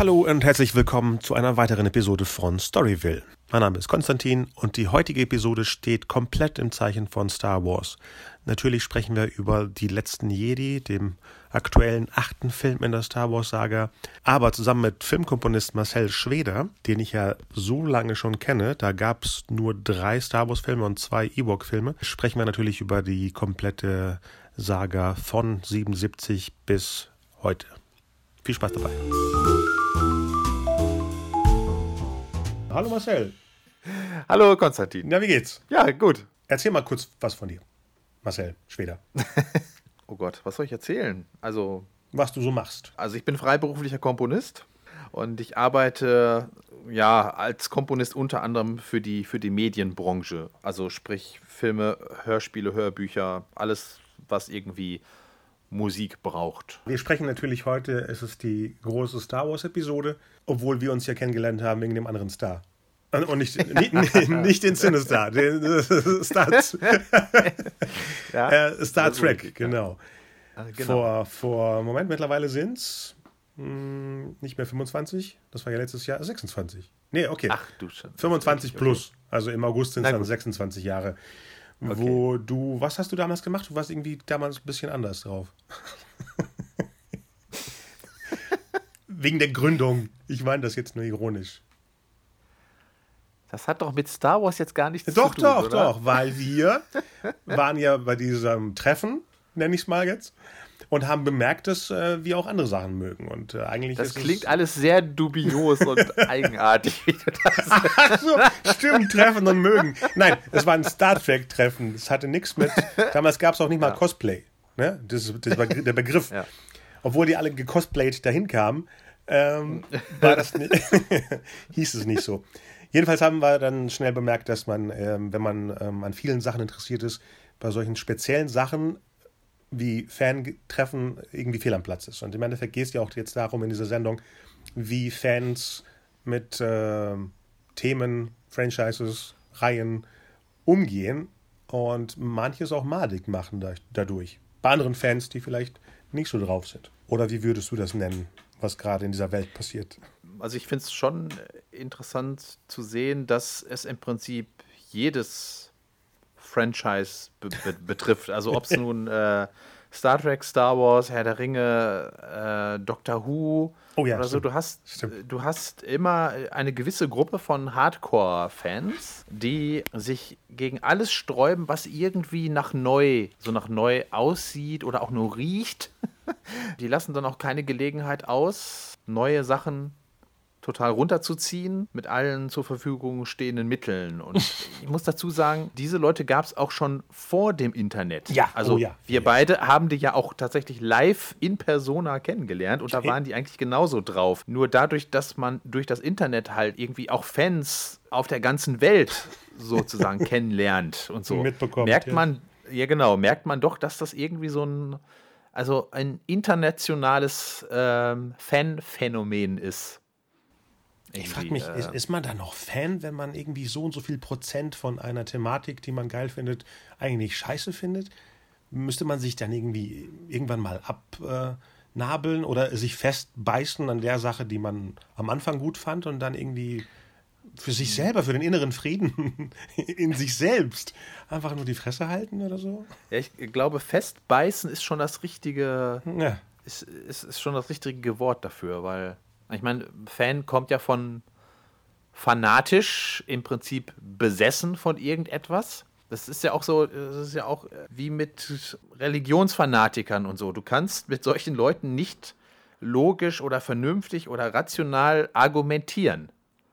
Hallo und herzlich willkommen zu einer weiteren Episode von Storyville. Mein Name ist Konstantin und die heutige Episode steht komplett im Zeichen von Star Wars. Natürlich sprechen wir über die letzten Jedi, dem aktuellen achten Film in der Star Wars Saga, aber zusammen mit Filmkomponist Marcel Schweder, den ich ja so lange schon kenne, da gab es nur drei Star Wars Filme und zwei Ewok Filme, sprechen wir natürlich über die komplette Saga von 77 bis heute. Viel Spaß dabei. Hallo Marcel. Hallo Konstantin. Na, wie geht's? Ja, gut. Erzähl mal kurz was von dir. Marcel Schweder. oh Gott, was soll ich erzählen? Also. Was du so machst. Also, ich bin freiberuflicher Komponist und ich arbeite ja als Komponist unter anderem für die, für die Medienbranche. Also, sprich Filme, Hörspiele, Hörbücher, alles, was irgendwie Musik braucht. Wir sprechen natürlich heute, es ist die große Star Wars-Episode, obwohl wir uns ja kennengelernt haben wegen dem anderen Star. Und nicht, nicht, nicht den Sinister, den Star, ja, äh, Star Trek, genau. Ja. genau. Vor, vor, Moment, mittlerweile sind es hm, nicht mehr 25, das war ja letztes Jahr 26. Nee, okay. Ach du schon. 25 plus. Also im August sind es dann 26 Jahre. Okay. Wo du, was hast du damals gemacht? Du warst irgendwie damals ein bisschen anders drauf. Wegen der Gründung. Ich meine das jetzt nur ironisch. Das hat doch mit Star Wars jetzt gar nichts doch, zu tun. Doch, doch, doch, weil wir waren ja bei diesem Treffen, nenne ich es mal jetzt, und haben bemerkt, dass äh, wir auch andere Sachen mögen. Und äh, eigentlich das klingt alles sehr dubios und eigenartig. Ach so, stimmt, treffen und mögen. Nein, es war ein Star Trek-Treffen. Es hatte nichts mit. Damals gab es auch nicht mal ja. Cosplay. Ne? Das, das war der Begriff. Ja. Obwohl die alle gecosplayt dahin kamen, ähm, war das nicht, hieß es nicht so. Jedenfalls haben wir dann schnell bemerkt, dass man, ähm, wenn man ähm, an vielen Sachen interessiert ist, bei solchen speziellen Sachen wie Fan-Treffen irgendwie fehl am Platz ist. Und im Endeffekt geht es ja auch jetzt darum in dieser Sendung, wie Fans mit äh, Themen, Franchises, Reihen umgehen und manches auch madig machen da, dadurch. Bei anderen Fans, die vielleicht nicht so drauf sind. Oder wie würdest du das nennen, was gerade in dieser Welt passiert? Also ich finde es schon interessant zu sehen, dass es im Prinzip jedes Franchise be be betrifft. Also ob es nun äh, Star Trek, Star Wars, Herr der Ringe, äh, Doctor Who oh ja, oder so. Du hast, du hast immer eine gewisse Gruppe von Hardcore-Fans, die sich gegen alles sträuben, was irgendwie nach neu, so nach neu aussieht oder auch nur riecht. die lassen dann auch keine Gelegenheit aus, neue Sachen total runterzuziehen mit allen zur Verfügung stehenden Mitteln. Und ich muss dazu sagen, diese Leute gab es auch schon vor dem Internet. Ja, also oh ja. wir ja. beide haben die ja auch tatsächlich live in Persona kennengelernt und da waren die eigentlich genauso drauf. Nur dadurch, dass man durch das Internet halt irgendwie auch Fans auf der ganzen Welt sozusagen kennenlernt und so, merkt man, ja genau, merkt man doch, dass das irgendwie so ein also ein internationales ähm, Fanphänomen ist. Ich frage mich, äh, ist, ist, man da noch Fan, wenn man irgendwie so und so viel Prozent von einer Thematik, die man geil findet, eigentlich scheiße findet? Müsste man sich dann irgendwie irgendwann mal abnabeln oder sich festbeißen an der Sache, die man am Anfang gut fand und dann irgendwie für sich selber, für den inneren Frieden in sich selbst einfach nur die Fresse halten oder so? Ja, ich glaube, festbeißen ist schon das richtige, ja. ist, ist, ist schon das richtige Wort dafür, weil ich meine, Fan kommt ja von fanatisch, im Prinzip besessen von irgendetwas. Das ist ja auch so, das ist ja auch wie mit Religionsfanatikern und so. Du kannst mit solchen Leuten nicht logisch oder vernünftig oder rational argumentieren.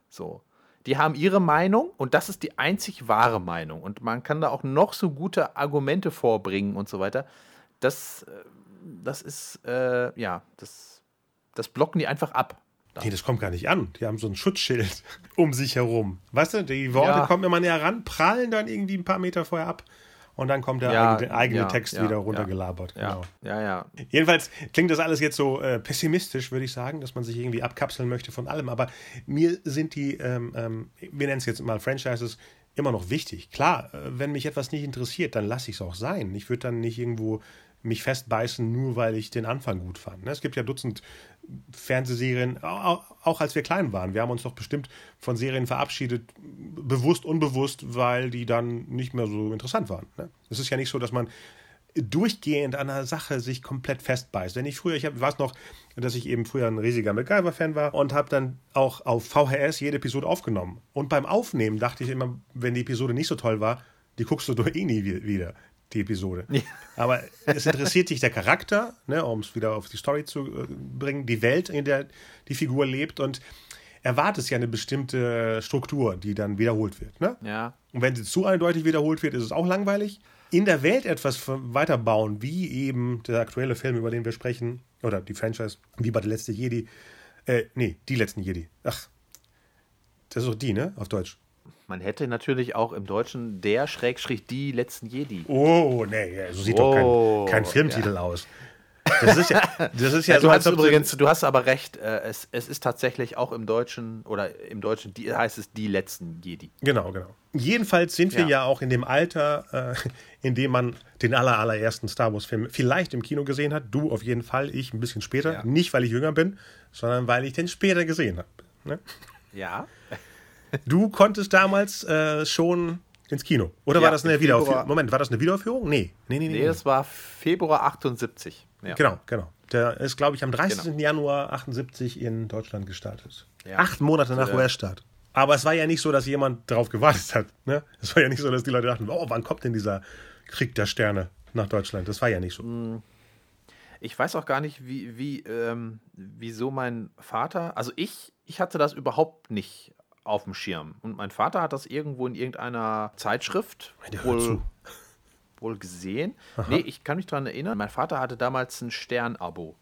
So. Die haben ihre Meinung und das ist die einzig wahre Meinung. Und man kann da auch noch so gute Argumente vorbringen und so weiter. Das, äh, das ist, äh, ja, das, das blocken die einfach ab. Nee, das kommt gar nicht an. Die haben so ein Schutzschild um sich herum. Weißt du, die Worte ja. kommen immer näher ran, prallen dann irgendwie ein paar Meter vorher ab und dann kommt der ja, eigene, eigene ja, Text wieder runtergelabert. Genau. Ja, ja. Jedenfalls klingt das alles jetzt so äh, pessimistisch, würde ich sagen, dass man sich irgendwie abkapseln möchte von allem. Aber mir sind die, ähm, ähm, wir nennen es jetzt mal Franchises, immer noch wichtig. Klar, äh, wenn mich etwas nicht interessiert, dann lasse ich es auch sein. Ich würde dann nicht irgendwo mich festbeißen, nur weil ich den Anfang gut fand. Ne? Es gibt ja Dutzend Fernsehserien, auch als wir klein waren. Wir haben uns doch bestimmt von Serien verabschiedet, bewusst, unbewusst, weil die dann nicht mehr so interessant waren. Ne? Es ist ja nicht so, dass man durchgehend an einer Sache sich komplett festbeißt. Wenn ich früher, ich weiß noch, dass ich eben früher ein riesiger MacGyver-Fan war und habe dann auch auf VHS jede Episode aufgenommen. Und beim Aufnehmen dachte ich immer, wenn die Episode nicht so toll war, die guckst du doch eh nie wieder, die Episode. Ja. Aber es interessiert dich der Charakter, ne, um es wieder auf die Story zu äh, bringen, die Welt, in der die Figur lebt und erwartest ja eine bestimmte Struktur, die dann wiederholt wird. Ne? Ja. Und wenn sie zu eindeutig wiederholt wird, ist es auch langweilig in der Welt etwas weiterbauen, wie eben der aktuelle Film, über den wir sprechen, oder die Franchise, wie bei der letzte Jedi. Äh, nee, die letzten Jedi. Ach, das ist doch die, ne? Auf Deutsch. Man hätte natürlich auch im Deutschen der Schrägstrich die letzten Jedi. Oh, nee, so sieht oh, doch kein, kein Filmtitel ja. aus. Das ist ja, das ist ja, ja so, als übrigens, du hast aber recht, äh, es, es ist tatsächlich auch im Deutschen, oder im Deutschen die, heißt es die letzten Jedi. Genau, genau. Jedenfalls sind wir ja, ja auch in dem Alter, äh, in dem man den aller, allerersten Star Wars-Film vielleicht im Kino gesehen hat. Du auf jeden Fall, ich ein bisschen später. Ja. Nicht, weil ich jünger bin, sondern weil ich den später gesehen habe. Ne? Ja. Du konntest damals äh, schon ins Kino. Oder ja, war das eine Wiederaufführung? Moment, war das eine Wiederaufführung? Nee. Nee, nee, nee. Nee, das war Februar 78. Ja. Genau, genau. Der ist, glaube ich, am 30. Genau. Januar 78 in Deutschland gestartet. Ja. Acht Monate nach US-Start. Aber es war ja nicht so, dass jemand darauf gewartet hat. Ne? Es war ja nicht so, dass die Leute dachten, oh, wann kommt denn dieser Krieg der Sterne nach Deutschland? Das war ja nicht so. Mm. Ich weiß auch gar nicht, wie, wie, ähm, wieso mein Vater, also ich, ich hatte das überhaupt nicht auf dem Schirm. Und mein Vater hat das irgendwo in irgendeiner Zeitschrift wohl, wohl gesehen. Aha. Nee, ich kann mich daran erinnern, mein Vater hatte damals ein Stern-Abo.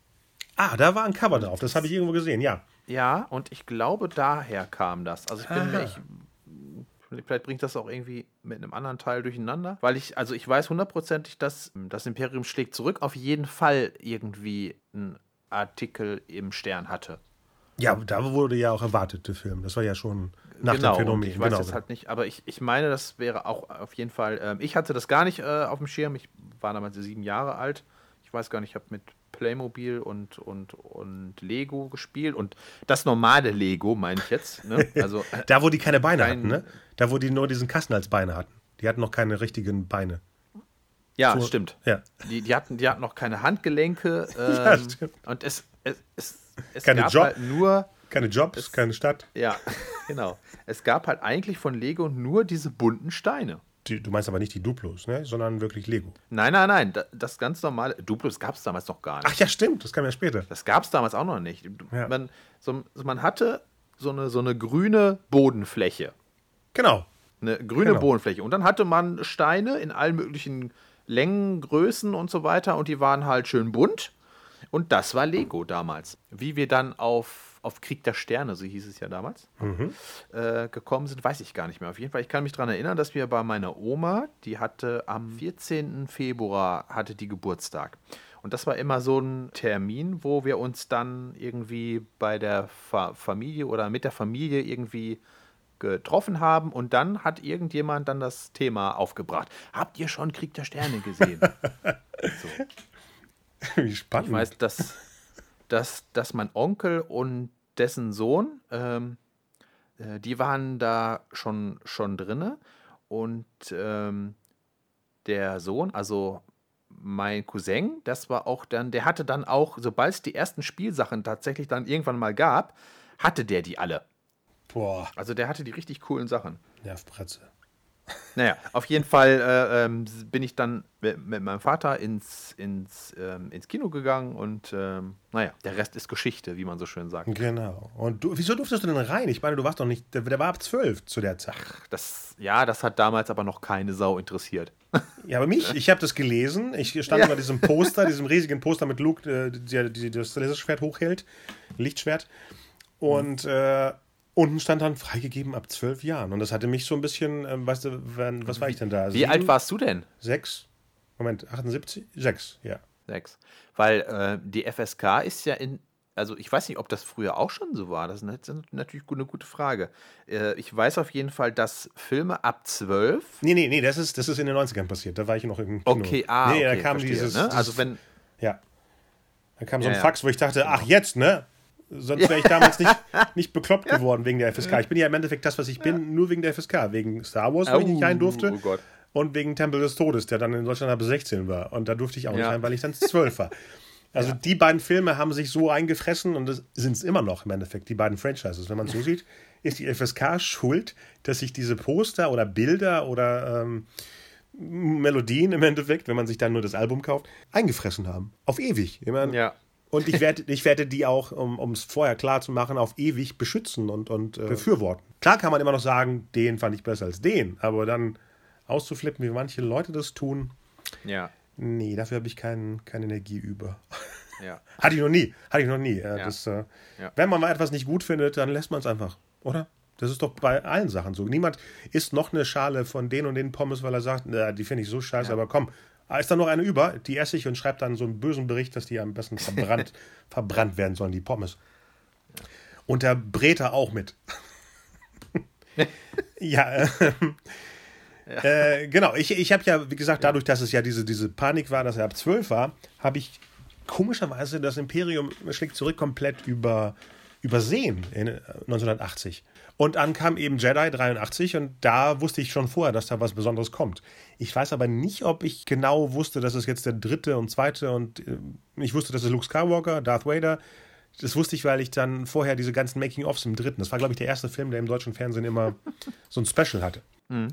Ah, da war ein Cover drauf, das habe ich irgendwo gesehen, ja. Ja, und ich glaube, daher kam das. Also ich bin mir, ich, vielleicht bringt das auch irgendwie mit einem anderen Teil durcheinander, weil ich, also ich weiß hundertprozentig, dass das Imperium schlägt zurück auf jeden Fall irgendwie einen Artikel im Stern hatte. Ja, da wurde ja auch erwartet, der Film. Das war ja schon nach genau, dem Phänomen. Ich weiß genau. es halt nicht, aber ich, ich meine, das wäre auch auf jeden Fall. Ähm, ich hatte das gar nicht äh, auf dem Schirm. Ich war damals sieben Jahre alt. Ich weiß gar nicht, ich habe mit Playmobil und, und, und Lego gespielt und das normale Lego, meine ich jetzt. Ne? Also, da, wo die keine Beine kein, hatten, ne? Da, wo die nur diesen Kasten als Beine hatten. Die hatten noch keine richtigen Beine. Ja, so, stimmt. Ja. Die, die, hatten, die hatten noch keine Handgelenke. Ähm, ja, stimmt. Und es, es, es es keine gab Job, halt nur. Keine Jobs, es, keine Stadt. Ja, genau. Es gab halt eigentlich von Lego nur diese bunten Steine. Die, du meinst aber nicht die Duplos, ne? sondern wirklich Lego. Nein, nein, nein. Das ganz normale. Duplos gab es damals noch gar nicht. Ach ja, stimmt. Das kam ja später. Das gab es damals auch noch nicht. Ja. Man, so, man hatte so eine, so eine grüne Bodenfläche. Genau. Eine grüne genau. Bodenfläche. Und dann hatte man Steine in allen möglichen Längen, Größen und so weiter. Und die waren halt schön bunt. Und das war Lego damals. Wie wir dann auf, auf Krieg der Sterne, so hieß es ja damals, mhm. äh, gekommen sind, weiß ich gar nicht mehr. Auf jeden Fall, ich kann mich daran erinnern, dass wir bei meiner Oma, die hatte am 14. Februar, hatte die Geburtstag. Und das war immer so ein Termin, wo wir uns dann irgendwie bei der Fa Familie oder mit der Familie irgendwie getroffen haben und dann hat irgendjemand dann das Thema aufgebracht. Habt ihr schon Krieg der Sterne gesehen? so. Wie spannend. Ich weiß, dass, dass, dass mein Onkel und dessen Sohn, ähm, äh, die waren da schon, schon drinne. Und ähm, der Sohn, also mein Cousin, das war auch dann, der hatte dann auch, sobald es die ersten Spielsachen tatsächlich dann irgendwann mal gab, hatte der die alle. Boah. Also der hatte die richtig coolen Sachen. Nervbretze. Naja, auf jeden Fall äh, ähm, bin ich dann mit, mit, meinem Vater ins, ins, ähm, ins Kino gegangen und ähm, naja, der Rest ist Geschichte, wie man so schön sagt. Genau. Und du, wieso durftest du denn rein? Ich meine, du warst doch nicht, der, der war ab zwölf zu der Zeit. Ach, das, ja, das hat damals aber noch keine Sau interessiert. Ja, aber mich, ich habe das gelesen. Ich stand ja. bei diesem Poster, diesem riesigen Poster mit Luke, äh, der, der das Laserschwert hochhält, Lichtschwert. Und äh, Unten stand dann freigegeben ab zwölf Jahren. Und das hatte mich so ein bisschen, ähm, weißt du, wenn, was war ich denn da? Wie Sieben? alt warst du denn? Sechs. Moment, 78? Sechs, ja. Sechs. Weil äh, die FSK ist ja in, also ich weiß nicht, ob das früher auch schon so war. Das ist natürlich eine gute Frage. Äh, ich weiß auf jeden Fall, dass Filme ab zwölf. Nee, nee, nee, das ist, das ist in den 90ern passiert. Da war ich noch im Kino. Okay, ah, nee, okay, da kam verstehe, dieses, ne? Also wenn. Ja. Da kam so ein ja, Fax, wo ich dachte, ach jetzt, ne? Sonst wäre ich damals nicht, nicht bekloppt geworden wegen der FSK. Ich bin ja im Endeffekt das, was ich bin, nur wegen der FSK. Wegen Star Wars, wo ich nicht rein durfte. Oh Gott. Und wegen Tempel des Todes, der dann in Deutschland ab 16 war. Und da durfte ich auch nicht Ja. rein, weil ich dann 12 war. Also die beiden Filme haben sich so eingefressen und sind es immer noch im Endeffekt, die beiden Franchises. Wenn man es so sieht, ist die FSK schuld, dass sich diese Poster oder Bilder oder ähm, Melodien im Endeffekt, wenn man sich dann nur das Album kauft, eingefressen haben. Auf ewig. Ich meine, Ja. Und ich werde, ich werde die auch, um es vorher klar zu machen, auf ewig beschützen und, und äh, befürworten. Klar kann man immer noch sagen, den fand ich besser als den, aber dann auszuflippen, wie manche Leute das tun, Ja. nee, dafür habe ich kein, keine Energie über. Ja. Hatte ich noch nie. Hatte ich noch nie. Ja. Das, äh, Ja. Wenn man mal etwas nicht gut findet, dann lässt man es einfach, oder? Das ist doch bei allen Sachen so. Niemand isst noch eine Schale von den und den Pommes, weil er sagt, na, die finde ich so scheiße, aber komm, ah, ist da noch eine über, die esse ich und schreibt dann so einen bösen Bericht, dass die am besten verbrannt, verbrannt werden sollen, die Pommes. Und der brät er auch mit. ja, äh, äh, genau. Ich, ich habe ja, wie gesagt, dadurch, dass es ja diese, diese Panik war, dass er ab 12 war, habe ich komischerweise das Imperium schlägt zurück komplett über, übersehen in äh, 1980. Und dann kam eben Jedi 83 und da wusste ich schon vorher, dass da was Besonderes kommt. Ich weiß aber nicht, ob ich genau wusste, dass es jetzt der dritte und zweite und äh, ich wusste, dass es Luke Skywalker, Darth Vader. Das wusste ich, weil ich dann vorher diese ganzen Making-ofs im dritten, das war glaube ich der erste Film, der im deutschen Fernsehen immer so ein Special hatte.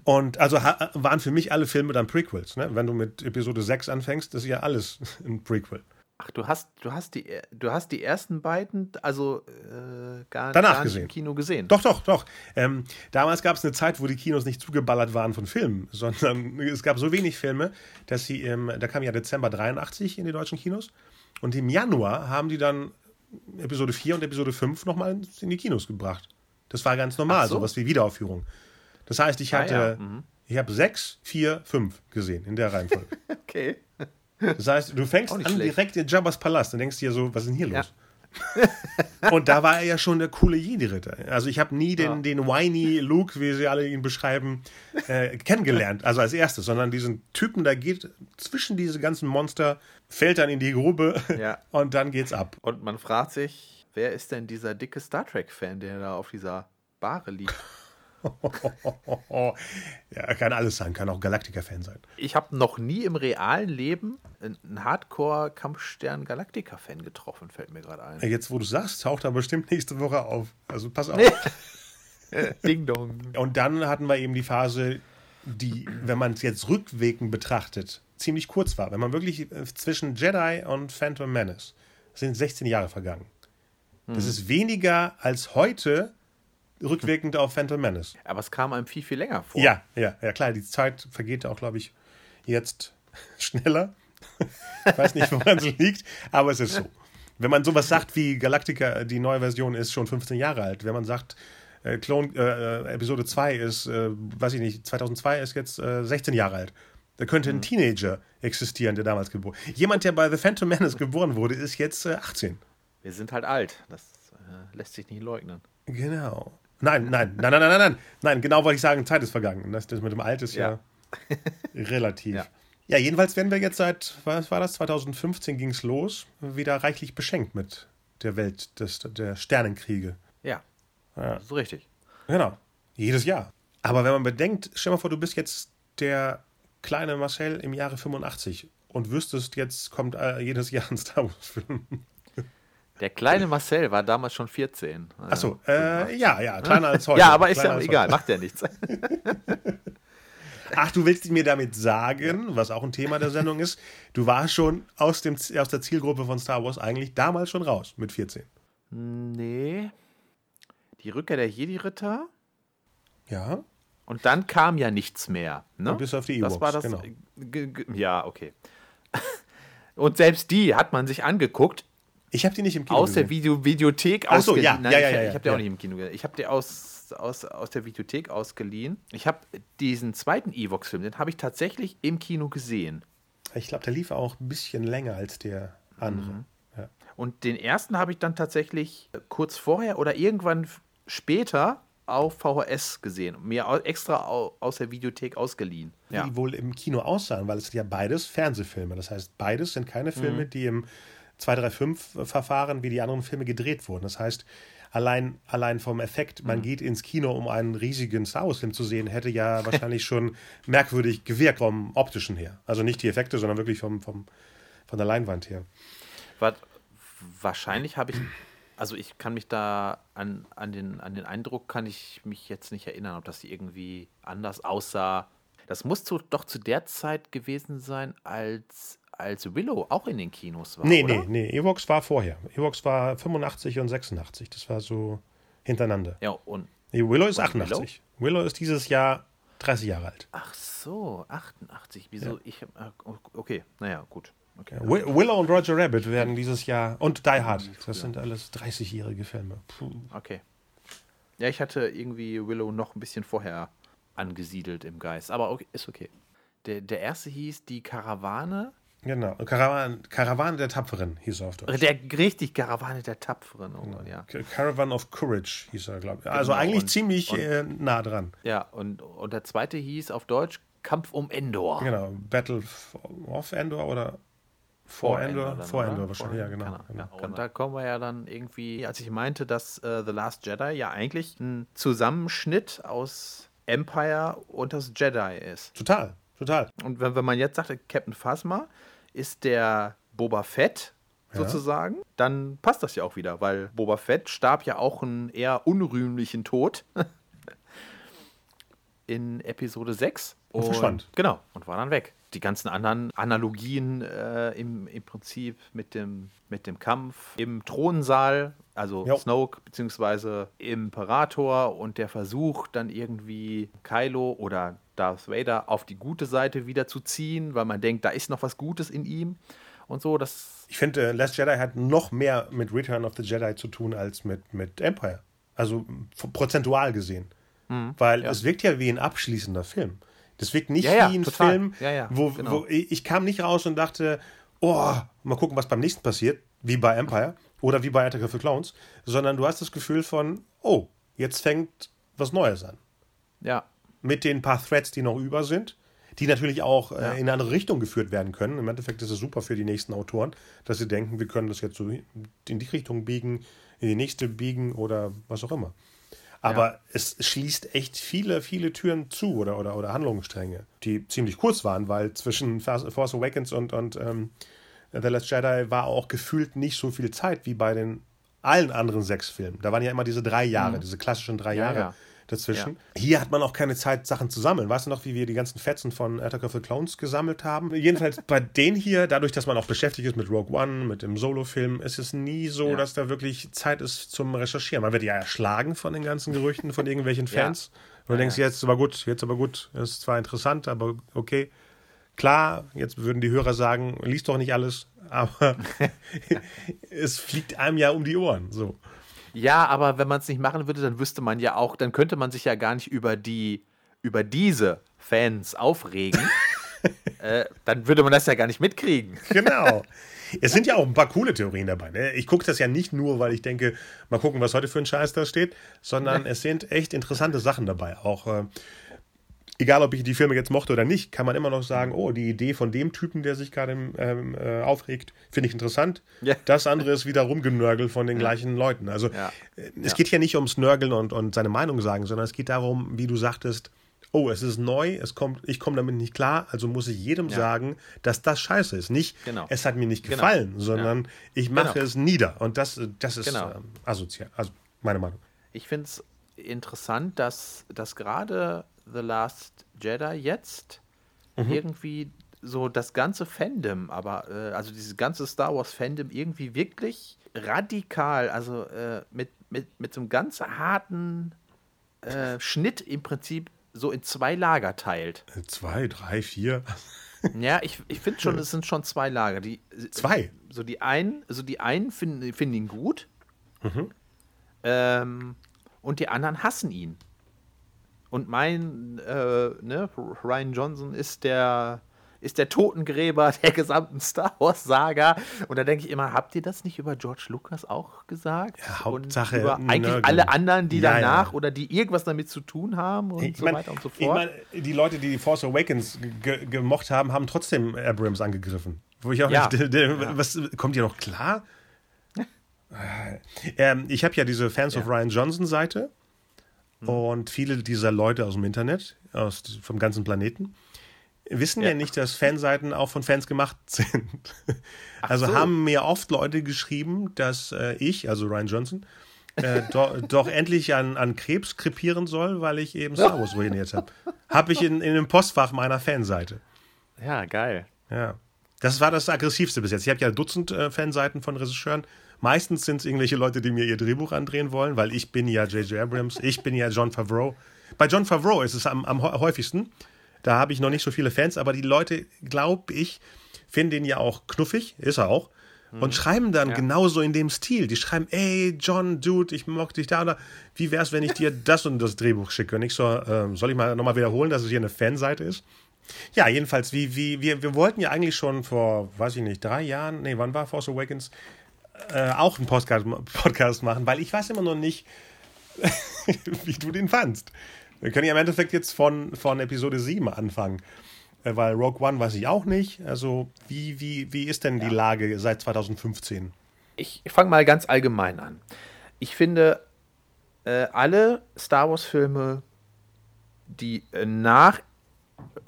Und also waren für mich alle Filme dann Prequels. Ne? Wenn du mit Episode 6 anfängst, das ist ja alles ein Prequel. Ach, du hast, du hast die, du hast die ersten beiden, also äh, gar, Danach gar nicht gesehen. im Kino gesehen. Doch, doch, doch. Ähm, damals gab es eine Zeit, wo die Kinos nicht zugeballert waren von Filmen, sondern es gab so wenig Filme, dass sie, im, da kam ja Dezember 83 in die deutschen Kinos und im Januar haben die dann Episode 4 und Episode 5 nochmal in die Kinos gebracht. Das war ganz normal, so. sowas wie Wiederaufführung. Das heißt, ich Ah, hatte, ja, mhm. ich habe 6, 4, 5 gesehen in der Reihenfolge. Okay. Das heißt, du fängst an schlecht. direkt in Jabba's Palast und denkst dir so, was ist denn hier los? und da war er ja schon der coole Jedi-Ritter. Also ich habe nie den, Ja. den whiny Luke, wie sie alle ihn beschreiben, äh, kennengelernt. Also als erstes, sondern diesen Typen, da geht zwischen diese ganzen Monster, fällt dann in die Grube Ja. und dann geht's ab. Und man fragt sich, wer ist denn dieser dicke Star Trek-Fan, der da auf dieser Bahre liegt? ja, kann alles sein, kann auch Galactica-Fan sein. Ich habe noch nie im realen Leben einen Hardcore-Kampfstern Galactica-Fan getroffen, fällt mir gerade ein. Jetzt, wo du sagst, taucht er bestimmt nächste Woche auf. Also pass auf. Ding dong. Und dann hatten wir eben die Phase, die, wenn man es jetzt rückwirkend betrachtet, ziemlich kurz war. Wenn man wirklich äh, zwischen Jedi und Phantom Menace sind 16 Jahre vergangen. Das ist weniger als heute rückwirkend auf Phantom Menace. Aber es kam einem viel, viel länger vor. Ja, ja, ja, klar, die Zeit vergeht auch, glaube ich, jetzt schneller. ich weiß nicht, woran es liegt, aber es ist so. Wenn man sowas sagt wie Galactica, die neue Version ist schon 15 Jahre alt, wenn man sagt, äh, Clone, äh, äh, Episode 2 ist, äh, weiß ich nicht, 2002 ist jetzt äh, 16 Jahre alt. Da könnte ein Teenager existieren, der damals geboren Jemand, der bei The Phantom Menace geboren wurde, ist jetzt äh, 18. Wir sind halt alt. Das äh, lässt sich nicht leugnen. Genau. Nein, nein, nein, nein, nein, nein, nein. Nein, genau wollte ich sagen, Zeit ist vergangen. Das, das mit dem Alt ist ja, Ja. relativ. Ja. Ja. jedenfalls werden wir jetzt seit, was war das, 2015 ging es los, wieder reichlich beschenkt mit der Welt des, der Sternenkriege. Ja, Ja. das ist richtig. Genau. Jedes Jahr. Aber wenn man bedenkt, stell mal vor, du bist jetzt der kleine Marcel im Jahre 85 und wüsstest, jetzt kommt äh, jedes Jahr ein Star Wars-Film. Der kleine Marcel war damals schon 14. Achso, äh, ja, ja, kleiner als heute. Ja, aber ist ja egal, macht ja nichts. Ach, du willst mir damit sagen, was auch ein Thema der Sendung ist, du warst schon aus, dem, aus der Zielgruppe von Star Wars eigentlich damals schon raus, mit 14. Nee. Die Rückkehr der Jedi-Ritter. Ja, Und dann kam ja nichts mehr. Ne? bis auf die Das Ewoks, war das. genau. Ja, okay. Und selbst die hat man sich angeguckt Ich habe die nicht im Kino aus der gesehen. Video Videothek Ach so, ausgeliehen. ja, Nein, ja, ja, ich, ja, ich habe die ja. auch nicht im Kino gesehen. Ich habe die aus, aus, aus der Videothek ausgeliehen. Ich habe diesen zweiten Evox-Film, den habe ich tatsächlich im Kino gesehen. Ich glaube, der lief auch ein bisschen länger als der andere. Mhm. Ja. Und den ersten habe ich dann tatsächlich kurz vorher oder irgendwann später auf VHS gesehen. Mir extra au- aus der Videothek ausgeliehen. Ja. die wohl im Kino aussahen, weil es sind ja beides Fernsehfilme. Das heißt, beides sind keine Mhm. Filme, die im 235-Verfahren wie die anderen Filme gedreht wurden. Das heißt, allein, allein vom Effekt, man mhm. geht ins Kino, um einen riesigen Star Wars-Film zu sehen, hätte ja wahrscheinlich schon merkwürdig gewirkt vom optischen her. Also nicht die Effekte, sondern wirklich vom, vom, von der Leinwand her. Was, wahrscheinlich habe ich, also ich kann mich da an, an, den, an den Eindruck, kann ich mich jetzt nicht erinnern, ob das irgendwie anders aussah. Das muss zu, doch zu der Zeit gewesen sein, als als Willow auch in den Kinos war. Nee, oder? nee, nee. Evox war vorher. Evox war 85 und 86. Das war so hintereinander. Ja, und. Nee, Willow ist 88. Willow? Willow? ist dieses Jahr 30 Jahre alt. Ach so, 88. Wieso? Ja. Ich. Äh, okay, naja, gut. Okay. Ja, Willow und Roger Rabbit werden dieses Jahr. Und Die Hard. Das sind alles 30-jährige Filme. Puh. Okay. Ja, ich hatte irgendwie Willow noch ein bisschen vorher angesiedelt im Geist. Aber okay, ist okay. Der, der erste hieß Die Karawane Genau, Karawan, Karawane der Tapferen hieß er auf Deutsch. Der richtig Karawane der Tapferen, oh Gott, ja. Caravan of Courage hieß er, glaube ich. Also genau, eigentlich und, ziemlich und, äh, nah dran. Ja, und, und der zweite hieß auf Deutsch Kampf um Endor. Genau, Battle of Endor oder vor Endor? Endor vor Endor wahrscheinlich, ja, genau. genau, genau. Ja, und da kommen wir ja dann irgendwie, als ich meinte, dass äh, The Last Jedi ja eigentlich ein Zusammenschnitt aus Empire und das Jedi ist. Total, total. Und wenn, wenn man jetzt sagt, Captain Phasma, ist der Boba Fett sozusagen, ja. dann passt das ja auch wieder, weil Boba Fett starb ja auch einen eher unrühmlichen Tod in Episode 6. Und, verschwand. Genau, und war dann weg. Die ganzen anderen Analogien äh, im, im Prinzip mit dem, mit dem Kampf im Thronsaal, also jo. Snoke beziehungsweise Imperator und der Versuch dann irgendwie Kylo oder Darth Vader auf die gute Seite wieder zu ziehen, weil man denkt, da ist noch was Gutes in ihm und so. Das ich finde, äh, Last Jedi hat noch mehr mit Return of the Jedi zu tun als mit, mit Empire. Also prozentual gesehen. Mhm, weil ja. es wirkt ja wie ein abschließender Film. Das wirkt nicht ja, wie ein total. Film, wo, genau. wo ich kam nicht raus und dachte, oh, mal gucken, was beim nächsten passiert, wie bei Empire oder wie bei Attack of the Clowns, sondern du hast das Gefühl von, oh, jetzt fängt was Neues an. Ja mit den paar Threads, die noch über sind, die natürlich auch äh, ja. in eine andere Richtung geführt werden können. Im Endeffekt ist es super für die nächsten Autoren, dass sie denken, wir können das jetzt so in die Richtung biegen, in die nächste biegen oder was auch immer. Aber ja. es schließt echt viele, viele Türen zu oder, oder, oder Handlungsstränge, die ziemlich kurz waren, weil zwischen Force Awakens und, und ähm, The Last Jedi war auch gefühlt nicht so viel Zeit wie bei den allen anderen sechs Filmen. Da waren ja immer diese drei Jahre, mhm. diese klassischen drei ja, Jahre. Ja dazwischen. Ja. Hier hat man auch keine Zeit, Sachen zu sammeln. Weißt du noch, wie wir die ganzen Fetzen von Attack of the Clones gesammelt haben? Jedenfalls bei denen hier, dadurch, dass man auch beschäftigt ist mit Rogue One, mit dem Solo-Film, ist es nie so, ja. dass da wirklich Zeit ist zum Recherchieren. Man wird ja erschlagen von den ganzen Gerüchten von irgendwelchen Fans. Ja. Und du denkst, jetzt aber gut, jetzt aber gut, ist zwar interessant, aber okay. Klar, jetzt würden die Hörer sagen, liest doch nicht alles, aber es fliegt einem ja um die Ohren. So. Ja, aber wenn man es nicht machen würde, dann wüsste man ja auch, dann könnte man sich ja gar nicht über die, über diese Fans aufregen. äh, dann würde man das ja gar nicht mitkriegen. Genau. Es sind ja auch ein paar coole Theorien dabei. Ne? Ich gucke das ja nicht nur, weil ich denke, mal gucken, was heute für ein Scheiß da steht, sondern es sind echt interessante Sachen dabei. Auch äh, egal ob ich die Filme jetzt mochte oder nicht, kann man immer noch sagen, oh, die Idee von dem Typen, der sich gerade ähm, äh, aufregt, finde ich interessant. Ja. Das andere ist wieder rumgenörgel von den ja. gleichen Leuten. Also ja. äh, es geht hier nicht ums Nörgeln und, und seine Meinung sagen, sondern es geht darum, wie du sagtest, oh, es ist neu, es kommt, ich komme damit nicht klar, also muss ich jedem sagen, dass das scheiße ist. Nicht, genau. es hat mir nicht genau. gefallen, genau. sondern ich mache genau. es nieder. Und das, das ist genau. ähm, asozial. Also meine Meinung. Ich finde es interessant, dass, dass gerade The Last Jedi jetzt mhm. irgendwie so das ganze Fandom, aber äh, also dieses ganze Star Wars Fandom irgendwie wirklich radikal, also äh, mit, mit, mit so einem ganz harten äh, Schnitt im Prinzip so in zwei Lager teilt. Äh, zwei, drei, vier. ja, ich, ich finde schon, es sind schon zwei Lager. Die, zwei? So die einen, also die einen finden, finden ihn gut mhm. ähm, und die anderen hassen ihn. Und mein, äh, ne, Ryan Johnson ist der, ist der Totengräber der gesamten Star Wars-Saga. Und da denke ich immer, habt ihr das nicht über George Lucas auch gesagt? Ja, Hauptsache. Und über eigentlich Nörgeln. alle anderen, die ja, danach ja. oder die irgendwas damit zu tun haben und ich so mein, weiter und so fort. Ich meine, die Leute, die Force Awakens ge gemocht haben, haben trotzdem Abrams angegriffen. Wo ich auch Ja. nicht, was kommt ihr noch klar? ähm, ich habe ja diese Fans of. Ryan Johnson Seite und viele dieser Leute aus dem Internet, aus vom ganzen Planeten, wissen ja, Ja. nicht, dass Fanseiten auch von Fans gemacht sind. also so. haben mir oft Leute geschrieben, dass äh, ich, also Ryan Johnson, äh, doch, doch endlich an, an Krebs krepieren soll, weil ich eben Star Wars ruiniert habe. Habe ich in, in dem Postfach meiner Fanseite. Ja, geil. Ja. Das war das aggressivste bis jetzt. Ich habe ja Dutzend äh, Fanseiten von Regisseuren. Meistens sind es irgendwelche Leute, die mir ihr Drehbuch andrehen wollen, weil ich bin ja J.J. Abrams, ich bin ja John Favreau. Bei John Favreau ist es am, am hä- häufigsten. Da habe ich noch nicht so viele Fans, aber die Leute, glaube ich, finden ihn ja auch knuffig, ist er auch, und schreiben dann genauso in dem Stil. Die schreiben, ey, John, Dude, ich mock dich da oder wie wär's, wenn ich dir das und das Drehbuch schicke? Und ich so, ähm, soll ich mal nochmal wiederholen, dass es hier eine Fanseite ist? Ja, jedenfalls, wie, wie, wir, wir wollten ja eigentlich schon vor, weiß ich nicht, drei Jahren, nee, wann war Force Awakens, äh, auch einen Podcast, Podcast machen, weil ich weiß immer noch nicht, wie du den fandst. Wir können ja im Endeffekt jetzt von, von Episode 7 anfangen, äh, weil Rogue One weiß ich auch nicht. Also, wie, wie, wie ist denn die Lage seit 2015? Ich fange mal ganz allgemein an. Ich finde äh, alle Star Wars-Filme, die äh, nach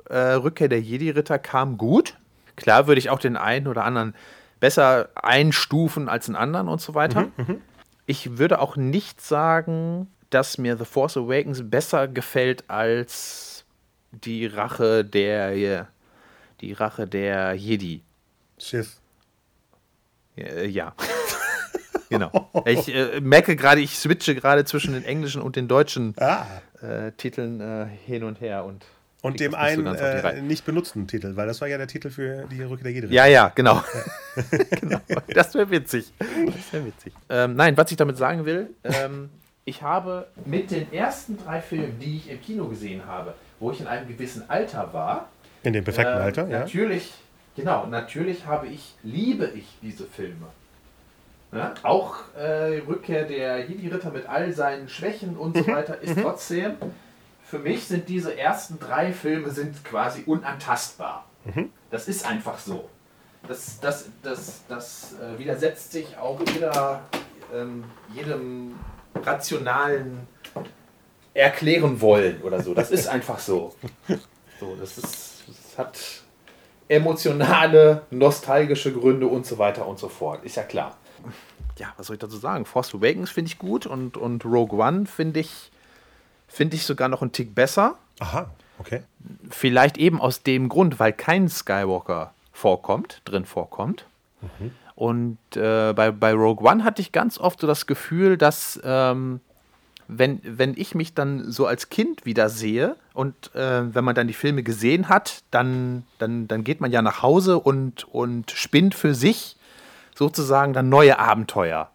äh, Rückkehr der Jedi-Ritter kamen, gut. Klar würde ich auch den einen oder anderen besser einstufen als den anderen und so weiter. Ich würde auch nicht sagen, dass mir The Force Awakens besser gefällt als die Rache der die Rache der Jedi. Sith. Äh, ja. genau. Ich äh, merke gerade, ich switche gerade zwischen den englischen und den deutschen Ah. äh, Titeln äh, hin und her und Und dem einen äh, nicht benutzten Titel, weil das war ja der Titel für die Rückkehr der Jedi. Ja, ja, genau. genau. Das wäre witzig. Das wäre witzig. Ähm, nein, was ich damit sagen will, ähm, ich habe mit den ersten drei Filmen, die ich im Kino gesehen habe, wo ich in einem gewissen Alter war, In dem perfekten ähm, Alter, ja. Natürlich, genau, natürlich habe ich, liebe ich diese Filme. Ne? Auch äh, Rückkehr der Jedi-Ritter mit all seinen Schwächen und Mhm. so weiter ist trotzdem, für mich sind diese ersten drei Filme sind quasi unantastbar. Mhm. Das ist einfach so. Das, das, das, das äh, widersetzt sich auch jeder, ähm, jedem rationalen erklären wollen oder so. Das ist einfach so. So, das ist, das hat emotionale, nostalgische Gründe und so weiter und so fort. Ist ja klar. Ja, was soll ich dazu sagen? Force Awakens finde ich gut und, und Rogue One finde ich, finde ich sogar noch einen Tick besser. Aha, okay. Vielleicht eben aus dem Grund, weil kein Skywalker vorkommt, drin vorkommt. Und äh, bei, bei Rogue One hatte ich ganz oft so das Gefühl, dass ähm, wenn, wenn ich mich dann so als Kind wieder sehe und äh, wenn man dann die Filme gesehen hat, dann, dann, dann geht man ja nach Hause und, und spinnt für sich sozusagen dann neue Abenteuer.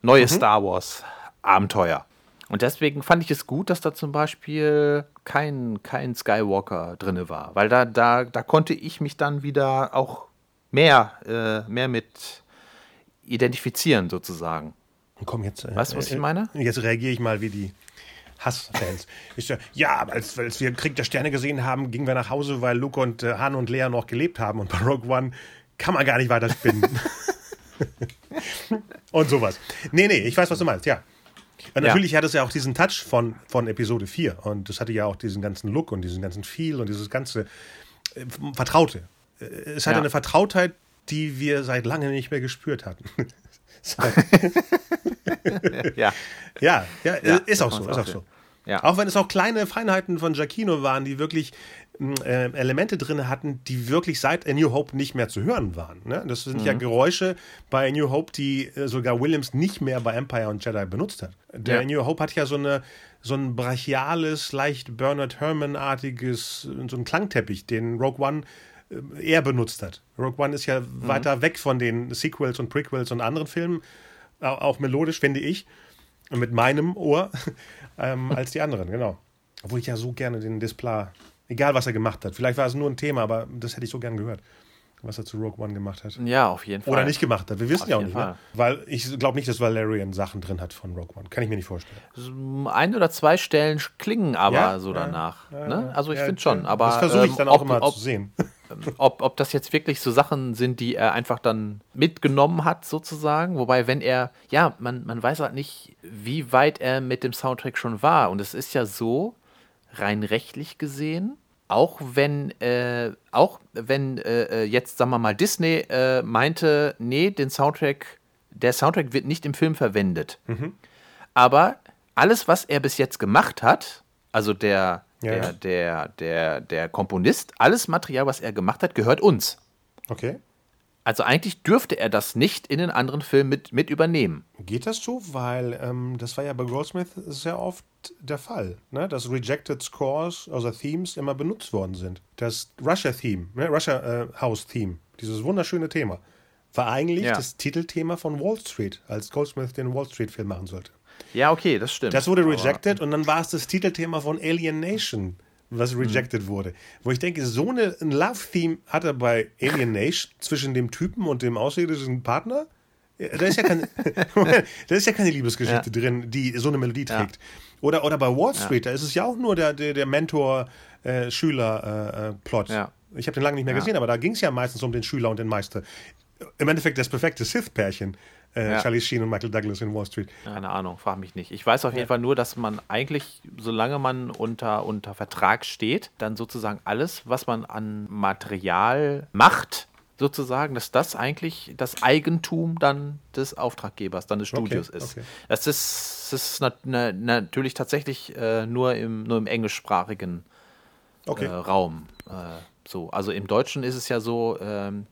Neue Star Wars Abenteuer. Und deswegen fand ich es gut, dass da zum Beispiel kein, kein Skywalker drin war. Weil da, da, da konnte ich mich dann wieder auch mehr, äh, mehr mit identifizieren, sozusagen. Komm, jetzt. äh, Weißt du, was ich äh, meine? Jetzt reagiere ich mal wie die Hassfans. Ich so, ja, als, als wir Krieg der Sterne gesehen haben, gingen wir nach Hause, weil Luke und äh, Han und Lea noch gelebt haben. Und bei Rogue One kann man gar nicht weiter spinnen. und sowas. Nee, nee, ich weiß, was du meinst, ja. Ja. natürlich hat es ja auch diesen Touch von, von Episode 4. Und das hatte ja auch diesen ganzen Look und diesen ganzen Feel und dieses ganze äh, Vertraute. Äh, Es hatte Ja. eine Vertrautheit, die wir seit lange nicht mehr gespürt hatten. Ja. Ja, ja, Ja, ist auch so, ist auch so. Ja. Auch wenn es auch kleine Feinheiten von Giacchino waren, die wirklich äh, Elemente drin hatten, die wirklich seit A New Hope nicht mehr zu hören waren. Ne? Das sind Mhm. ja Geräusche bei A New Hope, die äh, sogar Williams nicht mehr bei Empire und Jedi benutzt hat. Der Ja. A New Hope hat ja so eine so ein brachiales, leicht Bernard Herrmann-artiges, so ein Klangteppich, den Rogue One äh, eher benutzt hat. Rogue One ist ja Mhm. weiter weg von den Sequels und Prequels und anderen Filmen, au- auch melodisch, finde ich, mit meinem Ohr, ähm, als die anderen, genau. Obwohl ich ja so gerne den Display, egal was er gemacht hat, vielleicht war es nur ein Thema, aber das hätte ich so gern gehört, was er zu Rogue One gemacht hat. ja, auf jeden Fall. Oder nicht gemacht hat. Wir wissen Auf ja auch nicht, ne? Weil ich glaube nicht, dass Valerian Sachen drin hat von Rogue One. Kann ich mir nicht vorstellen. Ein oder zwei Stellen klingen aber Ja, so danach. ja, ne? Also ich finde schon. Aber Das versuche ich ähm, dann auch ob- immer ob, zu sehen. ob, ob das jetzt wirklich so Sachen sind, die er einfach dann mitgenommen hat, sozusagen. Wobei, wenn er, ja, man, man weiß halt nicht, wie weit er mit dem Soundtrack schon war. Und es ist ja so, rein rechtlich gesehen, auch wenn, äh, auch wenn äh, äh, jetzt, sagen wir mal, Disney äh, meinte, nee, den Soundtrack, der Soundtrack wird nicht im Film verwendet. Mhm. Aber alles, was er bis jetzt gemacht hat, also der, ja. der, der, der, der Komponist, alles Material, was er gemacht hat, gehört uns. Okay. Also eigentlich dürfte er das nicht in den anderen Filmen mit, mit übernehmen. Geht das so? Weil ähm, das war ja bei Goldsmith sehr oft der Fall, ne? dass Rejected Scores, also Themes, immer benutzt worden sind. Das Russia-Theme, ne? Russia äh, dieses wunderschöne Thema, war eigentlich ja. das Titelthema von Wall Street, als Goldsmith den Wall Street-Film machen sollte. Ja, okay, das stimmt. Das wurde rejected Aber, und dann war es das Titelthema von Alien Nation was rejected mhm. wurde. Wo ich denke, so eine, ein Love-Theme hat er bei Alien Nation zwischen dem Typen und dem außerirdischen Partner. Da ist ja, kein, da ist ja keine Liebesgeschichte ja. drin, die so eine Melodie trägt. Ja. Oder, oder bei Wall Street, da ist es ja auch nur der, der, der Mentor-Schüler-Plot. Äh, äh, ich habe den lange nicht mehr gesehen, aber da ging es ja meistens um den Schüler und den Meister. Im Endeffekt das perfekte Sith-Pärchen äh, ja. Charlie Sheen und Michael Douglas in Wall Street. Keine Ahnung, frag mich nicht. Ich weiß auf jeden Fall nur, dass man eigentlich, solange man unter, unter Vertrag steht, dann sozusagen alles, was man an Material macht, sozusagen, dass das eigentlich das Eigentum dann des Auftraggebers, dann des Studios okay, ist. Okay. Das ist, das ist nat na natürlich tatsächlich äh, nur, im, nur im englischsprachigen okay. äh, Raum. Äh, so. Also im Deutschen ist es ja so, ähm,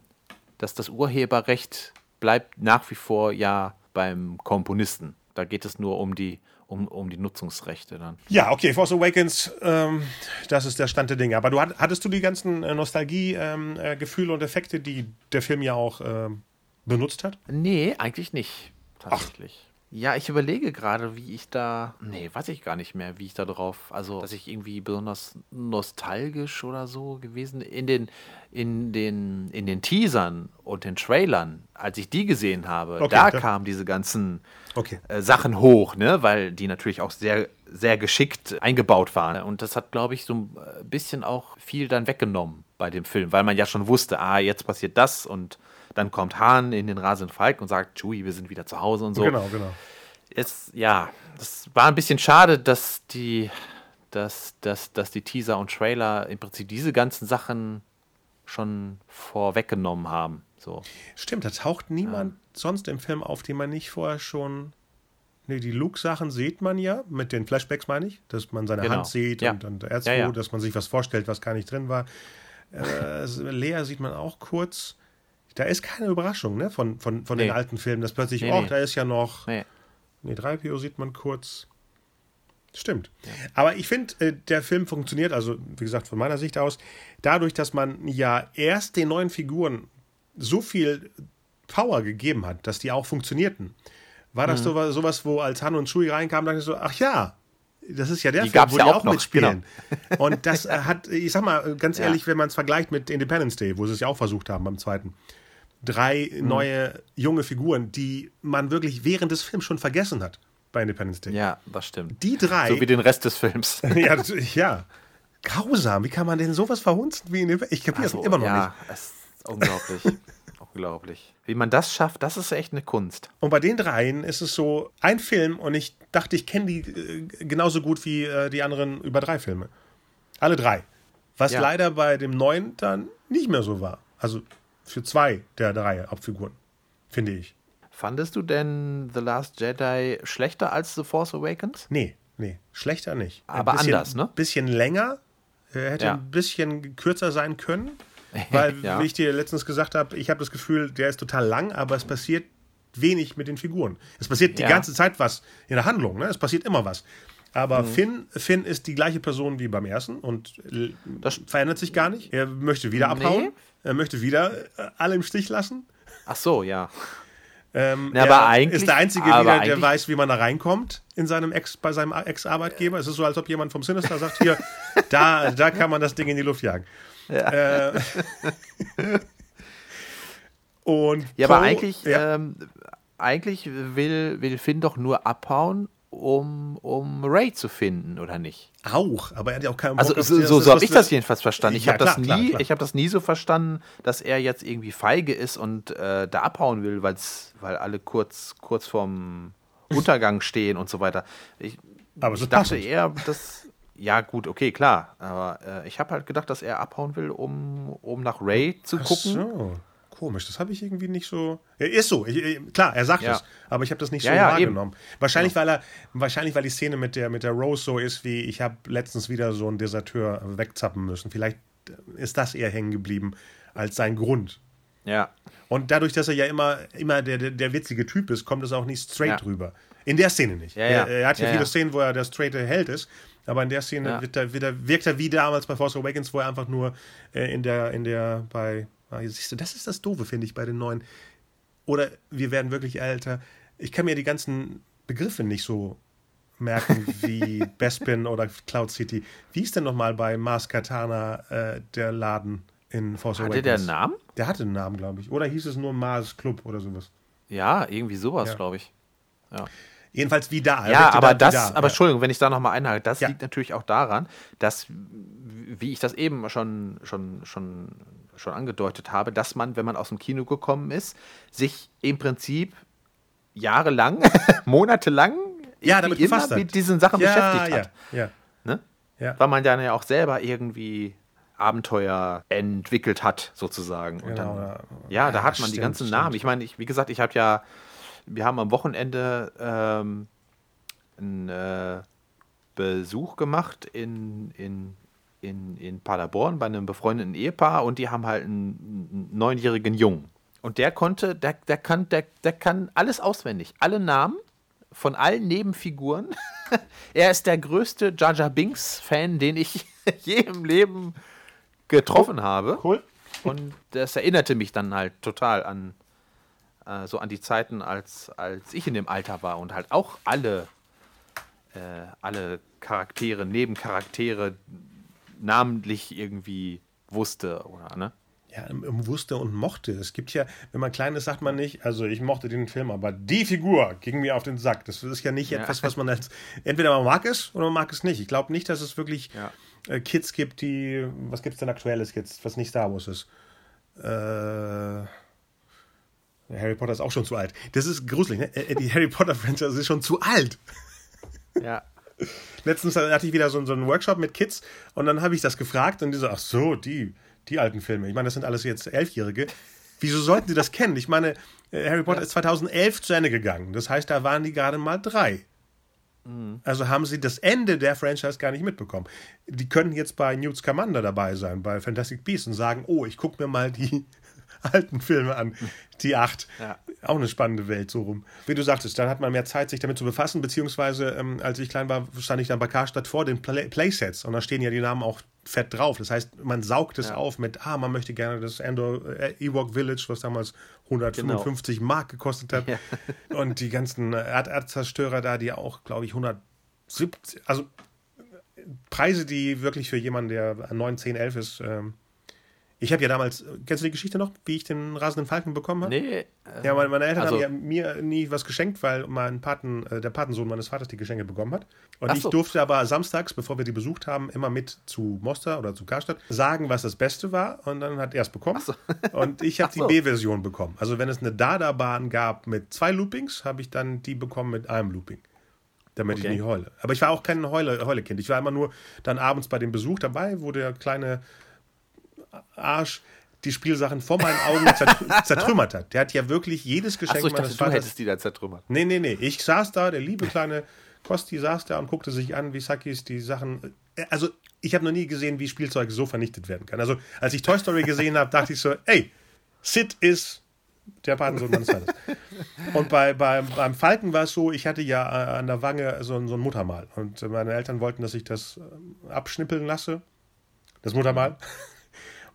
dass das Urheberrecht bleibt nach wie vor ja beim Komponisten. Da geht es nur um die, um, um die Nutzungsrechte dann. Ja, okay, Force Awakens, ähm, das ist der Stand der Dinge. Aber du hattest du die ganzen äh, Nostalgie-Gefühle ähm, äh, und Effekte, die der Film ja auch äh, benutzt hat? Nee, eigentlich nicht. Tatsächlich. Ach. Ja, ich überlege gerade, wie ich da. Nee, weiß ich gar nicht mehr, wie ich da drauf. Also, dass ich irgendwie besonders nostalgisch oder so gewesen. In den, in den, in den Teasern und den Trailern, als ich die gesehen habe, okay, da kamen diese ganzen okay. äh, Sachen hoch, ne? Weil die natürlich auch sehr, sehr geschickt eingebaut waren. Und das hat, glaube ich, so ein äh, bisschen auch viel dann weggenommen bei dem Film, weil man ja schon wusste, ah, jetzt passiert das und dann kommt Hahn in den rasenden Falk und sagt, Chewie, wir sind wieder zu Hause und so. Genau, genau. Jetzt, ja, das war ein bisschen schade, dass die, dass, dass, dass die Teaser und Trailer im Prinzip diese ganzen Sachen schon vorweggenommen haben. So. Stimmt, da taucht niemand ja. sonst im Film auf, den man nicht vorher schon. Ne, die Luke-Sachen sieht man ja, mit den Flashbacks meine ich, dass man seine genau. Hand sieht ja. und dann der Erzfruh, ja, dass man sich was vorstellt, was gar nicht drin war. Äh, Lea sieht man auch kurz da ist keine Überraschung, ne? Von, von, von nee. den alten Filmen, dass plötzlich, nee, oh, nee. da ist ja noch. Nee. Nee, 3PO sieht man kurz. Stimmt. Ja. Aber ich finde, äh, der Film funktioniert, also wie gesagt, von meiner Sicht aus, dadurch, dass man ja erst den neuen Figuren so viel Power gegeben hat, dass die auch funktionierten. War das mhm. sowas, sowas, wo als Han und Chewie reinkamen, dachte ich so, ach ja, das ist ja der die Film, wo ja die auch, noch, mitspielen. Genau. Und das äh, hat, ich sag mal, ganz ehrlich, ja. wenn man es vergleicht mit Independence Day, wo sie es ja auch versucht haben beim zweiten, drei mhm. neue junge Figuren, die man wirklich während des Films schon vergessen hat bei Independence Day. Ja, das stimmt. Die drei. So wie den Rest des Films. ja, das, ja. Grausam. Wie kann man denn sowas verhunzen wie in Ich kapiere es also, immer noch ja, nicht. Ja, es ist unglaublich. unglaublich. Wie man das schafft, das ist echt eine Kunst. Und bei den dreien ist es so ein Film und ich dachte, ich kenne die äh, genauso gut wie äh, die anderen über drei Filme. Alle drei. Was ja. leider bei dem neuen dann nicht mehr so war. Also für zwei der drei Hauptfiguren, finde ich. Fandest du denn The Last Jedi schlechter als The Force Awakens? Nee, nee, schlechter nicht. Aber bisschen, anders, ne? Bisschen länger, äh, hätte ja. ein bisschen kürzer sein können. Weil, ja. wie ich dir letztens gesagt habe, ich habe das Gefühl, der ist total lang, aber es passiert wenig mit den Figuren. Es passiert die ja. ganze Zeit was in der Handlung, ne? Es passiert immer was. Aber mhm. Finn, Finn ist die gleiche Person wie beim ersten und das verändert sich gar nicht. Er möchte wieder abhauen. Nee. Er möchte wieder äh, alle im Stich lassen. Ach so, ja. Ähm, ja, aber eigentlich, ist der Einzige wieder, der weiß, wie man da reinkommt in seinem Ex, bei seinem Ex-Arbeitgeber. Es ist so, als ob jemand vom Sinister sagt, hier, da, da kann man das Ding in die Luft jagen. Ja, äh, und ja aber eigentlich, ja. Ähm, eigentlich will, will Finn doch nur abhauen, um, um Ray zu finden, oder nicht? Auch, aber er hat ja auch keinen Bock Also so, so, so habe ich das jedenfalls verstanden. Ich ja, habe das, nie, hab das nie so verstanden, dass er jetzt irgendwie feige ist und äh, da abhauen will, weil's, weil alle kurz, kurz vorm Untergang stehen und so weiter. Ich, aber ich dachte eher, dass. Ja, gut, okay, klar. Aber äh, ich habe halt gedacht, dass er abhauen will, um, um nach Ray zu gucken. Ach so komisch. Das habe ich irgendwie nicht so. Ja, ist so. Ich, klar, er sagt ja. es, aber ich habe das nicht ja, so wahrgenommen. Eben. Wahrscheinlich, weil er, wahrscheinlich, weil die Szene mit der, mit der Rose so ist, wie ich habe letztens wieder so einen Deserteur wegzappen müssen. Vielleicht ist das eher hängen geblieben als sein Grund. Ja. Und dadurch, dass er ja immer, immer der, der, der witzige Typ ist, kommt es auch nicht straight rüber. In der Szene nicht. Ja, ja. Er, er, hat ja, viele Szenen, wo er der straighte Held ist, aber in der Szene wird er, wird er, wirkt er wie damals bei Force Awakens, wo er einfach nur äh, in der, in der, bei Siehst du, das ist das Doofe, finde ich, bei den neuen. Oder wir werden wirklich älter. Ich kann mir die ganzen Begriffe nicht so merken wie Bespin oder Cloud City. Wie ist denn nochmal bei Mars Katana äh, der Laden in Force Awakens? Hatte der einen Namen? Der hatte einen Namen, glaube ich. Oder hieß es nur Mars Club oder sowas? Ja, irgendwie sowas, ja. glaube ich. Ja. Jedenfalls wie da. Ja, aber das, da. aber ja. Entschuldigung, wenn ich da nochmal einhake, das ja. liegt natürlich auch daran, dass, wie ich das eben schon, schon, schon schon angedeutet habe, dass man, wenn man aus dem Kino gekommen ist, sich im Prinzip jahrelang, monatelang ja, damit immer mit diesen Sachen ja, beschäftigt hat. Ja, ja. Ne? ja. Weil man dann ja auch selber irgendwie Abenteuer entwickelt hat, sozusagen. Und genau, dann, ja, da hat man stimmt, die ganzen stimmt. Namen. Ich meine, ich, wie gesagt, ich habe ja, wir haben am Wochenende ähm, einen äh, Besuch gemacht in, in in, in Paderborn bei einem befreundeten Ehepaar und die haben halt einen, neunjährigen Jungen. Und der konnte, der, der, kann, der, der kann alles auswendig. Alle Namen von allen Nebenfiguren. er ist der größte Jar Jar Binks-Fan, den ich je im Leben getroffen cool. habe. Cool. Und das erinnerte mich dann halt total an äh, so an die Zeiten, als, als ich in dem Alter war und halt auch alle, äh, alle Charaktere, Nebencharaktere namentlich irgendwie wusste, oder ne? Ja, wusste und mochte. Es gibt ja, wenn man klein ist, sagt man nicht, also ich mochte den Film, aber die Figur ging mir auf den Sack. Das ist ja nicht ja. etwas, was man als, entweder man mag es oder man mag es nicht. Ich glaube nicht, dass es wirklich ja. äh, Kids gibt, die, was gibt es denn aktuelles jetzt, was nicht Star Wars ist? Äh, Harry Potter ist auch schon zu alt. Das ist gruselig, ne? Äh, die Harry Potter Franchise ist schon zu alt. Ja. Letztens hatte ich wieder so, so einen Workshop mit Kids und dann habe ich das gefragt und die so, ach so, die, die alten Filme. Ich meine, das sind alles jetzt Elfjährige. Wieso sollten die das kennen? Ich meine, äh, Harry Potter ist 2011 zu Ende gegangen. Das heißt, da waren die gerade mal drei. Mhm. Also haben sie das Ende der Franchise gar nicht mitbekommen. Die können jetzt bei Newt Scamander dabei sein, bei Fantastic Beasts und sagen, oh, ich gucke mir mal die alten Filme an. Die acht. Ja. Auch eine spannende Welt so rum. Wie du sagtest, dann hat man mehr Zeit, sich damit zu befassen, beziehungsweise ähm, als ich klein war, stand ich dann bei Karstadt vor den Play Playsets und da stehen ja die Namen auch fett drauf. Das heißt, man saugt es ja. auf mit, ah, man möchte gerne das Endor äh, Ewok Village, was damals 155 genau. Mark gekostet hat. Ja. Und die ganzen Erderzerstörer da, die auch, glaube ich, 170, also Preise, die wirklich für jemanden, der 9, 10, 11 ist, ähm, ich habe ja damals, kennst du die Geschichte noch, wie ich den rasenden Falken bekommen habe? Nee. Äh, ja, meine, meine Eltern also, haben ja mir nie was geschenkt, weil mein Paten, äh, der Patensohn meines Vaters die Geschenke bekommen hat. Und so. ich durfte aber samstags, bevor wir die besucht haben, immer mit zu Moster oder zu Karstadt sagen, was das Beste war. Und dann hat er es bekommen. So. Und ich habe so. die B-Version bekommen. Also wenn es eine Dada-Bahn gab mit zwei Loopings, habe ich dann die bekommen mit einem Looping damit okay. ich nicht heule. Aber ich war auch kein Heule, Heulekind. Ich war immer nur dann abends bei dem Besuch dabei, wo der kleine Arsch die Spielsachen vor meinen Augen zertrümmert hat. Der hat ja wirklich jedes Geschenk Ach so, ich meines dachte, Vaters. Du hättest die da zertrümmert. Nee, nee, nee. Ich saß da, der liebe kleine Kosti saß da und guckte sich an, wie Sakis die Sachen. Also, ich habe noch nie gesehen, wie Spielzeug so vernichtet werden kann. Also, als ich Toy Story gesehen habe, dachte ich so, ey, Sid ist der Patensohn meines Vaters. Und bei, bei, beim Falken war es so, ich hatte ja an der Wange so, so ein Muttermal. Und meine Eltern wollten, dass ich das abschnippeln lasse. Das Muttermal.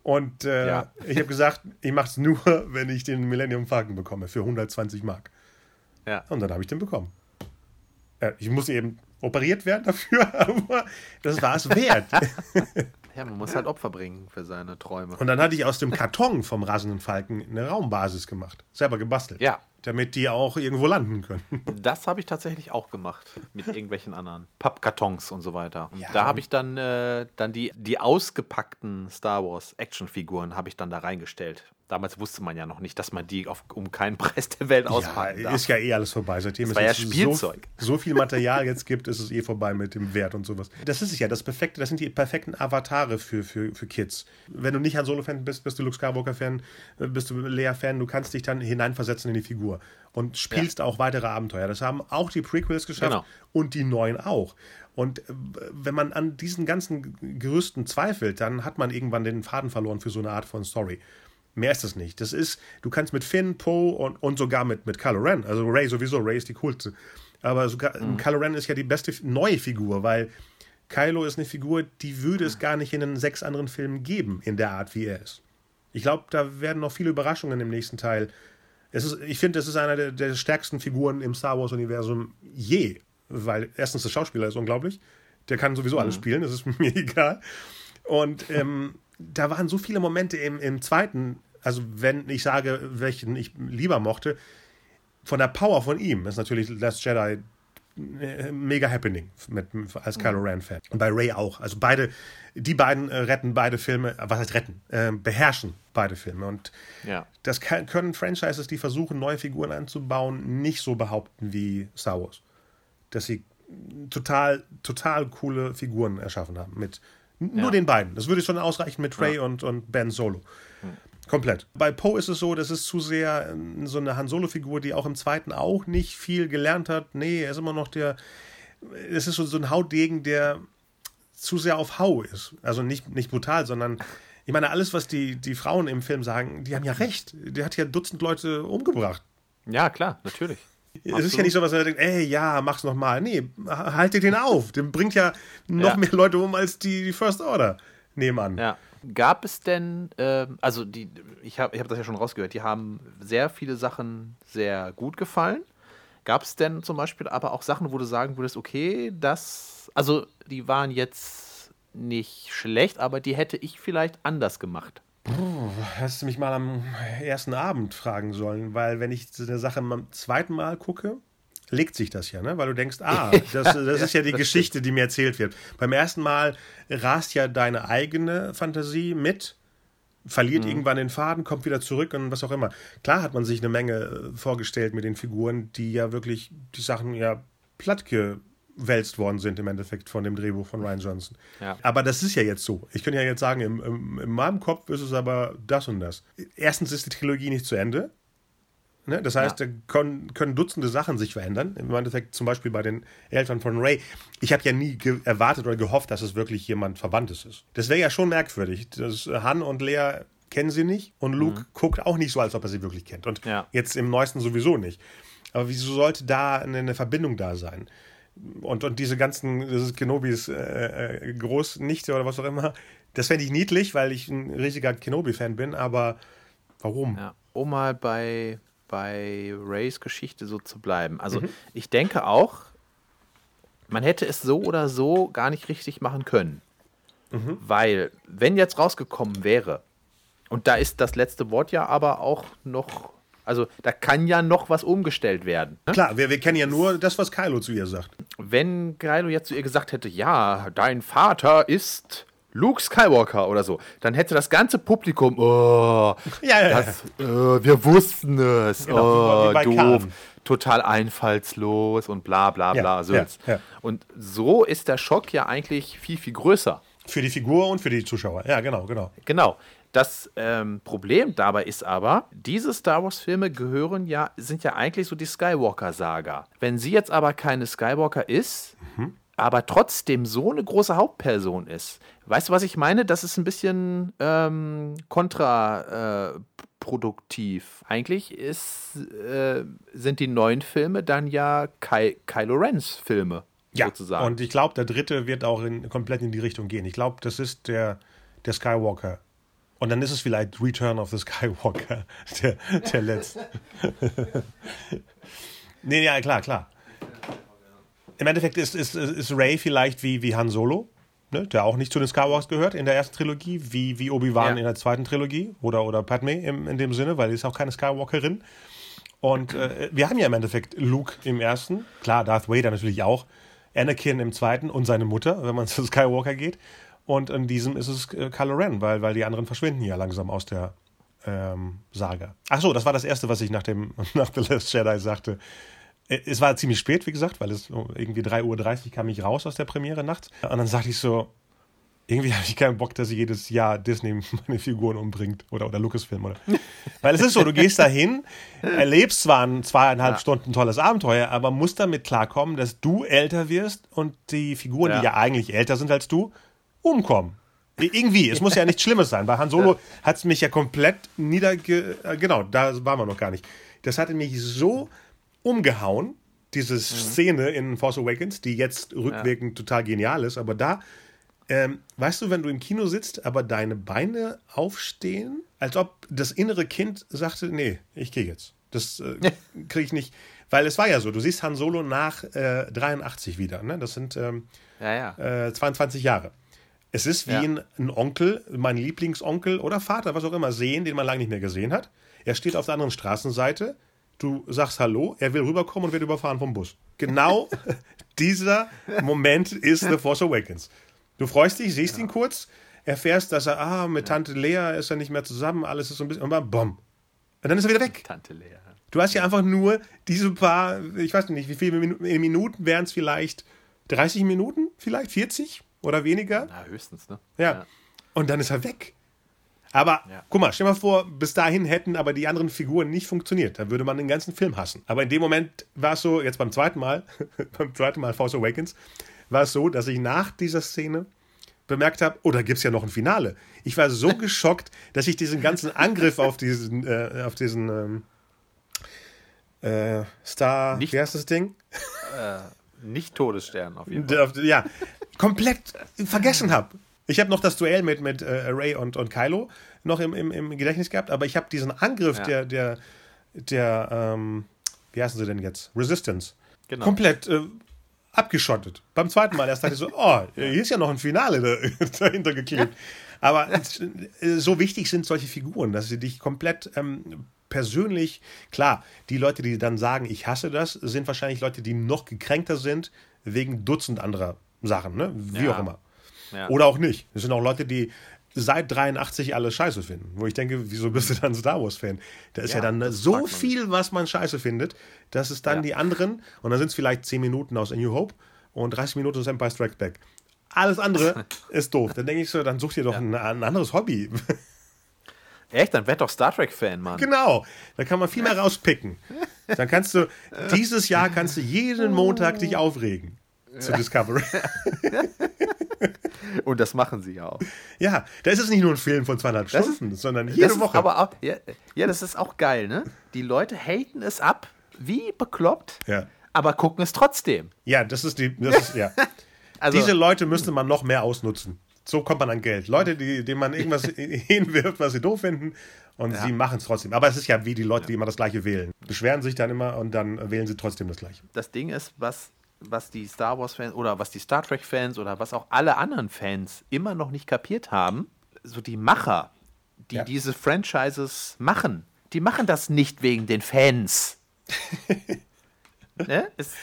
Und äh, ja. ich habe gesagt, ich mache es nur, wenn ich den Millennium Falcon bekomme für 120 Mark. Ja. Und dann habe ich den bekommen. Ja, ich muss eben operiert werden dafür, aber das war es wert. ja, man muss halt Opfer bringen für seine Träume. Und dann hatte ich aus dem Karton vom rasenden Falken eine Raumbasis gemacht. Selber gebastelt. Ja, damit die auch irgendwo landen können. Das habe ich tatsächlich auch gemacht mit irgendwelchen anderen Pappkartons und so weiter. Ja. Da habe ich dann, äh, dann die, die ausgepackten Star Wars Actionfiguren habe ich dann da reingestellt. Damals wusste man ja noch nicht, dass man die auf, um keinen Preis der Welt auspacken ja, darf. Ist ja eh alles vorbei. Seitdem das es ja Spielzeug. So, so, viel Material jetzt gibt, ist es eh vorbei mit dem Wert und sowas. Das ist es ja, das perfekte, das sind die perfekten Avatare für, für, für Kids. Wenn du nicht ein Solo-Fan bist, bist du Luke Skywalker-Fan, bist du Leia-Fan, du kannst dich dann hineinversetzen in die Figur und spielst ja. auch weitere Abenteuer. Das haben auch die Prequels geschafft genau. und die neuen auch. Und äh, wenn man an diesen ganzen Gerüsten zweifelt, dann hat man irgendwann den Faden verloren für so eine Art von Story. Mehr ist es nicht. Das ist, du kannst mit Finn, Poe und, und sogar mit, mit Kylo Ren, also Ray sowieso, Ray ist die coolste. Aber sogar, mhm. Kylo Ren ist ja die beste neue Figur, weil Kylo ist eine Figur, die würde es gar nicht in den sechs anderen Filmen geben, in der Art, wie er ist. Ich glaube, da werden noch viele Überraschungen im nächsten Teil. Es ist, ich finde, es ist einer der, der, stärksten Figuren im Star Wars-Universum je. Weil erstens der Schauspieler ist unglaublich. Der kann sowieso mhm. alles spielen, das ist mir egal. Und ähm, da waren so viele Momente im, im zweiten also wenn ich sage, welchen ich lieber mochte, von der Power von ihm. Ist natürlich Last Jedi äh, mega happening mit, als Kylo Ren Fan. Und bei Ray auch. Also beide die beiden äh, retten beide Filme was heißt retten? Äh, beherrschen beide Filme. Und ja. das kann, können Franchises die versuchen neue Figuren einzubauen nicht so behaupten wie Star Wars. Dass sie total total coole Figuren erschaffen haben mit nur ja. den beiden das würde schon ausreichen mit Ray ja. und und Ben Solo Komplett. Bei Poe ist es so, das ist zu sehr ähm, so eine Han Solo-Figur, die auch im zweiten auch nicht viel gelernt hat. Nee, er ist immer noch der. Es ist so, so ein Hautdegen, der zu sehr auf Hau ist. Also nicht, nicht brutal, sondern ich meine, alles, was die, die Frauen im Film sagen, die haben ja recht. Der hat ja Dutzend Leute umgebracht. Ja, klar, natürlich. Es Absolut. ist ja nicht so, dass er denkt, ey, ja, mach's nochmal. Nee, haltet den auf. Der bringt ja noch ja. mehr Leute um als die First Order nebenan. Ja. Gab es denn, äh, also die, ich habe ich hab das ja schon rausgehört, die haben sehr viele Sachen sehr gut gefallen. Gab es denn zum Beispiel aber auch Sachen, wo du sagen würdest, okay, das, also die waren jetzt nicht schlecht, aber die hätte ich vielleicht anders gemacht? Hast du mich mal am ersten Abend fragen sollen, weil wenn ich eine Sache beim zweiten Mal gucke, legt sich das ja, ne? weil du denkst, ah, das, das ist ja die Geschichte, die mir erzählt wird. Beim ersten Mal rast ja deine eigene Fantasie mit, verliert mhm. irgendwann den Faden, kommt wieder zurück und was auch immer. Klar hat man sich eine Menge äh, vorgestellt mit den Figuren, die ja wirklich die Sachen ja plattgewälzt worden sind im Endeffekt von dem Drehbuch von Ryan Johnson. Ja. Aber das ist ja jetzt so. Ich könnte ja jetzt sagen, im, im, in meinem Kopf ist es aber das und das. Erstens ist die Trilogie nicht zu Ende. Ne? Das heißt, ja. da können, können, Dutzende Sachen sich verändern. Im Endeffekt zum Beispiel bei den Eltern von Ray. Ich habe ja nie erwartet oder gehofft, dass es wirklich jemand Verwandtes ist. Das wäre ja schon merkwürdig. Das, Han und Lea kennen sie nicht und Luke mhm. guckt auch nicht so, als ob er sie wirklich kennt. Und ja. jetzt im neuesten sowieso nicht. Aber wieso sollte da eine Verbindung da sein? Und, und diese ganzen, das ist Kenobis äh, äh, Großnichte oder was auch immer, das fände ich niedlich, weil ich ein riesiger Kenobi-Fan bin, aber warum? Ja. Um mal bei bei Rays Geschichte so zu bleiben. Also mhm. ich denke auch, man hätte es so oder so gar nicht richtig machen können. Mhm. Weil, wenn jetzt rausgekommen wäre, und da ist das letzte Wort ja aber auch noch, also da kann ja noch was umgestellt werden. Ne? Klar, wir, wir kennen ja nur das, was Kylo zu ihr sagt. Wenn Kylo jetzt zu ihr gesagt hätte, ja, dein Vater ist Luke Skywalker oder so, dann hätte das ganze Publikum, oh, ja, ja, das, ja. Äh, wir wussten es, genau, oh, doof, Kahn. total einfallslos und bla bla bla. Ja, ja, Und so ist der Schock ja eigentlich viel, viel größer. Für die Figur und für die Zuschauer, ja, genau, genau. Genau. Das ähm, Problem dabei ist aber, diese Star Wars-Filme gehören ja, sind ja eigentlich so die Skywalker-Saga. Wenn sie jetzt aber keine Skywalker ist, mhm aber trotzdem so eine große Hauptperson ist. Weißt du, was ich meine? Das ist ein bisschen ähm, kontraproduktiv. Äh, Eigentlich ist, äh, sind die neuen Filme dann ja Ky Kylo Rens Filme. Ja, sozusagen. und ich glaube, der dritte wird auch in, komplett in die Richtung gehen. Ich glaube, das ist der, der Skywalker. Und dann ist es vielleicht Return of the Skywalker, der, der letzte. nee, ja, klar, klar im Endeffekt ist, ist, ist Ray vielleicht wie, wie Han Solo, ne, der auch nicht zu den Skywalkers gehört in der ersten Trilogie, wie, wie Obi-Wan ja. in der zweiten Trilogie oder, oder Padme im, in dem Sinne, weil sie ist auch keine Skywalkerin. Und äh, wir haben ja im Endeffekt Luke im ersten, klar, Darth Vader natürlich auch, Anakin im zweiten und seine Mutter, wenn man zu Skywalker geht. Und in diesem ist es äh, Kylo Ren, weil, weil die anderen verschwinden ja langsam aus der ähm, Saga. Ach so, das war das Erste, was ich nach, dem, nach The Last Jedi sagte. Äh, es war ziemlich spät, wie gesagt, weil es irgendwie 3.30 Uhr kam ich raus aus der Premiere nachts. Und dann sagte ich so, irgendwie habe ich keinen Bock, dass jedes Jahr Disney meine Figuren umbringt oder, oder Lucasfilm. Oder. Weil es ist so, du gehst da hin, erlebst zwar ein zweieinhalb ja. Stunden tolles Abenteuer, aber musst damit klarkommen, dass du älter wirst und die Figuren, ja. die ja eigentlich älter sind als du, umkommen. Irgendwie, es muss ja nichts Schlimmes sein. Bei Han Solo ja. hat es mich ja komplett niederge... Äh, genau, da waren wir noch gar nicht. Das hatte mich so umgehauen, diese mhm. Szene in Force Awakens, die jetzt rückwirkend total genial ist, aber da ähm, weißt du, wenn du im Kino sitzt, aber deine Beine aufstehen, als ob das innere Kind sagte, nee, ich gehe jetzt. Das äh, kriege ich nicht. Weil es war ja so, du siehst Han Solo nach äh, 83 wieder. Ne? Das sind ähm, ja, ja. Äh, 22 Jahre. Es ist wie ja. ein, ein, Onkel, mein Lieblingsonkel oder Vater, was auch immer, sehen, den man lange nicht mehr gesehen hat. Er steht auf der anderen Straßenseite. Du sagst Hallo, er will rüberkommen und wird überfahren vom Bus. Genau dieser Moment ist The Force Awakens. Du freust dich, siehst ja. ihn kurz, erfährst, dass er, ah, mit Tante Lea ist er nicht mehr zusammen, alles ist so ein bisschen, und dann bumm. Und dann ist er wieder weg. Tante Lea. Du hast ja einfach nur diese paar, ich weiß nicht, wie viele Minuten wären es vielleicht? 30 Minuten vielleicht? 40 oder weniger? Na, höchstens, ne? Ja. ja. Und dann ist er weg. Aber ja. guck mal, stell mal vor, bis dahin hätten aber die anderen Figuren nicht funktioniert. Da würde man den ganzen Film hassen. Aber in dem Moment war es so, jetzt beim zweiten Mal, beim zweiten Mal Force Awakens, war es so, dass ich nach dieser Szene bemerkt habe, oh, da gibt es ja noch ein Finale. Ich war so geschockt, dass ich diesen ganzen Angriff auf diesen, äh, auf diesen ähm, äh, Star, nicht, wie heißt das Ding? Äh, nicht Todesstern auf jeden Fall. Ja, komplett vergessen habe. Ich habe noch das Duell mit, mit äh, Ray und, und Kylo noch im, im, im Gedächtnis gehabt, aber ich habe diesen Angriff ja. der, der, der ähm, wie heißen sie denn jetzt? Resistance. Genau. Komplett äh, abgeschottet. Beim zweiten Mal erst dachte ich so, oh, hier ist ja noch ein Finale dahinter geklebt. Aber äh, so wichtig sind solche Figuren, dass sie dich komplett ähm, persönlich, klar, die Leute, die dann sagen, ich hasse das, sind wahrscheinlich Leute, die noch gekränkter sind wegen Dutzend anderer Sachen, ne? wie ja. auch immer. Ja. Oder auch nicht. Es sind auch Leute, die seit 83 alles scheiße finden. Wo ich denke, wieso bist du dann Star Wars-Fan? Da ist ja, ja dann so viel, was man scheiße findet, dass es dann ja. die anderen, und dann sind es vielleicht 10 Minuten aus A New Hope und 30 Minuten aus Empire Strikes Back. Alles andere ist doof. Dann denke ich so, dann such dir doch ja. ein, ein, anderes Hobby. Echt? Dann werd doch Star Trek-Fan, Mann. Genau. Da kann man viel mehr rauspicken. Dann kannst du, dieses Jahr kannst du jeden Montag dich aufregen zu Discovery. Und das machen sie ja auch. Ja, da ist es nicht nur ein Film von zweieinhalb das Stunden, ist, sondern jede Woche. aber auch, ja, ja, das ist auch geil, ne? Die Leute haten es ab, wie bekloppt, ja. aber gucken es trotzdem. Ja, das ist die, das ist, ja. also, Diese Leute müsste man noch mehr ausnutzen. So kommt man an Geld. Leute, die, denen man irgendwas hinwirft, was sie doof finden, und ja. sie machen es trotzdem. Aber es ist ja wie die Leute, die immer das Gleiche wählen. Beschweren sich dann immer und dann wählen sie trotzdem das Gleiche. Das Ding ist, was was die Star Wars-Fans oder was die Star Trek-Fans oder was auch alle anderen Fans immer noch nicht kapiert haben, so die Macher, die ja. diese Franchises machen, die machen das nicht wegen den Fans. ne? es,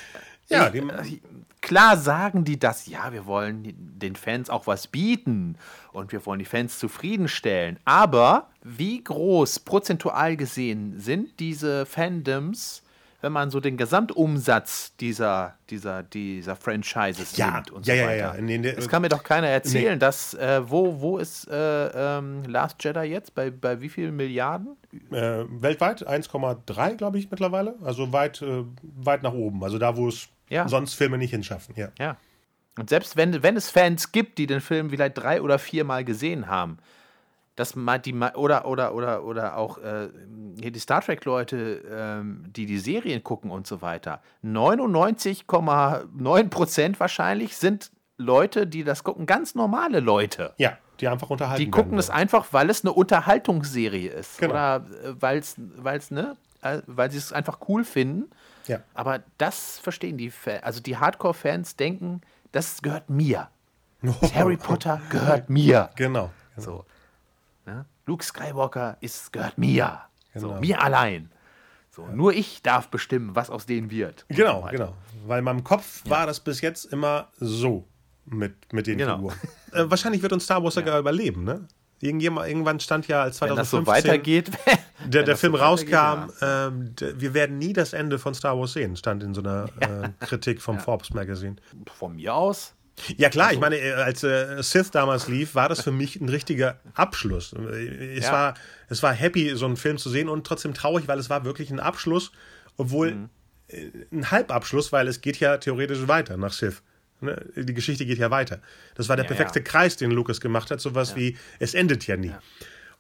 ja, ich, äh, klar sagen die das, ja, wir wollen den Fans auch was bieten und wir wollen die Fans zufriedenstellen. Aber wie groß prozentual gesehen sind diese Fandoms wenn man so den Gesamtumsatz dieser, dieser, dieser Franchises ja, nimmt und ja, so ja, weiter. Ja, nee, nee, das kann mir doch keiner erzählen, nee. dass, äh, wo, wo ist äh, ähm, Last Jedi jetzt? Bei, bei wie vielen Milliarden? Äh, weltweit 1,3, glaube ich, mittlerweile. Also weit, äh, weit nach oben. Also da, wo es ja. sonst Filme nicht hinschaffen. Ja. ja. Und selbst wenn, wenn es Fans gibt, die den Film vielleicht drei oder viermal gesehen haben, dass die oder oder oder oder auch äh, die Star Trek Leute, ähm, die die Serien gucken und so weiter. 99,9 Prozent wahrscheinlich sind Leute, die das gucken, ganz normale Leute. Ja, die einfach unterhalten. Die gucken es einfach, weil es eine Unterhaltungsserie ist genau. oder äh, weil es weil ne äh, weil sie es einfach cool finden. Ja. Aber das verstehen die Fans, also die Hardcore Fans denken, das gehört mir. Harry Potter gehört mir. Genau. genau. So. Luke Skywalker ist, gehört mir. Genau. So, mir allein. So, nur ich darf bestimmen, was aus denen wird. Genau, genau. Weil in meinem Kopf ja. war das bis jetzt immer so mit, mit den genau. Figuren. äh, wahrscheinlich wird uns Star Wars sogar überleben, ne? Irgendwann stand ja als 2015, Wenn das so weitergeht, der, der Film so rauskam, ja. ähm, wir werden nie das Ende von Star Wars sehen, stand in so einer ja. äh, Kritik vom ja. Forbes Magazine. Von mir aus. Ja klar, also. ich meine, äh, als äh, Sith damals lief, war das für mich ein richtiger Abschluss. Äh, es, war, es war happy, so einen Film zu sehen und trotzdem traurig, weil es war wirklich ein Abschluss, obwohl mhm. ein Halbabschluss, weil es geht ja theoretisch weiter nach Sith. Ne? Die Geschichte geht ja weiter. Das war der ja, perfekte ja. Kreis, den Lucas gemacht hat, sowas ja. wie, es endet ja nie.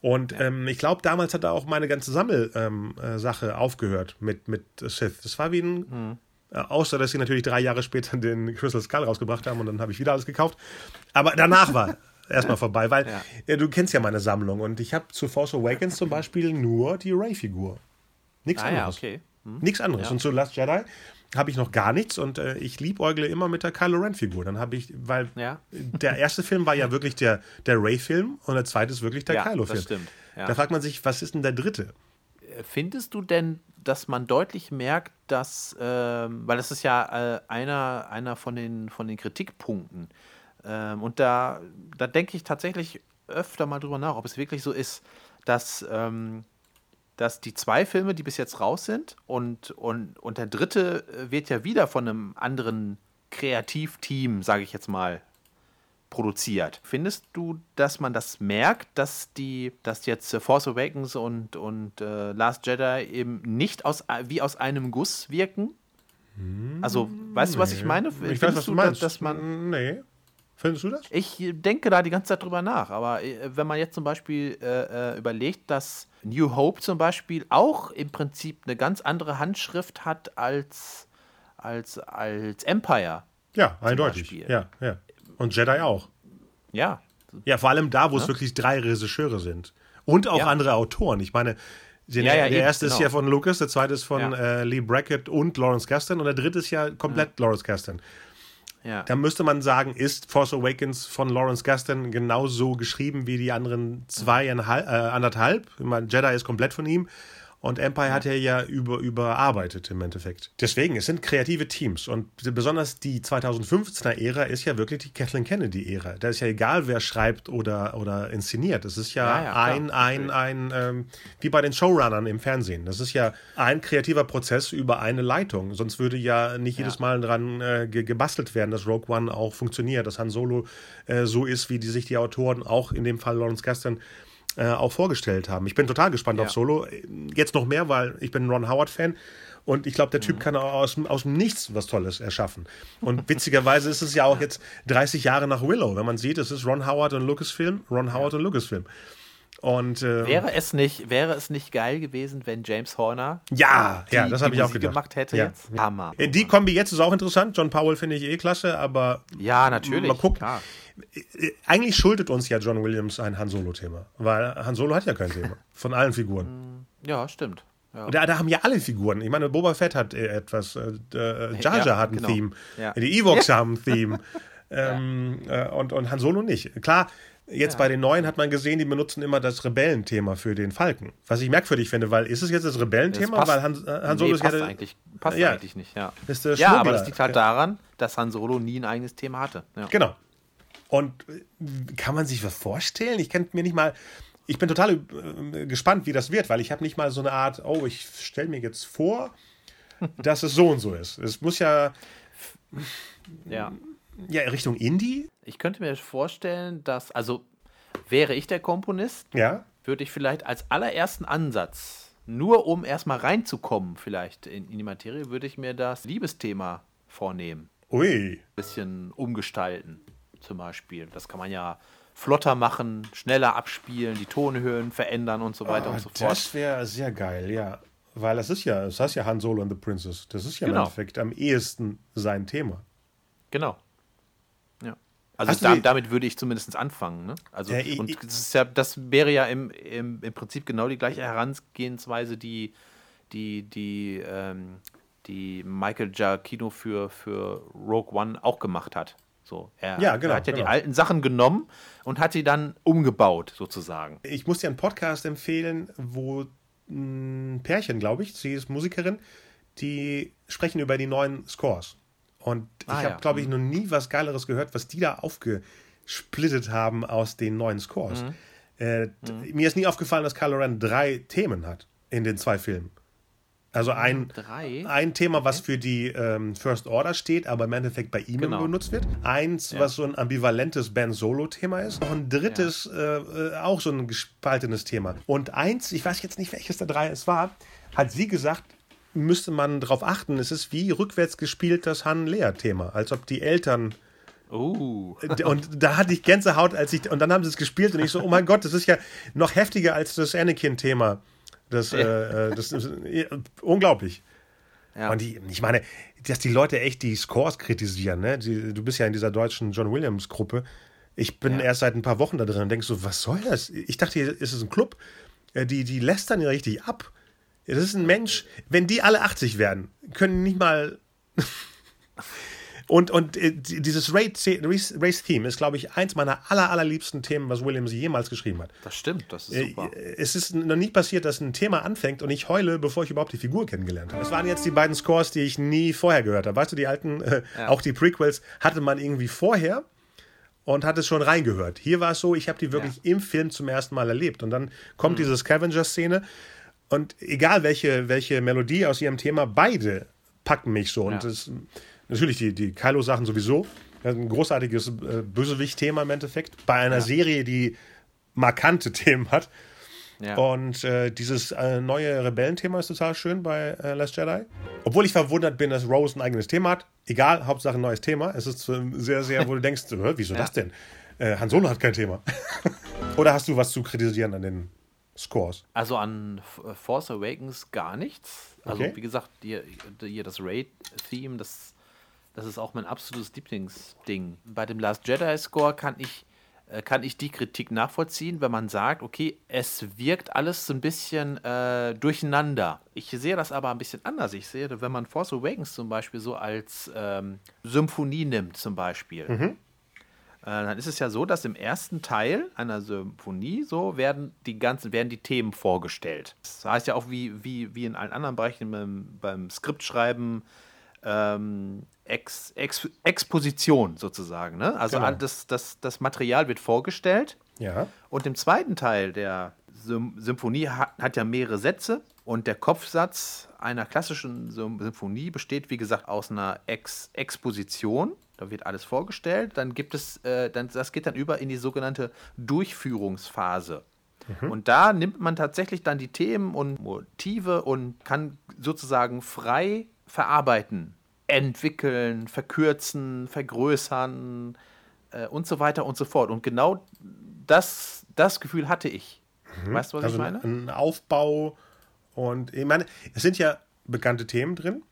Und ähm, ich glaube, damals hat er auch meine ganze Sammelsache ähm, äh, aufgehört mit, mit Sith. Das war wie ein. Mhm. Äh, außer, dass sie natürlich drei Jahre später den Crystal Skull rausgebracht haben und dann habe ich wieder alles gekauft. Aber danach war erstmal vorbei, weil ja. du kennst ja meine Sammlung und ich habe zu Force Awakens zum Beispiel nur die Ray-Figur. Nichts ah, anderes. Ja, okay. Hm. Nichts anderes. Und zu Last Jedi habe ich noch gar nichts und äh, ich liebäugle immer mit der Kylo Ren-Figur. Dann habe ich, weil ja. der erste Film war ja wirklich der, der Ray-Film und der zweite ist wirklich der ja, Kylo-Film. Das stimmt. Ja. Da fragt man sich, was ist denn der dritte? Findest du denn, dass man deutlich merkt, dass, äh, weil das ist ja äh, einer, einer von, den, von den Kritikpunkten, ähm, und da, da denke ich tatsächlich öfter mal drüber nach, ob es wirklich so ist, dass ähm, dass die zwei Filme, die bis jetzt raus sind, und, und, und der dritte äh, wird ja wieder von einem anderen Kreativteam, sage ich jetzt mal, produziert. Findest du, dass man das merkt, dass die, dass jetzt Force Awakens und, und äh, Last Jedi eben nicht aus, wie aus einem Guss wirken? Also, weißt nee. du, was ich meine? Ich Findest weiß, was du meinst. Dass man nee. Findest du das? Ich denke da die ganze Zeit drüber nach. Aber äh, wenn man jetzt zum Beispiel äh, äh, überlegt, dass New Hope zum Beispiel auch im Prinzip eine ganz andere Handschrift hat als, als, als Empire. Ja, eindeutig. Ja, ja. Und Jedi auch. Ja. Ja, vor allem da, wo ja? es wirklich drei Regisseure sind. Und auch ja. andere Autoren. Ich meine, den, ja, ja, der erste genau. ist ja von Lucas, der zweite ist von äh, Lee Brackett und Lawrence Gaston und der dritte ist ja komplett Lawrence Gaston. Ja. Da müsste man sagen, ist Force Awakens von Lawrence Gaston genauso geschrieben wie die anderen zwei, äh, anderthalb. Ich meine, Jedi ist komplett von ihm. Und Empire ja. hat er ja über, überarbeitet im Endeffekt. Deswegen, es sind kreative Teams. Und besonders die 2015er Ära ist ja wirklich die Kathleen Kennedy-Ära. Da ist ja egal, wer schreibt oder, oder inszeniert. Es ist ja, ja, ja ein, ein, ein, ähm, wie bei den Showrunnern im Fernsehen. Das ist ja ein kreativer Prozess über eine Leitung. Sonst würde ja nicht jedes Mal dran äh, gebastelt werden, dass Rogue One auch funktioniert, dass Han Solo äh, so ist, wie die sich die Autoren, auch in dem Fall Lawrence Gaston, äh, auch vorgestellt haben. Ich bin total gespannt ja. auf Solo. Jetzt noch mehr, weil ich bin ein Ron Howard-Fan. Und ich glaube, der Typ mhm. kann aus, aus dem Nichts was Tolles erschaffen. Und witzigerweise ist es ja auch jetzt 30 Jahre nach Willow. Wenn man sieht, es ist Ron Howard und Lucasfilm, Ron Howard und Lucasfilm. Und, äh, wäre, es nicht, wäre es nicht geil gewesen, wenn James Horner ja, die, ja, das habe ich auch gedacht. gemacht hätte ja. jetzt? Hammer. Äh, die Kombi jetzt ist auch interessant. John Powell finde ich eh klasse, aber ja, natürlich. Mal gucken. Klar. Eigentlich schuldet uns ja John Williams ein Han Solo-Thema, weil Han Solo hat ja kein Thema von allen Figuren. Mm, ja, stimmt. Ja. Da, da, haben ja alle Figuren. Ich meine, Boba Fett hat äh, etwas, äh, äh, Jar Jar ja, hat ein genau. Theme, die Ewoks haben ein Theme ähm, äh, und, und Han Solo nicht. Klar, Jetzt ja. bei den neuen hat man gesehen, die benutzen immer das Rebellenthema für den Falken. Was ich merkwürdig finde, weil ist es jetzt das Rebellenthema? Weil Han, Han Solo nee, passt, ja, eigentlich, passt ja. eigentlich nicht, ja. Ist der ja, aber das liegt halt daran, dass Han Solo nie ein eigenes Thema hatte. Ja. Genau. Und äh, kann man sich was vorstellen? Ich kann mir nicht mal. Ich bin total äh, gespannt, wie das wird, weil ich habe nicht mal so eine Art, oh, ich stelle mir jetzt vor, dass es so und so ist. Es muss ja. Ja. Ja, Richtung Indie? Ich könnte mir vorstellen, dass, also wäre ich der Komponist, ja? würde ich vielleicht als allerersten Ansatz, nur um erstmal reinzukommen, vielleicht in, in die Materie, würde ich mir das Liebesthema vornehmen. Ui. Ein bisschen umgestalten, zum Beispiel. Das kann man ja flotter machen, schneller abspielen, die Tonhöhen verändern und so weiter oh, und so fort. Das wäre sehr geil, ja. Weil das ist ja, das heißt ja Han Solo and the Princess. Das ist ja genau. im Endeffekt am ehesten sein Thema. Genau. Also da, damit würde ich zumindest anfangen. Ne? Also, ja, und das, ist ja, das wäre ja im, im, im Prinzip genau die gleiche Herangehensweise, die, die, die, ähm, die Michael Giacchino für, für Rogue One auch gemacht hat. So, er, ja, genau, er hat ja genau. die alten Sachen genommen und hat sie dann umgebaut, sozusagen. Ich muss dir einen Podcast empfehlen, wo ein Pärchen, glaube ich, sie ist Musikerin, die sprechen über die neuen Scores. Und ich ah, habe, ja. glaube ich, mhm. noch nie was Geileres gehört, was die da aufgesplittet haben aus den neuen Scores. Mhm. Äh, mhm. Mir ist nie aufgefallen, dass Kylo Ren drei Themen hat in den zwei Filmen. Also ein, ein Thema, was für die ähm, First Order steht, aber im Endeffekt bei ihm genau. benutzt wird. Eins, ja. was so ein ambivalentes Ben Solo-Thema ist. Noch ein drittes, ja. äh, auch so ein gespaltenes Thema. Und eins, ich weiß jetzt nicht, welches der drei es war, hat sie gesagt, müsste man darauf achten, es ist wie rückwärts gespielt das Han-Lea-Thema. Als ob die Eltern Oh. und da hatte ich Gänsehaut, als ich, und dann haben sie es gespielt und ich so, oh mein Gott, das ist ja noch heftiger als das Anakin-Thema. Das, äh, das ist äh, unglaublich. Ja. Und die, ich meine, dass die Leute echt die Scores kritisieren, ne? Die, du bist ja in dieser deutschen John Williams-Gruppe. Ich bin ja. erst seit ein paar Wochen da drin und denke so, was soll das? Ich dachte, ist es ein Club. Äh, die, die lästern ja richtig ab. Das ist ein Mensch, wenn die alle 80 werden, können nicht mal. Und, und äh, dieses Race-Theme ist, glaube ich, eins meiner aller, allerliebsten Themen, was Williams jemals geschrieben hat. Das stimmt, das ist super. Äh, es ist noch nie passiert, dass ein Thema anfängt und ich heule, bevor ich überhaupt die Figur kennengelernt habe. Das waren jetzt die beiden Scores, die ich nie vorher gehört habe. Weißt du, die alten, äh, ja. auch die Prequels, hatte man irgendwie vorher und hat es schon reingehört. Hier war es so, ich habe die wirklich ja. im Film zum ersten Mal erlebt. Und dann kommt mhm. diese Scavenger-Szene und egal welche, welche Melodie aus ihrem Thema, beide packen mich so. Ja. Und das natürlich die, die Kylo-Sachen sowieso. Ein großartiges äh, Bösewicht-Thema im Endeffekt. Bei einer ja. Serie, die markante Themen hat. Ja. Und äh, dieses äh, neue Rebellenthema ist total schön bei äh, Last Jedi. Obwohl ich verwundert bin, dass Rose ein eigenes Thema hat. Egal, Hauptsache ein neues Thema. Es ist sehr, sehr, wo du denkst, wieso ja. das denn? Äh, Han Solo hat kein Thema. Oder hast du was zu kritisieren an den Scores? Also an Force Awakens gar nichts. Also okay. wie gesagt, hier, hier das Raid-Theme, das das ist auch mein absolutes Lieblingsding. Bei dem Last Jedi Score kann ich, äh, kann ich die Kritik nachvollziehen, wenn man sagt, okay, es wirkt alles so ein bisschen äh, durcheinander. Ich sehe das aber ein bisschen anders. Ich sehe, wenn man Force Awakens zum Beispiel so als ähm, Symphonie nimmt, zum Beispiel. Mhm. Äh, dann ist es ja so, dass im ersten Teil einer Symphonie so werden die ganzen, werden die Themen vorgestellt. Das heißt ja auch wie, wie, wie in allen anderen Bereichen beim, beim Skriptschreiben, ähm, Ex, Ex, Exposition sozusagen. Ne? Also genau. das, das, das Material wird vorgestellt. Ja. Und im zweiten Teil der Sym Symphonie hat, hat ja mehrere Sätze. Und der Kopfsatz einer klassischen Symphonie besteht, wie gesagt, aus einer Ex Exposition. Da wird alles vorgestellt. Dann gibt es, äh, dann, das geht dann über in die sogenannte Durchführungsphase. Mhm. Und da nimmt man tatsächlich dann die Themen und Motive und kann sozusagen frei verarbeiten entwickeln, verkürzen, vergrößern äh, und so weiter und so fort. Und genau das, das Gefühl hatte ich. Mhm. Weißt du, was also ich meine? Ein Aufbau und ich meine, es sind ja bekannte Themen drin.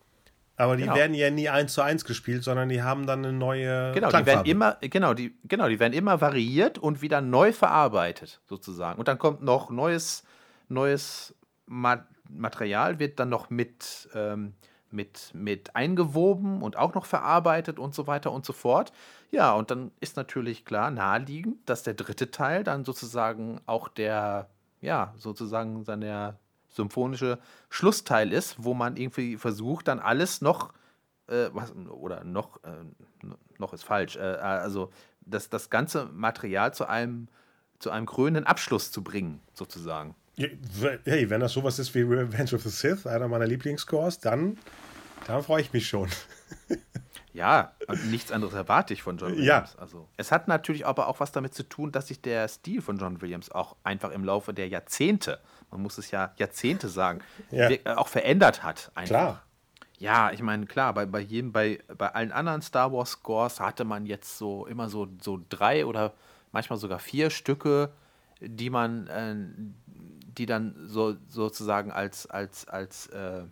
Aber die genau. werden ja nie eins zu eins gespielt, sondern die haben dann eine neue. Genau, die werden immer, genau, die, genau, die werden immer variiert und wieder neu verarbeitet, sozusagen. Und dann kommt noch neues, neues Material, wird dann noch mit ähm, mit, mit eingewoben und auch noch verarbeitet und so weiter und so fort. Ja, und dann ist natürlich klar naheliegend, dass der dritte Teil dann sozusagen auch der, ja, sozusagen seine symphonische Schlussteil ist, wo man irgendwie versucht, dann alles noch, äh, was, oder noch, äh, noch ist falsch, äh, also das, das ganze Material zu einem, zu einem krönenden Abschluss zu bringen, sozusagen. Hey, wenn das sowas ist wie Revenge of the Sith, einer meiner Lieblingsscores, dann, dann freue ich mich schon. Ja, und nichts anderes erwarte ich von John Williams. Ja. Also, es hat natürlich aber auch was damit zu tun, dass sich der Stil von John Williams auch einfach im Laufe der Jahrzehnte, man muss es ja Jahrzehnte sagen, ja. Äh, auch verändert hat. Einfach. Klar. Ja, ich meine, klar, bei, bei jedem, bei, bei allen anderen Star Wars Scores hatte man jetzt so immer so, so drei oder manchmal sogar vier Stücke, die man, äh, die dann so sozusagen als, als, als äh,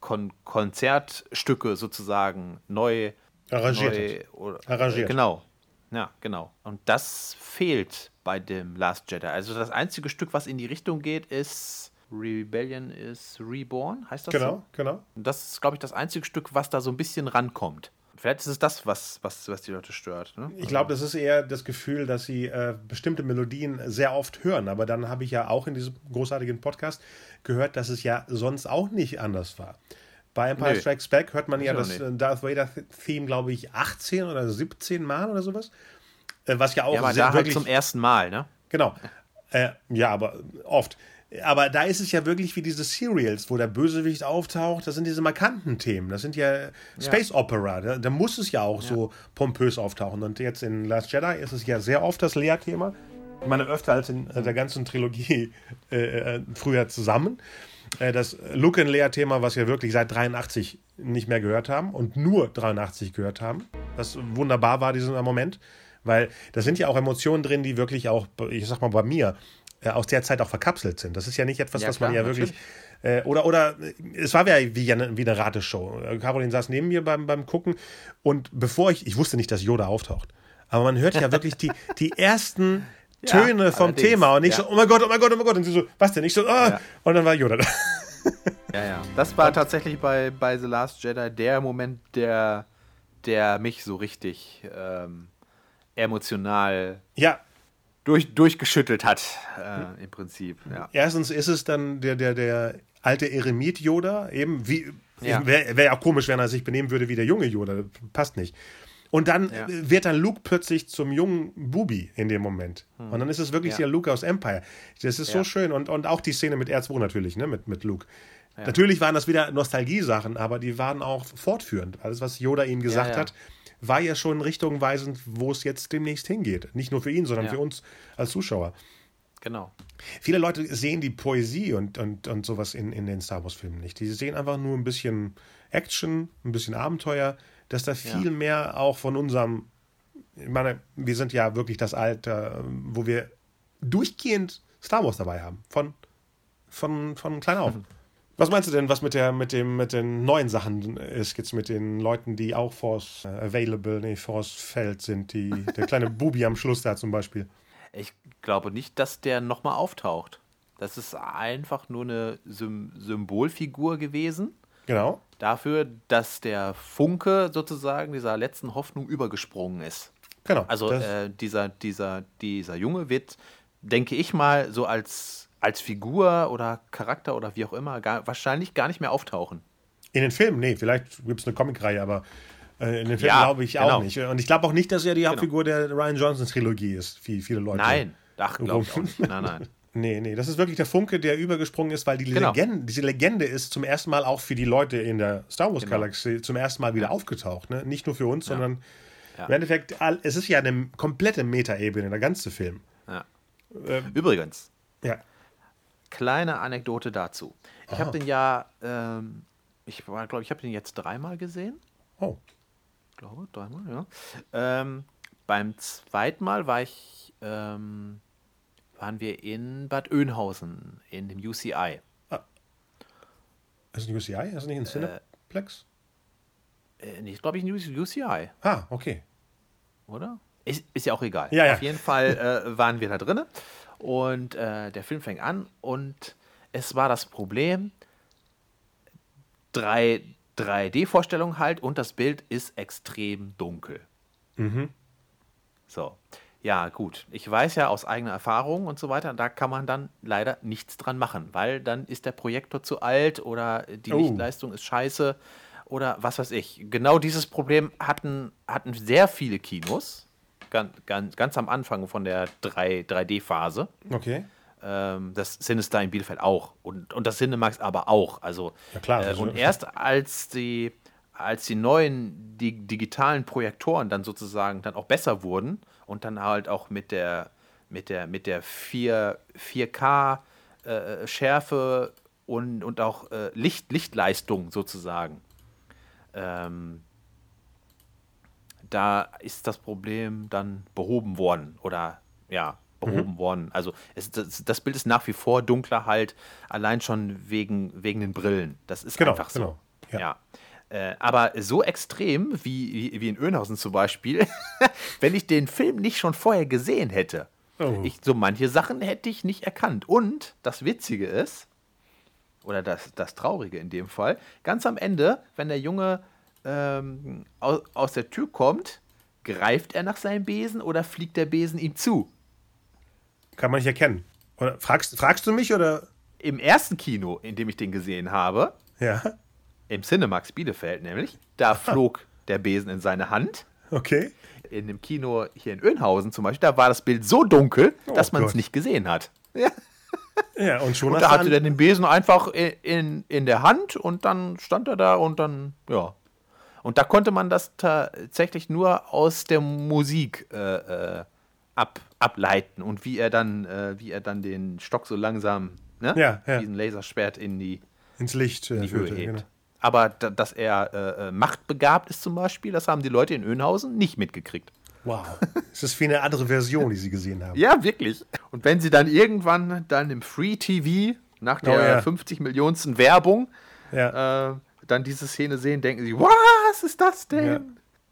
Kon Konzertstücke sozusagen neu arrangiert. Neu, oder, arrangiert. Genau. Ja, genau. Und das fehlt bei dem Last Jedi. Also das einzige Stück, was in die Richtung geht, ist Rebellion is Reborn, heißt das genau, so? Genau, genau. Das ist, glaube ich, das einzige Stück, was da so ein bisschen rankommt Vielleicht ist es das, was, was, was die Leute stört. Ne? Ich glaube, das ist eher das Gefühl, dass sie äh, bestimmte Melodien sehr oft hören. Aber dann habe ich ja auch in diesem großartigen Podcast gehört, dass es ja sonst auch nicht anders war. Bei Empire nee. Strikes Back hört man ja das nicht. Darth Vader-Theme, glaube ich, 18 oder 17 Mal oder sowas. Äh, was ja auch ja, aber sehr, da halt wirklich, halt zum ersten Mal, ne? Genau. Äh, ja, aber oft. Aber da ist es ja wirklich wie diese Serials, wo der Bösewicht auftaucht. Das sind diese markanten Themen. Das sind ja Space ja. Opera. Da, da, muss es ja auch ja. so pompös auftauchen. Und jetzt in Last Jedi ist es ja sehr oft das Lehrthema. Ich meine, öfter als in der ganzen Trilogie äh, äh früher zusammen. Äh, das Luke and Leia-Thema, was wir wirklich seit 83 nicht mehr gehört haben und nur 83 gehört haben. Was wunderbar war, dieser Moment. Weil da sind ja auch Emotionen drin, die wirklich auch, ich sag mal bei mir, äh, aus der Zeit auch verkapselt sind. Das ist ja nicht etwas, ja, was klar, man ja wirklich. Äh, oder, oder es war ja wie eine, wie eine Rateshow. Äh, Caroline saß neben mir beim, beim Gucken und bevor ich, ich wusste nicht, dass Yoda auftaucht. Aber man hört ja wirklich die, die ersten Töne ja, vom Thema und nicht ja. so, oh mein Gott, oh mein Gott, oh mein Gott. Und sie so, was denn? Ich so, oh. Und dann war Yoda da. Ja, ja. Das war tatsächlich bei, bei The Last Jedi der Moment, der, der mich so richtig ähm, emotional ja durch, durchgeschüttelt hat, äh, im Prinzip. Ja. Erstens ist es dann der, der, der alte Eremit Yoda, eben wie. Ja. Wäre wär ja komisch, wenn er sich benehmen würde wie der junge Yoda. Passt nicht. Und dann ja. wird dann Luke plötzlich zum jungen Bubi in dem Moment. Hm. Und dann ist es wirklich ja. der Luke aus Empire. Das ist so schön. Und, und auch die Szene mit R2 natürlich, ne, mit, mit Luke. Natürlich waren das wieder Nostalgiesachen, aber die waren auch fortführend. Alles, was Yoda ihm gesagt hat, war ja schon richtungweisend, wo es jetzt demnächst hingeht. Nicht nur für ihn, sondern ja. für uns als Zuschauer. Genau. Viele Leute sehen die Poesie und, und, und sowas in, in den Star Wars-Filmen nicht. Die sehen einfach nur ein bisschen Action, ein bisschen Abenteuer, dass da viel ja. mehr auch von unserem, ich meine, wir sind ja wirklich das Alter, wo wir durchgehend Star Wars dabei haben. Von, von, von klein auf. Mhm. Was meinst du denn, was mit, der, mit, dem, mit den neuen Sachen ist, jetzt mit den Leuten, die auch Force äh, Available, nee, Force Feld sind, die, der kleine Bubi am Schluss da zum Beispiel? Ich glaube nicht, dass der nochmal auftaucht. Das ist einfach nur eine Sym Symbolfigur gewesen. Genau. Dafür, dass der Funke sozusagen dieser letzten Hoffnung übergesprungen ist. Genau. Also äh, dieser, dieser, dieser Junge wird, denke ich mal, so als als Figur oder Charakter oder wie auch immer gar, wahrscheinlich gar nicht mehr auftauchen. In den Filmen, nee, vielleicht gibt es eine Comicreihe, aber äh, in den Filmen ja, glaube ich genau. auch nicht. Und ich glaube auch nicht, dass er die genau. Hauptfigur genau. der Ryan Johnson-Trilogie ist, wie viele Leute. Nein, ach, glaube ich auch nicht. Nein, nein. Nee, nee, das ist wirklich der Funke, der übergesprungen ist, weil die genau. Legende, diese Legende ist zum ersten Mal auch für die Leute in der Star Wars-Galaxie genau. zum ersten Mal wieder aufgetaucht. Ne? Nicht nur für uns, ja. sondern ja. im Endeffekt, es ist ja eine komplette Metaebene, der ganze Film. Ja. Ähm, Übrigens, ja kleine Anekdote dazu. Ich habe den ja, ähm, ich glaube, ich habe den jetzt dreimal gesehen. Oh. Ich glaube, dreimal, ja. Ähm, beim zweiten Mal war ich, ähm, waren wir in Bad Oeynhausen in dem UCI. Ah. Ist das ein UCI? Ist das nicht ein Cineplex? Äh, äh, nicht, glaube ich, ein UCI. Ah, okay. Oder? Ist, ist ja auch egal. Ja, ja. Auf jeden Fall äh, waren wir da drinnen. Und äh, der Film fängt an und es war das Problem, 3, 3D-Vorstellung halt und das Bild ist extrem dunkel. Mhm. So. Ja, gut. Ich weiß ja aus eigener Erfahrung und so weiter, da kann man dann leider nichts dran machen, weil dann ist der Projektor zu alt oder die oh. Lichtleistung ist scheiße oder was weiß ich. Genau dieses Problem hatten, hatten sehr viele Kinos ganz, ganz, ganz am Anfang von der 3, 3D-Phase. Okay. Ähm, das Sinister in Bielefeld auch. Und, und das Cinemax aber auch. Also, ja, klar. Äh, und erst als die, als die neuen die, digitalen Projektoren dann sozusagen dann auch besser wurden und dann halt auch mit der, mit der, mit der 4, 4K äh, Schärfe und, und auch äh, Licht, Lichtleistung sozusagen. Ähm, da ist das Problem dann behoben worden oder ja, behoben mhm. worden. Also es, das, das, Bild ist nach wie vor dunkler halt, allein schon wegen, wegen den Brillen. Das ist genau, einfach so. Genau. Ja. ja. Äh, aber so extrem wie, wie in Önhausen zum Beispiel, wenn ich den Film nicht schon vorher gesehen hätte, oh. ich, so manche Sachen hätte ich nicht erkannt. Und das Witzige ist, oder das, das Traurige in dem Fall, ganz am Ende, wenn der Junge ähm, aus, aus der Tür kommt, greift er nach seinem Besen oder fliegt der Besen ihm zu? Kann man nicht erkennen. Oder fragst, fragst du mich oder? Im ersten Kino, in dem ich den gesehen habe, Ja. im Cinemax Bielefeld nämlich, da flog der Besen in seine Hand. Okay. In dem Kino hier in Önhausen zum Beispiel, da war das Bild so dunkel, dass man es nicht gesehen hat. Ja. Ja, und schon Und da hatte der den Besen einfach in, in, in der Hand und dann stand er da und dann, ja. Und da konnte man das tatsächlich nur aus der Musik äh, äh, ab, ableiten und wie er dann, äh, wie er dann den Stock so langsam, ne? Ja, ja. diesen Laserschwert in die, ins Licht äh, in die Höhe führte, hebt. genau. Aber da, dass er äh, äh, machtbegabt ist zum Beispiel, das haben die Leute in Önhausen nicht mitgekriegt. Wow. Es ist wie eine andere Version, die sie gesehen haben. Ja, wirklich. Und wenn sie dann irgendwann dann im Free TV nach der Oh ja. 50 Millionsten Werbung Ja. äh, dann diese Szene sehen, denken sie, was ist das denn? Ja.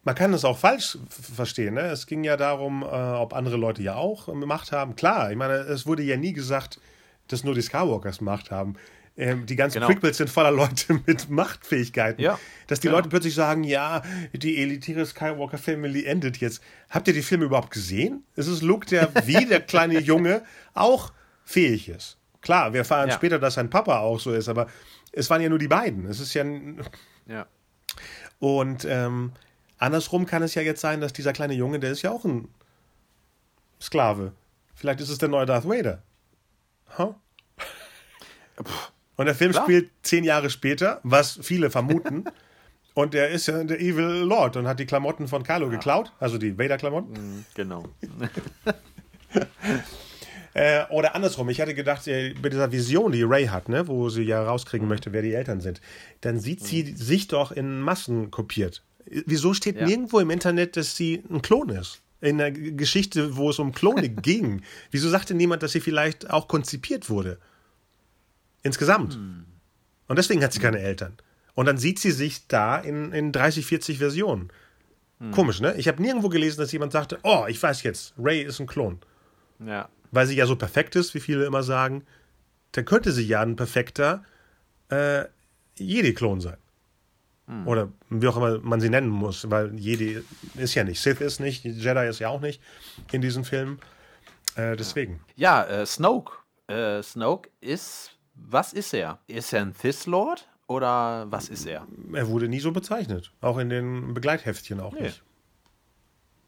Man kann es auch falsch verstehen. Ne? Es ging ja darum, äh, ob andere Leute ja auch äh, Macht haben. Klar, ich meine, es wurde ja nie gesagt, dass nur die Skywalkers Macht haben. Ähm, die ganzen Genau. Prequels sind voller Leute mit Machtfähigkeiten. Ja, Dass die genau. Leute plötzlich sagen, ja, die elitäre Skywalker-Family endet jetzt. Habt ihr die Filme überhaupt gesehen? Es ist Luke, der wie der kleine Junge auch fähig ist. Klar, wir erfahren Ja. später, dass sein Papa auch so ist, aber es waren ja nur die beiden. Es ist ja Ja. und ähm, andersrum kann es ja jetzt sein, dass dieser kleine Junge, der ist ja auch ein Sklave. Vielleicht ist es der neue Darth Vader. Huh? Und der Film Klar. spielt zehn Jahre später, was viele vermuten. Und er ist ja der Evil Lord und hat die Klamotten von Kylo geklaut, also die Vader-Klamotten. Genau. Äh, oder andersrum, ich hatte gedacht, äh, bei dieser Vision, die Ray hat, ne, wo sie ja rauskriegen Mhm. möchte, wer die Eltern sind, dann sieht sie sich doch in Massen kopiert. Wieso steht Ja. nirgendwo im Internet, dass sie ein Klon ist? In der Geschichte, wo es um Klone ging. Wieso sagte niemand, dass sie vielleicht auch konzipiert wurde? Insgesamt. Hm. Und deswegen hat sie keine Eltern. Und dann sieht sie sich da in, in 30, 40 Versionen. Hm. Komisch, ne? Ich habe nirgendwo gelesen, dass jemand sagte, oh, ich weiß jetzt, Ray ist ein Klon Ja. Weil sie ja so perfekt ist, wie viele immer sagen, dann könnte sie ja ein perfekter äh, Jedi-Klon sein. Oder wie auch immer man sie nennen muss, weil Jedi ist ja nicht, Sith ist nicht, Jedi ist ja auch nicht in diesen Filmen. Äh, deswegen. Ja, äh, Snoke. Äh, Snoke ist, was ist er? Ist er ein Sith Lord oder was ist er? Er wurde nie so bezeichnet. Auch in den Begleitheftchen auch Nee. nicht.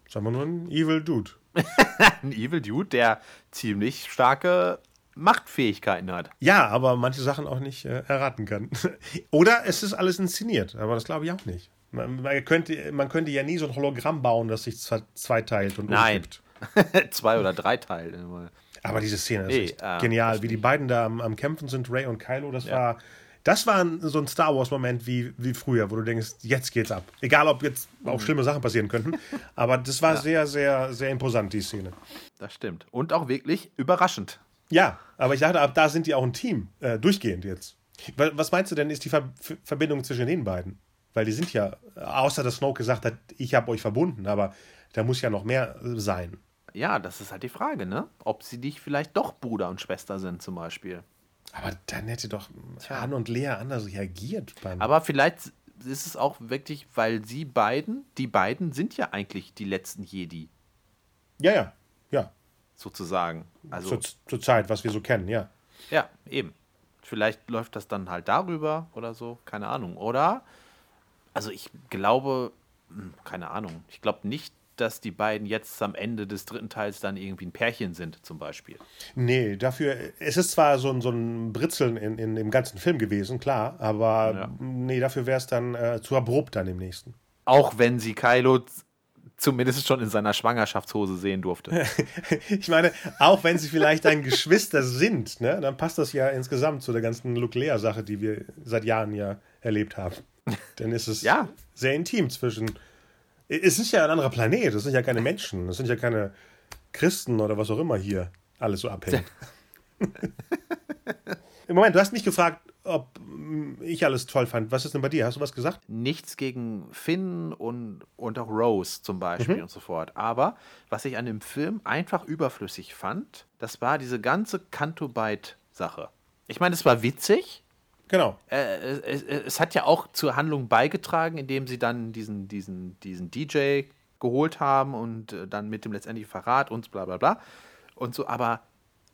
Sagen wir nur ein Evil Dude. Ein Evil Dude, der ziemlich starke Machtfähigkeiten hat. Ja, aber manche Sachen auch nicht äh, erraten kann. Oder es ist alles inszeniert, aber das glaube ich auch nicht. Man, man, könnte, man könnte ja nie so ein Hologramm bauen, das sich zwei- zweiteilt und Nein. Zwei oder drei Teile. Aber diese Szene ist Nee, echt äh, genial, wie die beiden da am, am Kämpfen sind, Ray und Kylo. Das war, das war ein, so ein Star Wars Moment wie, wie früher, wo du denkst, jetzt geht's ab. Egal, ob jetzt auch schlimme Sachen passieren könnten, aber das war sehr, sehr, sehr imposant die Szene. Das stimmt. Und auch wirklich überraschend. Ja, aber ich dachte, ab da sind die auch ein Team, äh, durchgehend jetzt. Wa- Was meinst du denn, ist die Ver Verbindung zwischen den beiden? Weil die sind ja, außer dass Snoke gesagt hat, ich habe euch verbunden, aber da muss ja noch mehr äh, sein. Ja, das ist halt die Frage, ne? Ob sie nicht vielleicht doch Bruder und Schwester sind, zum Beispiel. Aber dann hätte doch Han und Lea anders reagiert. Beim Aber vielleicht ist es auch wirklich, weil sie beiden, die beiden sind ja eigentlich die letzten Jedi, ja, ja, ja. sozusagen. Also, Zur, zur Zeit, was wir so kennen, ja. ja, eben. Vielleicht läuft das dann halt darüber oder so, keine Ahnung. Oder, also ich glaube, hm, keine Ahnung, ich glaube nicht, dass die beiden jetzt am Ende des dritten Teils dann irgendwie ein Pärchen sind, zum Beispiel. Nee, dafür, es ist zwar so ein, so ein Britzeln in, in dem ganzen Film gewesen, klar, aber Ja. nee, dafür wäre es dann äh, zu abrupt dann im nächsten. Auch wenn sie Kylo zumindest schon in seiner Schwangerschaftshose sehen durfte. Ich meine, auch wenn sie vielleicht ein Geschwister sind, ne, dann passt das ja insgesamt zu der ganzen Luke Lea-Sache, die wir seit Jahren ja erlebt haben. Dann ist es Ja. sehr intim zwischen. Es ist ja ein anderer Planet, es sind ja keine Menschen, es sind ja keine Christen oder was auch immer hier alles so abhängt. Im Moment, du hast mich gefragt, ob ich alles toll fand. Was ist denn bei dir? Hast du was gesagt? nichts gegen Finn und, und auch Rose zum Beispiel und so fort. Aber was ich an dem Film einfach überflüssig fand, das war diese ganze Canto-Bite-Sache. Ich meine, es war witzig, Genau. Äh, es, es, hat ja auch zur Handlung beigetragen, indem sie dann diesen, diesen, diesen DJ geholt haben und äh, dann mit dem letztendlichen Verrat und bla bla bla und so. Aber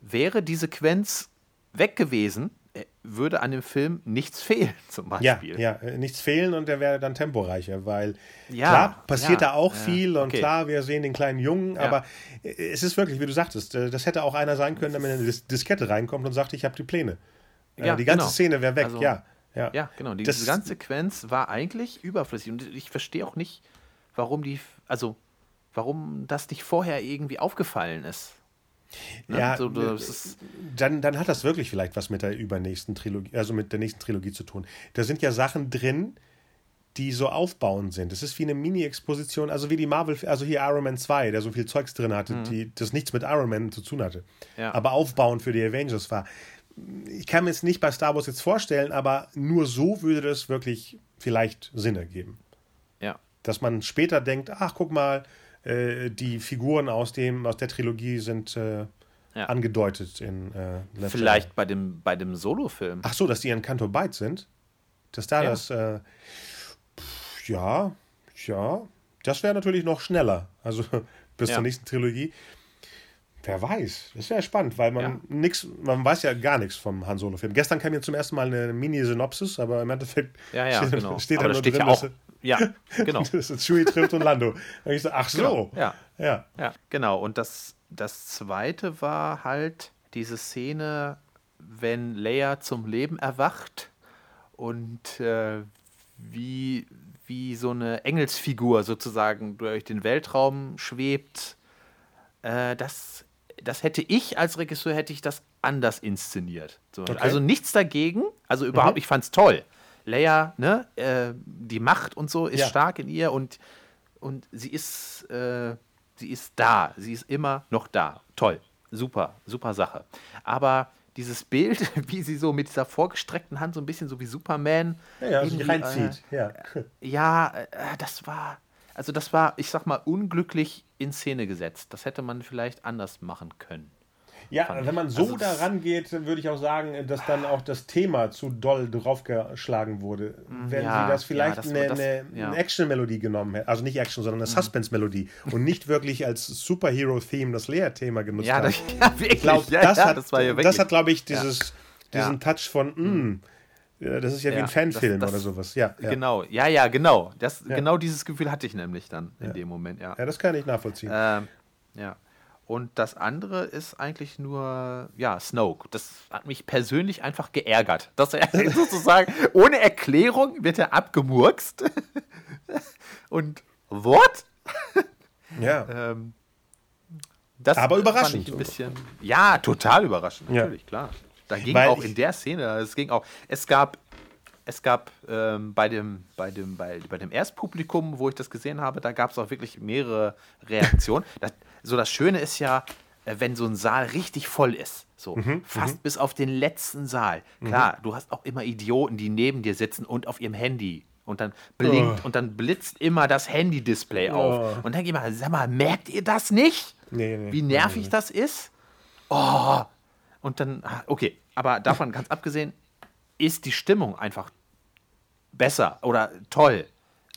wäre die Sequenz weg gewesen, äh, würde an dem Film nichts fehlen, zum Beispiel. Ja, ja äh, nichts fehlen und der wäre dann temporeicher, weil ja, klar, passiert ja, da auch viel und okay. klar, wir sehen den kleinen Jungen, aber es ist wirklich, wie du sagtest, das hätte auch einer sein können, der mit einer Dis Diskette reinkommt und sagt, ich habe die Pläne. Ja, die ganze genau. Szene wäre weg, also, ja. Ja, ja genau. Diese das, ganze Sequenz war eigentlich überflüssig und ich verstehe auch nicht, warum die, also warum das nicht vorher irgendwie aufgefallen ist. Ne? Ja, so, dann, dann hat das wirklich vielleicht was mit der übernächsten Trilogie, also mit der nächsten Trilogie zu tun. Da sind ja Sachen drin, die so aufbauend sind. Das ist wie eine Mini-Exposition, also wie die Marvel, also hier Iron Man 2, der so viel Zeugs drin hatte, mhm. die, das nichts mit Iron Man zu tun hatte. Ja. Aber aufbauend für die Avengers war. Ich kann mir es nicht bei Star Wars jetzt vorstellen, aber nur so würde das wirklich vielleicht Sinn ergeben. Ja. Dass man später denkt, ach, guck mal, äh, die Figuren aus, dem, aus der Trilogie sind äh, ja. angedeutet in äh, Vielleicht bei dem, bei dem Solo-Film. Ach so, dass die in Canto Bight sind? Dass da ja. das. Äh, pff, ja, ja. Das wäre natürlich noch schneller. Also bis ja. zur nächsten Trilogie. Wer weiß. Das wäre spannend, weil man ja. nix, man weiß ja gar nichts vom Han Solo-Film. Gestern kam mir zum ersten Mal eine Mini-Synopsis, aber im Endeffekt ja, ja, steht, genau. steht da nur steht drin, ja auch, ja, genau. das ist Chewie trifft und Lando. Und ich so, ach so. Genau, ja. ja. Ja, genau. Und das, das zweite war halt diese Szene, wenn Leia zum Leben erwacht und äh, wie, wie so eine Engelsfigur sozusagen durch den Weltraum schwebt. Äh, das, das hätte ich als Regisseur hätte ich das anders inszeniert. So. Okay. Also nichts dagegen. Also überhaupt, mhm. ich fand es toll. Leia, ne, äh, die Macht und so ist ja. stark in ihr und, und sie ist, äh, sie ist da. Sie ist immer noch da. Toll. Super, super Sache. Aber dieses Bild, wie sie so mit dieser vorgestreckten Hand so ein bisschen so wie Superman ja, ja, sich reinzieht. Äh, ja, ja äh, das war, also das war, ich sag mal, unglücklich in Szene gesetzt. Das hätte man vielleicht anders machen können. Ja, wenn man so also daran geht, würde ich auch sagen, dass dann auch das Thema zu doll draufgeschlagen wurde. Mm, wenn ja, sie das vielleicht ja, das, eine, das, eine, ja. eine Action-Melodie genommen hätten, also nicht Action, sondern eine mhm. Suspense-Melodie und nicht wirklich als Superhero-Theme das Leer-Thema genutzt ja, das, ja, wirklich. Ich glaub, das, hat, das, das hat, glaube ich, dieses, diesen Touch von, mh, mm, das ist ja, wie ein Fanfilm das, das, oder sowas. Ja, ja, Genau, ja, ja, genau. Das, ja. Genau dieses Gefühl hatte ich nämlich dann in dem Moment, ja. Ja, das kann ich nachvollziehen. Ähm, ja. Und das andere ist eigentlich nur, ja, Snoke. Das hat mich persönlich einfach geärgert. Dass er sozusagen ohne Erklärung wird er abgemurkst. Und what? Ja. ähm, Aber überraschend. ein bisschen, ja, total überraschend, natürlich, ja. klar. Da ging Weil auch in der Szene, es ging auch, es gab, es gab ähm, bei, dem, bei, dem, bei, bei dem Erstpublikum, wo ich das gesehen habe, da gab es auch wirklich mehrere Reaktionen. das, so das Schöne ist ja, äh, wenn so ein Saal richtig voll ist. So, mhm, fast mhm. bis auf den letzten Saal. Klar, mhm. du hast auch immer Idioten, die neben dir sitzen und auf ihrem Handy. Und dann blinkt oh. und dann blitzt immer das Handy-Display auf. Oh. Und dann geh mal, sag mal, merkt ihr das nicht? Nee, nee, Wie nervig nee, das ist? Oh. Und dann, ah, okay, aber davon ganz abgesehen, ist die Stimmung einfach besser oder toll.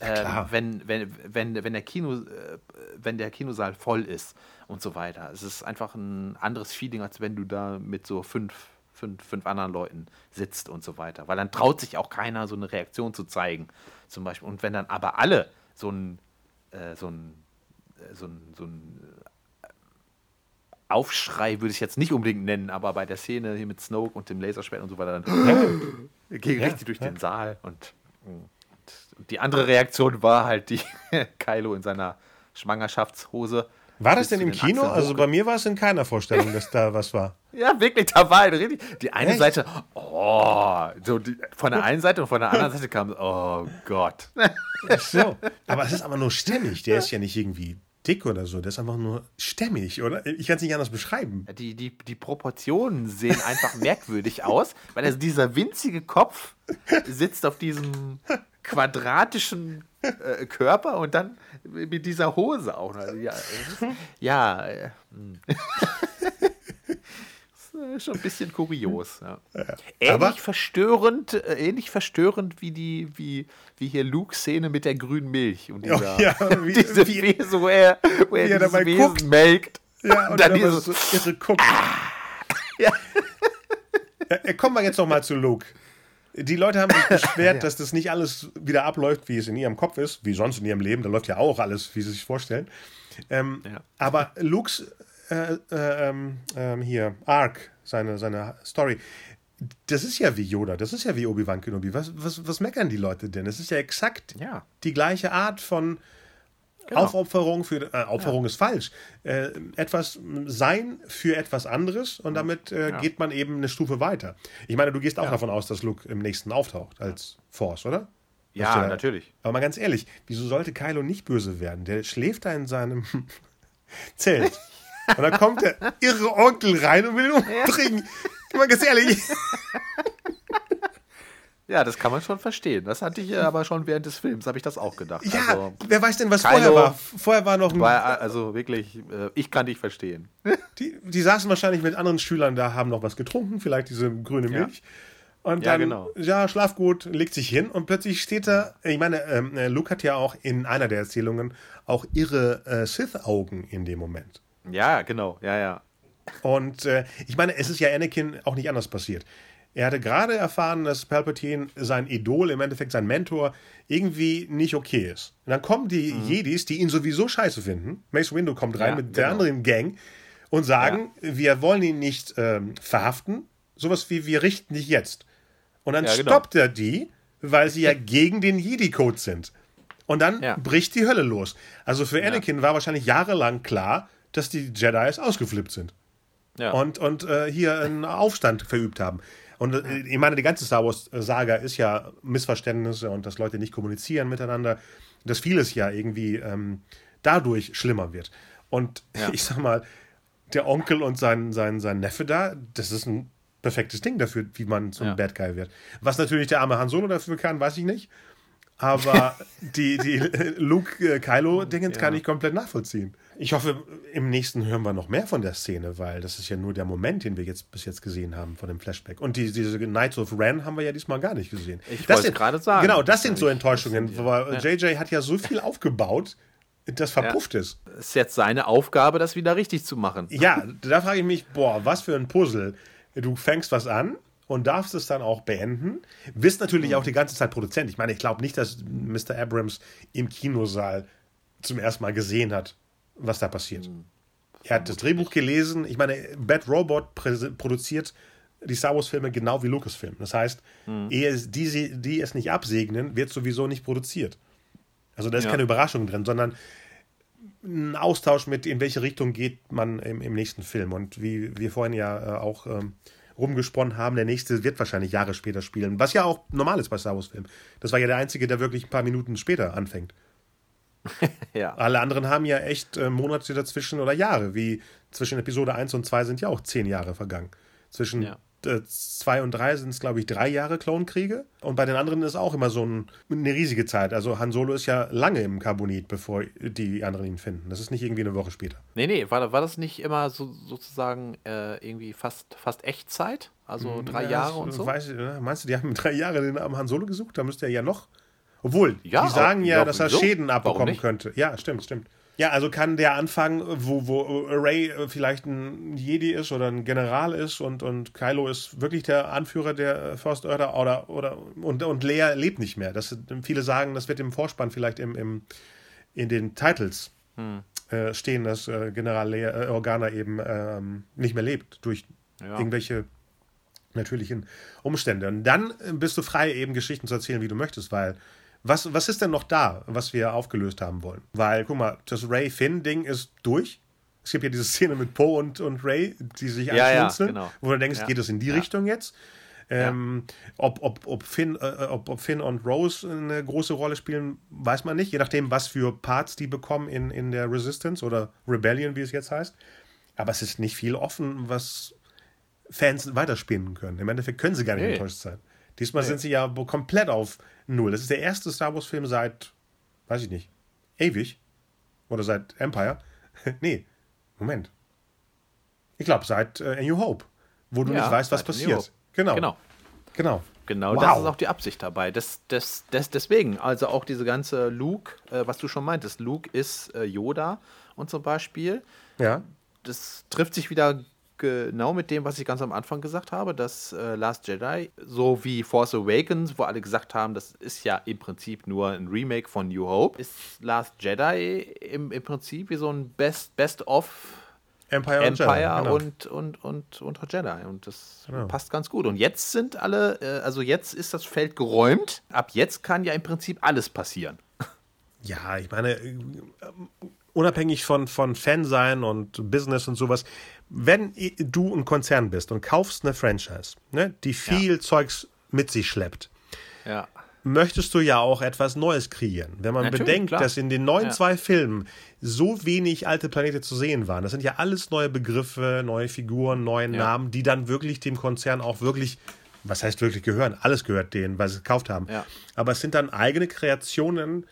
Ähm, wenn, wenn, wenn, wenn, der Kino, äh, wenn der Kinosaal voll ist und so weiter. Es ist einfach ein anderes Feeling, als wenn du da mit so fünf, fünf, fünf anderen Leuten sitzt und so weiter. Weil dann traut sich auch keiner, so eine Reaktion zu zeigen, zum Beispiel. Und wenn dann aber alle so ein, äh, so ein, äh, so ein, so ein Aufschrei würde ich jetzt nicht unbedingt nennen, aber bei der Szene hier mit Snoke und dem Laserschwert und so weiter, dann ging ja, richtig durch ja. den Saal und. Mm die andere Reaktion war halt die Kylo in seiner Schwangerschaftshose. War das denn im Kino? Also bei mir war es in keiner Vorstellung, dass da was war. Ja, wirklich, da war halt richtig. Die eine Echt? Seite, oh, so die, von der einen Seite und von der anderen Seite kam, oh Gott. Ach so, aber es ist aber nur stimmig. Der ist ja nicht irgendwie dick oder so. Der ist einfach nur stämmig, oder? Ich kann es nicht anders beschreiben. Die, die, die Proportionen sehen einfach merkwürdig aus, weil also dieser winzige Kopf sitzt auf diesem quadratischen äh, Körper und dann mit dieser Hose auch noch. Ja, ja äh, hm. schon ein bisschen kurios. Ja. Ähnlich Aber, verstörend, äh, ähnlich verstörend wie die, wie, wie hier Luke-Szene mit der grünen Milch und dieser, ja, wie, diese wie, Wesen, wo er, wo er, er Wesen guckt. melkt. Ja, und, und dann, dann so irre guckt. ja. ja. Kommen wir jetzt noch mal zu Luke. Die Leute haben sich beschwert, ja. dass das nicht alles wieder abläuft, wie es in ihrem Kopf ist, wie sonst in ihrem Leben. Da läuft ja auch alles, wie sie sich vorstellen. Ähm, ja. Aber Lukes äh, äh, ähm, ähm, hier, Arc, seine, seine Story, das ist ja wie Yoda, das ist ja wie Obi-Wan Kenobi. Was, was, was meckern die Leute denn? Es ist ja exakt ja. die gleiche Art von genau. Aufopferung für äh, Aufopferung ja. ist falsch. Äh, etwas sein für etwas anderes und damit äh, ja. geht man eben eine Stufe weiter. Ich meine, du gehst auch davon aus, dass Luke im nächsten auftaucht als Force, oder? Ja, natürlich. Aber mal ganz ehrlich, wieso sollte Kylo nicht böse werden? Der schläft da in seinem Zelt. Und dann kommt der irre Onkel rein und will ihn umbringen. Ja. Mal ganz ehrlich. Ja, das kann man schon verstehen. Das hatte ich aber schon während des Films, habe ich das auch gedacht. Ja, also, wer weiß denn, was Kylo vorher war? Vorher war noch ein. War, also wirklich, äh, ich kann dich verstehen. Die, die saßen wahrscheinlich mit anderen Schülern da, haben noch was getrunken, vielleicht diese grüne Milch. Ja. Und dann, ja, genau. ja, schlaf gut, legt sich hin und plötzlich steht da, ich meine, ähm, äh, Luke hat ja auch in einer der Erzählungen auch ihre äh, Sith-Augen in dem Moment. Ja, genau, ja, ja. Und äh, ich meine, es ist ja Anakin auch nicht anders passiert. Er hatte gerade erfahren, dass Palpatine sein Idol, im Endeffekt sein Mentor, irgendwie nicht okay ist. Und dann kommen die mhm. Jedis, die ihn sowieso scheiße finden. Mace Windu kommt rein ja, mit genau. der anderen Gang und sagen, ja. wir wollen ihn nicht ähm, verhaften. Sowas wie, wir richten dich jetzt. Und dann ja, genau. stoppt er die, weil sie ja gegen den Jedi-Code sind. Und dann bricht die Hölle los. Also für Anakin war wahrscheinlich jahrelang klar, dass die Jedis ausgeflippt sind. Ja. Und, und äh, hier einen Aufstand verübt haben. Und äh, ich meine, die ganze Star Wars-Saga ist ja Missverständnisse und dass Leute nicht kommunizieren miteinander. Dass vieles ja irgendwie ähm, dadurch schlimmer wird. Und ich sag mal, der Onkel und sein, sein, sein Neffe da, das ist ein perfektes Ding dafür, wie man zum ja. Bad Guy wird. Was natürlich der arme Han Solo dafür kann, weiß ich nicht. Aber die, die Luke-Kylo-Dingens äh, ja. kann ich komplett nachvollziehen. Ich hoffe, im nächsten hören wir noch mehr von der Szene, weil das ist ja nur der Moment, den wir jetzt bis jetzt gesehen haben von dem Flashback. Und die, diese Knights of Ren haben wir ja diesmal gar nicht gesehen. Ich wollte gerade sagen. Genau, das sind so Enttäuschungen. Weil ja. JJ hat ja so viel aufgebaut, das verpufft ja. ist. Es ist jetzt seine Aufgabe, das wieder richtig zu machen. Ja, da frage ich mich, boah, was für ein Puzzle du fängst was an und darfst es dann auch beenden. Bist natürlich mhm. auch die ganze Zeit Produzent. Ich meine, ich glaube nicht, dass Mr. Abrams im Kinosaal zum ersten Mal gesehen hat, was da passiert. Mhm. Er hat das Drehbuch gelesen. Ich meine, Bad Robot produziert die Star Wars-Filme genau wie Lucasfilm. Das heißt, mhm. ehe die, die es nicht absegnen, wird sowieso nicht produziert. Also da ist ja. keine Überraschung drin, sondern ein Austausch mit, in welche Richtung geht man im, im nächsten Film. Und wie wir vorhin ja äh, auch ähm, rumgesponnen haben, der nächste wird wahrscheinlich Jahre später spielen. Was ja auch normal ist bei Star Wars-Filmen. Das war ja der einzige, der wirklich ein paar Minuten später anfängt. ja. Alle anderen haben ja echt äh, Monate dazwischen oder Jahre, wie zwischen Episode 1 und 2 sind ja auch zehn Jahre vergangen. Zwischen ja. 2 äh, und 3 sind es, glaube ich, drei Jahre Klonkriege. Und bei den anderen ist auch immer so ein, eine riesige Zeit. Also Han Solo ist ja lange im Carbonit, bevor die anderen ihn finden. Das ist nicht irgendwie eine Woche später. Nee, nee, war, war das nicht immer so, sozusagen äh, irgendwie fast, fast Echtzeit? Also hm, drei ja, Jahre und so? Weiß, meinst du, die haben drei Jahre den Namen Han Solo gesucht? Da müsste er ja noch. Obwohl, ja, die sagen ja, dass er Schäden abbekommen könnte. Ja, stimmt, stimmt. Ja, also kann der anfangen, wo, wo Ray vielleicht ein Jedi ist oder ein General ist und, und Kylo ist wirklich der Anführer der First Order oder, oder und, und Leia lebt nicht mehr. Das, viele sagen, das wird im Vorspann vielleicht im, im, in den Titles hm. äh, stehen, dass äh, General Leia, äh, Organa eben ähm, nicht mehr lebt durch ja. irgendwelche natürlichen Umstände. Und dann bist du frei, eben Geschichten zu erzählen, wie du möchtest, weil was, was ist denn noch da, was wir aufgelöst haben wollen? Weil, guck mal, das Ray-Finn-Ding ist durch. Es gibt ja diese Szene mit Poe und, und Ray, die sich ja, anschließen, ja, genau. wo du denkst, ja. geht es in die Richtung jetzt? Ähm, ob, ob, ob, Finn, äh, ob, ob Finn und Rose eine große Rolle spielen, weiß man nicht, je nachdem, was für Parts die bekommen in, in der Resistance oder Rebellion, wie es jetzt heißt. Aber es ist nicht viel offen, was Fans weiterspinnen können. Im Endeffekt können sie gar nicht nee. enttäuscht sein. Diesmal nee. sind sie ja komplett auf Null. Das ist der erste Star Wars-Film seit, weiß ich nicht, ewig. Oder seit Empire. nee, Moment. Ich glaube, seit äh, A New Hope. wo du ja, nicht weißt, was passiert. Genau. Genau. Genau. Genau, wow. das ist auch die Absicht dabei. Das, das, das, deswegen, also auch diese ganze Luke, äh, was du schon meintest, Luke ist äh, Yoda und zum Beispiel. Ja. Das trifft sich wieder genau mit dem, was ich ganz am Anfang gesagt habe, dass äh, Last Jedi, so wie Force Awakens, wo alle gesagt haben, das ist ja im Prinzip nur ein Remake von New Hope, ist Last Jedi im, im Prinzip wie so ein Best, Best of Empire, Empire und, Jedi, genau. und, und, und, und, Jedi. Und das genau. passt ganz gut. Und jetzt sind alle, äh, also jetzt ist das Feld geräumt. Ab jetzt kann ja im Prinzip alles passieren. Ja, ich meine, unabhängig von, von Fan sein und Business und sowas, wenn du ein Konzern bist und kaufst eine Franchise, ne, die viel ja. Zeugs mit sich schleppt, ja. möchtest du ja auch etwas Neues kreieren. Wenn man Natürlich, bedenkt, klar. dass in den neuen ja. zwei Filmen so wenig alte Planete zu sehen waren, das sind ja alles neue Begriffe, neue Figuren, neue Namen, die dann wirklich dem Konzern auch wirklich was heißt wirklich gehören? Alles gehört denen, weil sie es gekauft haben. Aber es sind dann eigene Kreationen,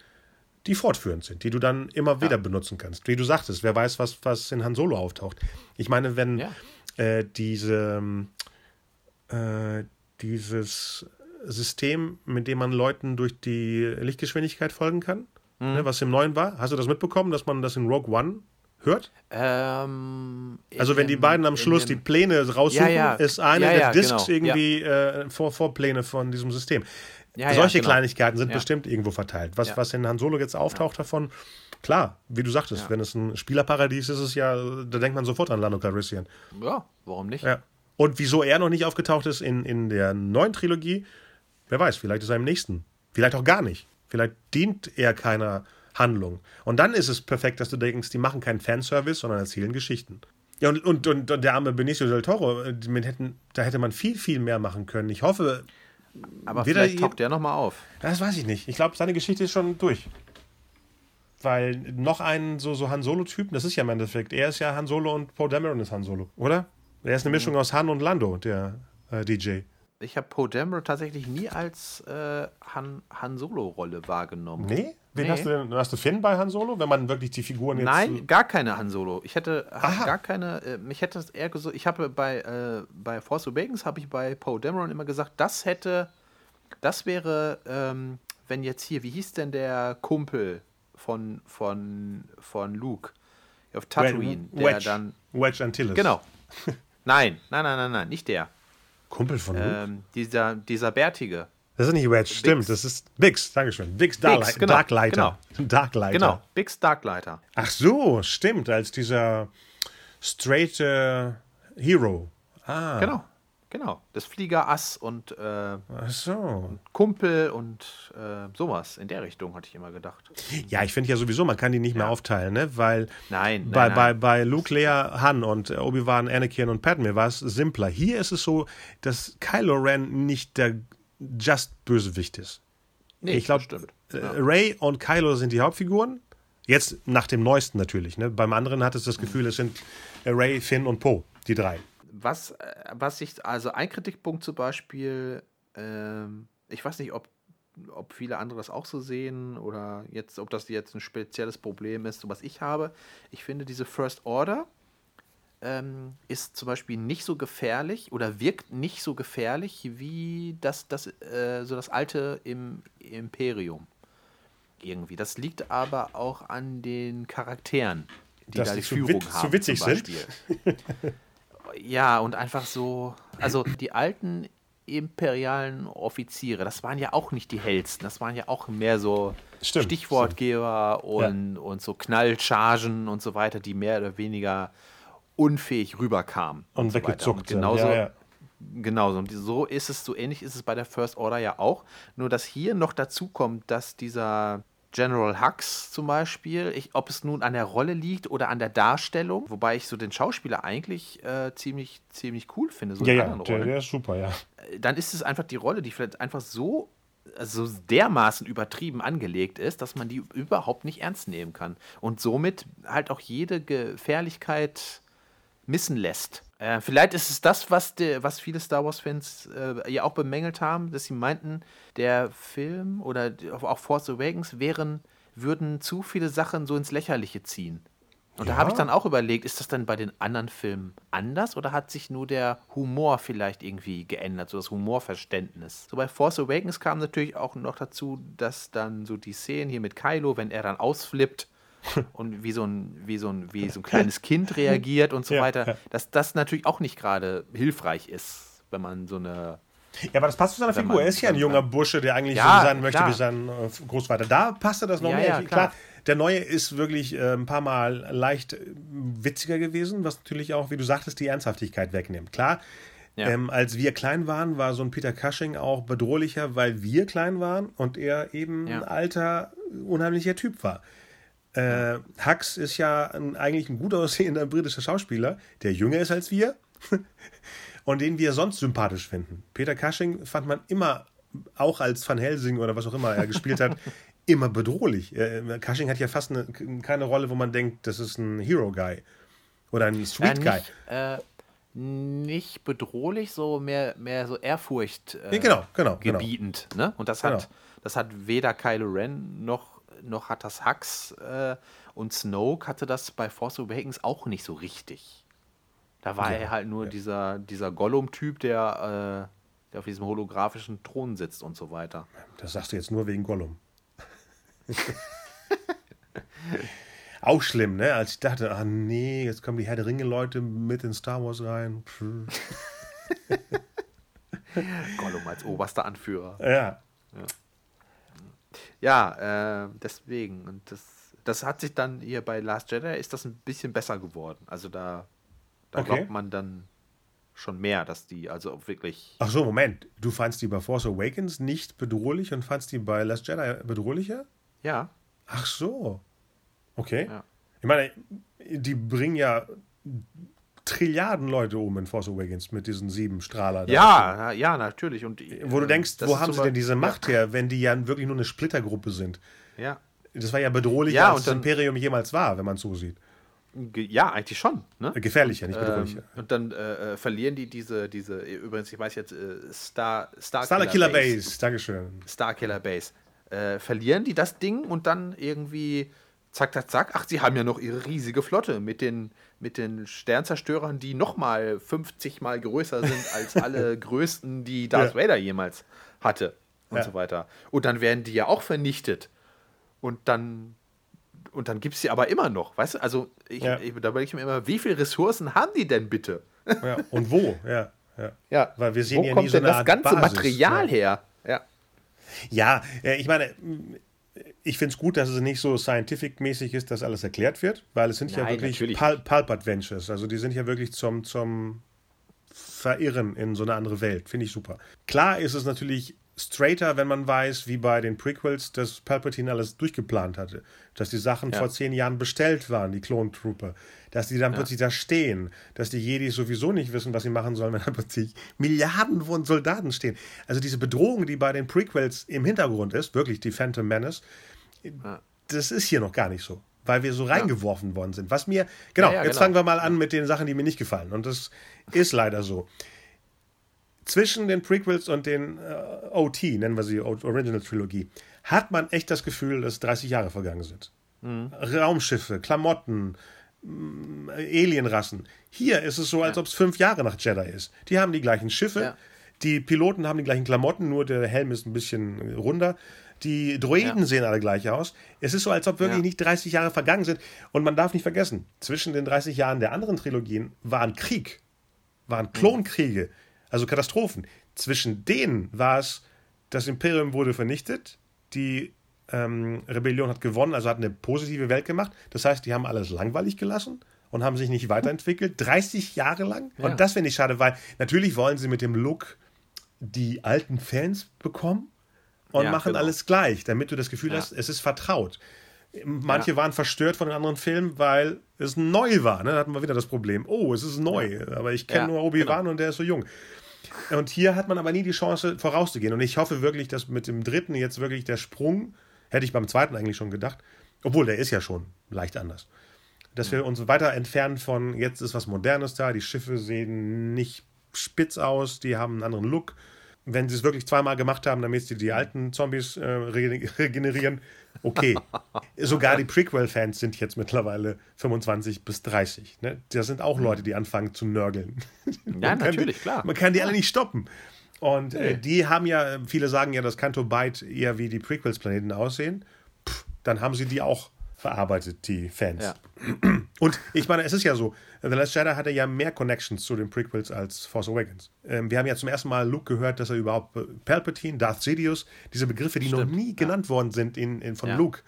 die fortführend sind, die du dann immer wieder ja. benutzen kannst. Wie du sagtest, wer weiß, was, was in Han Solo auftaucht. Ich meine, wenn ja. äh, diese, äh, dieses System, mit dem man Leuten durch die Lichtgeschwindigkeit folgen kann, mhm. ne, was im Neuen war, hast du das mitbekommen, dass man das in Rogue One hört? Ähm, also wenn die beiden am Schluss die Pläne raussuchen, ja, ist eine der Discs genau. irgendwie äh, Vor Vorpläne von diesem System. Ja, Solche ja, genau. Kleinigkeiten sind ja. bestimmt irgendwo verteilt. Was, was in Han Solo jetzt auftaucht davon, klar, wie du sagtest, wenn es ein Spielerparadies ist, ist es ja, da denkt man sofort an Lando Calrissian. Ja, warum nicht? Ja. Und wieso er noch nicht aufgetaucht ist in, in der neuen Trilogie, wer weiß, vielleicht ist er im nächsten. Vielleicht auch gar nicht. Vielleicht dient er keiner Handlung. Und dann ist es perfekt, dass du denkst, die machen keinen Fanservice, sondern erzählen Geschichten. Ja, und, und, und, und der arme Benicio del Toro, äh, hätten, da hätte man viel, viel mehr machen können. Ich hoffe, aber Wieder vielleicht taucht der nochmal auf. Das weiß ich nicht. Ich glaube, seine Geschichte ist schon durch. Weil noch einen so, so Han Solo-Typen, das ist ja im Endeffekt, er ist ja Han Solo und Poe Dameron ist Han Solo, oder? Er ist eine Mischung aus Han und Lando, der äh, DJ ich habe Poe Dameron tatsächlich nie als äh, Han, Han Solo-Rolle wahrgenommen. Nee? Wen nee. hast du denn? Hast du Finn bei Han Solo, wenn man wirklich die Figuren jetzt. Nein, gar keine Han Solo. Ich hätte gar keine. Äh, mich hätte es eher gesagt. Ich habe bei, äh, bei Force Awakens habe ich bei Poe Dameron immer gesagt, das hätte. Das wäre, ähm, wenn jetzt hier, wie hieß denn der Kumpel von, von, von Luke? Auf Tatooine, der Wedge. dann. Wedge Antilles. Genau. Nein, nein, nein, nein, nein, nicht der. Kumpel von Luke? Ähm, dieser, dieser Bärtige. Das ist nicht Wedge, Bix. stimmt. Das ist Bix, Dankeschön. Bix, Dark, Bix genau, Darklighter. Genau. Darklighter. Genau, Bix Darklighter. Ach so, stimmt, als dieser straight äh, Hero. Ah. Genau, genau. Das Fliegerass und, äh, so. Kumpel und äh, sowas. In der Richtung hatte ich immer gedacht. Ja, ich finde ja sowieso, man kann die nicht ja. mehr aufteilen, ne? Weil nein, bei, nein, bei, bei Luke, Leia, Han und Obi-Wan, Anakin und Padme war es simpler. Hier ist es so, dass Kylo Ren nicht der Just-Bösewicht ist. Nee, ich glaube, äh, ja. Ray und Kylo sind die Hauptfiguren. Jetzt nach dem neuesten natürlich. Ne? Beim anderen hat es das Gefühl, es sind Ray, Finn und Poe, die drei. Was, äh, was ich, also ein Kritikpunkt zum Beispiel, ähm, ich weiß nicht, ob, ob viele andere das auch so sehen oder jetzt, ob das jetzt ein spezielles Problem ist, so was ich habe. Ich finde diese First Order, ähm, ist zum Beispiel nicht so gefährlich oder wirkt nicht so gefährlich wie das, das, äh, so das alte im Imperium. Irgendwie. Das liegt aber auch an den Charakteren, die Dass da die, die Führung haben. Zu witzig sind. ja, und einfach so. Also die alten imperialen Offiziere, das waren ja auch nicht die hellsten, das waren ja auch mehr so stimmt, Stichwortgeber stimmt. Und, ja. und so Knallchargen und so weiter, die mehr oder weniger unfähig rüberkam. Und, und weggezuckt so genauso, ja, ja. Genauso. Und so ist es, so ähnlich ist es bei der First Order ja auch. Nur, dass hier noch dazu kommt, dass dieser General Hux zum Beispiel, ich, ob es nun an der Rolle liegt oder an der Darstellung, wobei ich so den Schauspieler eigentlich äh, ziemlich, ziemlich cool finde. So ja, ja, der, der, ist super, ja. Äh, dann ist es einfach die Rolle, die vielleicht einfach so also dermaßen übertrieben angelegt ist, dass man die überhaupt nicht ernst nehmen kann. Und somit halt auch jede Gefährlichkeit missen lässt. Äh, vielleicht ist es das, was, de, was viele Star Wars-Fans äh, ja auch bemängelt haben, dass sie meinten, der Film oder auch Force Awakens wären, würden zu viele Sachen so ins Lächerliche ziehen. Und ja. da habe ich dann auch überlegt, ist das dann bei den anderen Filmen anders oder hat sich nur der Humor vielleicht irgendwie geändert, so das Humorverständnis? So bei Force Awakens kam natürlich auch noch dazu, dass dann so die Szenen hier mit Kylo, wenn er dann ausflippt und wie so ein, wie so ein, wie so ein kleines Kind reagiert und so ja, weiter, ja. dass das natürlich auch nicht gerade hilfreich ist, wenn man so eine ja, aber das passt zu seiner Figur. Er ist ja ein junger Bursche, der eigentlich ja, so sein möchte klar. wie sein äh, Großvater. Da passte das noch ja, mehr. Ja, klar. klar. der neue ist wirklich äh, ein paar Mal leicht äh, witziger gewesen, was natürlich auch, wie du sagtest, die Ernsthaftigkeit wegnimmt. Klar, ähm, als wir klein waren, war so ein Peter Cushing auch bedrohlicher, weil wir klein waren und er eben ein alter, unheimlicher Typ war. Äh, Hux ist ja ein, eigentlich ein gut aussehender britischer Schauspieler, der jünger ist als wir und den wir sonst sympathisch finden. Peter Cushing fand man immer, auch als Van Helsing oder was auch immer er gespielt hat, immer bedrohlich. Äh, Cushing hat ja fast eine, keine Rolle, wo man denkt, das ist ein Hero-Guy oder ein Street-Guy. Äh, nicht bedrohlich, so mehr, mehr so Ehrfurcht äh, ja, genau, genau, genau. gebietend. Genau. Ne? Und das hat, genau. das hat weder Kylo Ren noch noch hat das Hux äh, und Snoke hatte das bei Force Awakens auch nicht so richtig. Da war ja, er halt nur ja. dieser, dieser Gollum-Typ, der, äh, der auf diesem holographischen Thron sitzt und so weiter. Das sagst du jetzt nur wegen Gollum. auch schlimm, ne? Als ich dachte, ah nee, jetzt kommen die Herr der Ringe-Leute mit in Star Wars rein. Gollum als oberster Anführer. Ja. ja. Ja, äh, deswegen. Und das, das hat sich dann hier bei Last Jedi ist das ein bisschen besser geworden. Also da, da okay. glaubt man dann schon mehr, dass die also auch wirklich. Ach so, Moment. Du fandst die bei Force Awakens nicht bedrohlich und fandst die bei Last Jedi bedrohlicher? Ja. Ach so. Okay. Ja. Ich meine, die bringen ja Trilliarden Leute um in Force Awakens mit diesen sieben Strahler. Ja, ja, natürlich. Und, wo du ähm, denkst, wo haben sie denn diese Macht ja. her, wenn die ja wirklich nur eine Splittergruppe sind? Ja. Das war ja bedrohlicher, ja, als das Imperium jemals war, wenn man es so sieht. Ja, eigentlich schon. Ne? Äh, gefährlicher, nicht bedrohlicher. Ähm, und dann äh, äh, verlieren die diese, diese, übrigens, ich weiß jetzt, äh, Star, Star, Star Killer, Killer Base. Base. Dankeschön. Star Killer Base. Äh, verlieren die das Ding und dann irgendwie zack, zack, zack. Ach, sie haben ja noch ihre riesige Flotte mit den, mit den Sternzerstörern, die nochmal 50 Mal größer sind als alle größten, die Darth ja. Vader jemals hatte und ja. so weiter. Und dann werden die ja auch vernichtet. Und dann, und dann gibt es sie aber immer noch, weißt du? Also, ich, ja. ich, da überlege ich mir immer, wie viele Ressourcen haben die denn bitte? Ja, und wo? Ja, ja. ja. Weil wir sehen Wo ja kommt nie so denn das ganze Basis. Material her? Ja. Ja, äh, ich meine, ich finde es gut, dass es nicht so scientific-mäßig ist, dass alles erklärt wird, weil es sind Nein, ja wirklich Pul Pulp-Adventures. Also die sind ja wirklich zum, zum Verirren in so eine andere Welt. Finde ich super. Klar ist es natürlich straighter, wenn man weiß, wie bei den Prequels, dass Palpatine alles durchgeplant hatte. Dass die Sachen ja. vor zehn Jahren bestellt waren, die Clone Trooper. Dass die dann ja. plötzlich da stehen. Dass die Jedis sowieso nicht wissen, was sie machen sollen, wenn da plötzlich Milliarden von Soldaten stehen. Also diese Bedrohung, die bei den Prequels im Hintergrund ist, wirklich die Phantom Menace, ja. das ist hier noch gar nicht so. Weil wir so reingeworfen worden sind. Was mir, genau, jetzt genau. fangen wir mal an mit den Sachen, die mir nicht gefallen. Und das ist leider so zwischen den Prequels und den äh, OT, nennen wir sie Original Trilogie, hat man echt das Gefühl, dass 30 Jahre vergangen sind. Mhm. Raumschiffe, Klamotten, äh, Alienrassen. Hier ist es so, als ja. ob es fünf Jahre nach Jedi ist. Die haben die gleichen Schiffe, ja. die Piloten haben die gleichen Klamotten, nur der Helm ist ein bisschen runder. Die Droiden ja. sehen alle gleich aus. Es ist so, als ob wirklich nicht 30 Jahre vergangen sind. Und man darf nicht vergessen, zwischen den 30 Jahren der anderen Trilogien war ein Krieg, waren Klonkriege also Katastrophen. Zwischen denen war es, das Imperium wurde vernichtet, die ähm, Rebellion hat gewonnen, also hat eine positive Welt gemacht. Das heißt, die haben alles langweilig gelassen und haben sich nicht weiterentwickelt. 30 Jahre lang. Ja. Und das finde ich schade, weil natürlich wollen sie mit dem Look die alten Fans bekommen und ja, machen genau. alles gleich, damit du das Gefühl ja. hast, es ist vertraut. Manche ja. waren verstört von den anderen Filmen, weil es neu war. Ne? Da hatten wir wieder das Problem. Oh, es ist neu. Aber ich kenne nur Obi-Wan genau. und der ist so jung. Und hier hat man aber nie die Chance, vorauszugehen. Und ich hoffe wirklich, dass mit dem dritten jetzt wirklich der Sprung, hätte ich beim zweiten eigentlich schon gedacht, obwohl der ist ja schon leicht anders, dass wir uns weiter entfernen von, jetzt ist was Modernes da, die Schiffe sehen nicht spitz aus, die haben einen anderen Look. Wenn sie es wirklich zweimal gemacht haben, damit sie die alten Zombies äh, regenerieren, okay. Sogar die Prequel-Fans sind jetzt mittlerweile 25 bis 30. Ne? Da sind auch Leute, die anfangen zu nörgeln. Ja, natürlich, die, klar. Man kann die alle nicht stoppen. Und äh, die haben ja, viele sagen ja, dass Canto Bight eher wie die Prequels-Planeten aussehen. Pff, dann haben sie die auch verarbeitet, die Fans. Ja. Und ich meine, es ist ja so, The Last Jedi hatte ja mehr Connections zu den Prequels als Force Awakens. Ähm, wir haben ja zum ersten Mal Luke gehört, dass er überhaupt äh, Palpatine, Darth Sidious, diese Begriffe, die Stimmt, noch nie ja. genannt worden sind in, in von ja, Luke,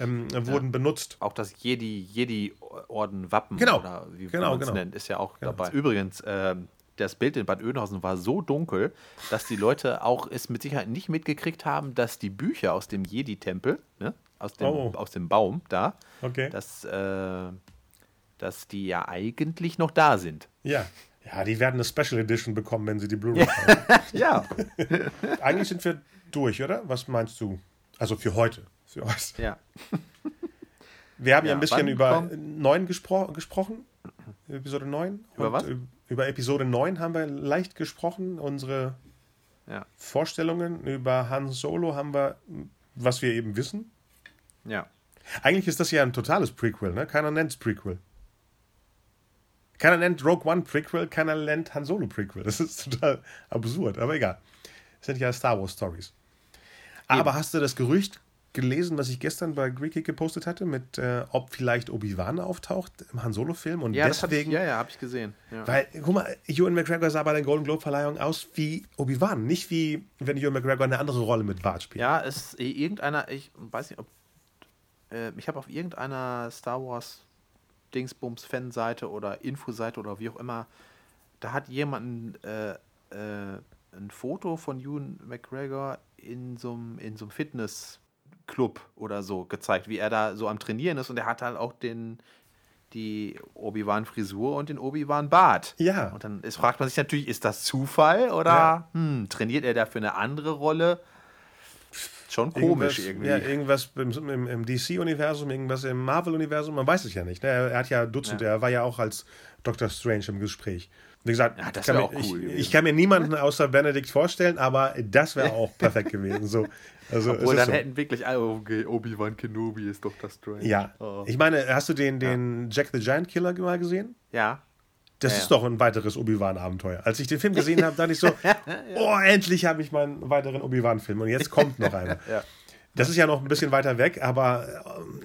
ähm, wurden benutzt. Auch das Jedi, Jedi-Orden Wappen genau. oder wie genau, man es genau. nennt, ist ja auch genau. dabei. Übrigens, ähm, das Bild in Bad Oeynhausen war so dunkel, dass die Leute auch es mit Sicherheit nicht mitgekriegt haben, dass die Bücher aus dem Jedi-Tempel, ne, aus, dem, oh. aus dem Baum da, okay. dass, äh, dass die ja eigentlich noch da sind. Ja. Ja, die werden eine Special Edition bekommen, wenn sie die Blu-ray kaufen. ja. Eigentlich sind wir durch, oder? Was meinst du? Also für heute. Für heute. Ja. Wir haben ja, ja ein bisschen über 9 gespro gesprochen. Episode 9. Über was? Über Episode 9 haben wir leicht gesprochen. Unsere ja. Vorstellungen über Han Solo haben wir, was wir eben wissen. Ja. Eigentlich ist das ja ein totales Prequel, ne? Keiner nennt es Prequel. Keiner nennt Rogue One Prequel, keiner nennt Han Solo Prequel. Das ist total absurd, aber egal. Das sind ja Star Wars Stories. Aber Eben. hast du das Gerücht gelesen, was ich gestern bei Greeky gepostet hatte, mit äh, ob vielleicht Obi-Wan auftaucht im Han Solo-Film und ja, deswegen. Ich, ja, ja, habe ich gesehen. Ja. Weil, guck mal, Ewan McGregor sah bei der Golden Globe-Verleihung aus wie Obi-Wan, nicht wie wenn Ewan McGregor eine andere Rolle mit Bart spielt. Ja, es irgendeiner, ich weiß nicht, ob äh, ich habe auf irgendeiner Star Wars Dingsbums Fanseite oder Infoseite oder wie auch immer, da hat jemand äh, äh, ein Foto von Ewan McGregor in so einem Fitnessclub oder so gezeigt, wie er da so am Trainieren ist und er hat halt auch den die Obi-Wan-Frisur und den Obi-Wan-Bart. Ja. Und dann ist, fragt man sich natürlich, ist das Zufall oder ja. hm, trainiert er dafür eine andere Rolle? Schon komisch irgendwas, irgendwie. Ja, irgendwas im, im, im DC-Universum, irgendwas im Marvel-Universum, man weiß es ja nicht. Ne? Er, hat ja Dutzende, ja. er war ja auch als Doctor Strange im Gespräch. Wie gesagt, ja, das kann mir, cool ich, ich, kann mir niemanden außer Benedikt vorstellen, aber das wäre auch perfekt gewesen. So, also, Obwohl, dann so. hätten wirklich alle, okay, Obi-Wan Kenobi ist Doctor Strange. Ja. Oh. Ich meine, hast du den, den Jack the Giant Killer mal gesehen? Ja. Das ja, ist doch ein weiteres Obi-Wan-Abenteuer. Als ich den Film gesehen habe, dachte ich so, oh, endlich habe ich meinen weiteren Obi-Wan-Film. Und jetzt kommt noch einer. Das ist ja noch ein bisschen weiter weg, aber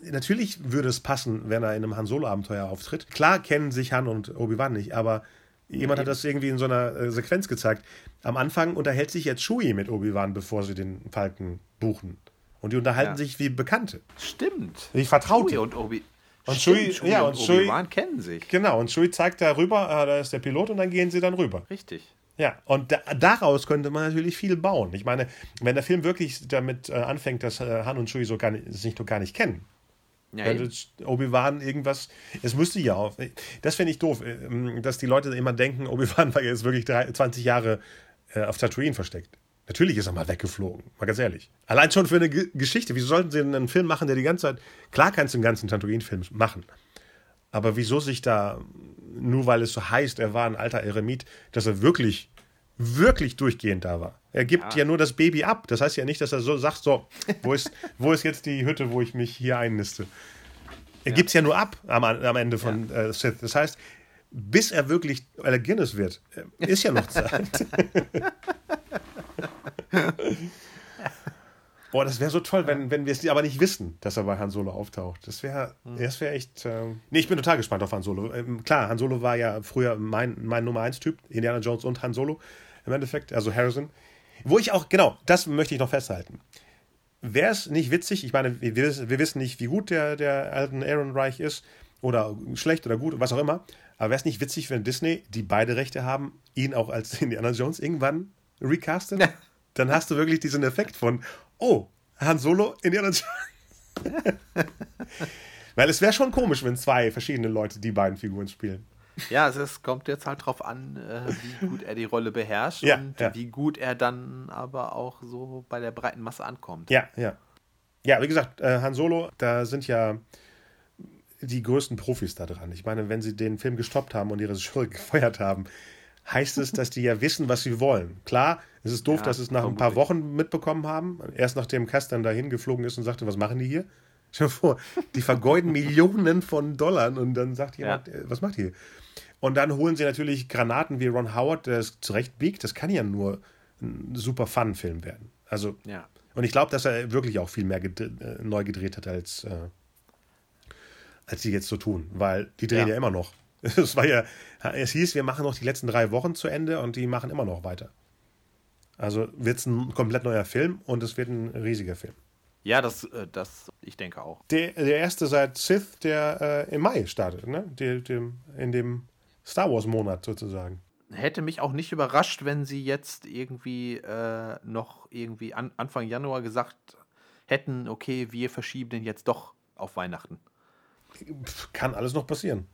äh, natürlich würde es passen, wenn er in einem Han Solo-Abenteuer auftritt. Klar kennen sich Han und Obi-Wan nicht, aber jemand hat das irgendwie in so einer äh, Sequenz gezeigt. Am Anfang unterhält sich jetzt Chewie mit Obi-Wan, bevor sie den Falken buchen. Und die unterhalten ja. sich wie Bekannte. Stimmt. Wie Vertraute. Chewie und Obi und Chewie, ja, und, und Obi-Wan kennen sich. Genau, und Chewie zeigt da rüber, ah, da ist der Pilot und dann gehen sie dann rüber. Richtig. Ja, und da, daraus könnte man natürlich viel bauen. Ich meine, wenn der Film wirklich damit äh, anfängt, dass äh, Han und Chewie so gar nicht, sich noch gar nicht kennen, ja, Obi-Wan irgendwas, es müsste ja auch, das finde ich doof, äh, dass die Leute immer denken, Obi-Wan war jetzt wirklich drei, 20 Jahre äh, auf Tatooine versteckt. Natürlich ist er mal weggeflogen, mal ganz ehrlich. Allein schon für eine G Geschichte. Wieso sollten sie einen Film machen, der die ganze Zeit. Klar kannst du einen ganzen Tatooine-Film machen. Aber wieso sich da, nur weil es so heißt, er war ein alter Eremit, dass er wirklich, wirklich durchgehend da war? Er gibt ja. ja nur das Baby ab. Das heißt ja nicht, dass er so sagt: So, wo ist, wo ist jetzt die Hütte, wo ich mich hier einniste? Er ja. gibt es ja nur ab am, am Ende von ja. äh, Sith. Das heißt, bis er wirklich Guinness wird, äh, ist ja noch Zeit. Boah, das wäre so toll, wenn, wenn wir es aber nicht wissen, dass er bei Han Solo auftaucht. Das wäre mhm. das wär echt. Äh nee, ich bin total gespannt auf Han Solo. Ähm, klar, Han Solo war ja früher mein, mein Nummer 1-Typ, Indiana Jones und Han Solo im Endeffekt, also Harrison. Wo ich auch, genau, das möchte ich noch festhalten. Wäre es nicht witzig, ich meine, wir, wir, wissen nicht, wie gut der, der alten Aaron Reich ist, oder schlecht oder gut, was auch immer, aber wäre es nicht witzig, wenn Disney, die beide Rechte haben, ihn auch als Indiana Jones irgendwann recastet? Dann hast du wirklich diesen Effekt von, oh, Han Solo, Indiana Jones. Weil es wäre schon komisch, wenn zwei verschiedene Leute die beiden Figuren spielen. Ja, es kommt jetzt halt drauf an, äh, wie gut er die Rolle beherrscht ja, und ja. wie gut er dann aber auch so bei der breiten Masse ankommt. Ja, ja. Ja, wie gesagt, äh, Han Solo, da sind ja die größten Profis da dran. Ich meine, wenn sie den Film gestoppt haben und ihre Regisseure gefeuert haben, heißt es, dass die ja wissen, was sie wollen. Klar, es ist doof, ja, dass sie es nach vermutlich. ein paar Wochen mitbekommen haben. Erst nachdem Cass dann dahin geflogen ist und sagte, was machen die hier? Stell dir vor, die vergeuden Millionen von Dollar und dann sagt jemand, ja. Äh, was macht ihr? Und dann holen sie natürlich Granaten wie Ron Howard, der es zurecht biegt. Das kann ja nur ein super Fun-Film werden. Also, ja. und ich glaube, dass er wirklich auch viel mehr gedreht, äh, neu gedreht hat, als, äh, als sie jetzt so tun. Weil die drehen ja, ja immer noch. Es war ja, es hieß, wir machen noch die letzten drei Wochen zu Ende und die machen immer noch weiter. Also wird es ein komplett neuer Film und es wird ein riesiger Film. Ja, das, äh, das ich denke auch. Der, der erste seit Sith, der äh, im Mai startet, ne? Die, dem, in dem Star Wars-Monat sozusagen. Hätte mich auch nicht überrascht, wenn sie jetzt irgendwie äh, noch irgendwie an, Anfang Januar gesagt hätten, okay, wir verschieben den jetzt doch auf Weihnachten. Kann alles noch passieren.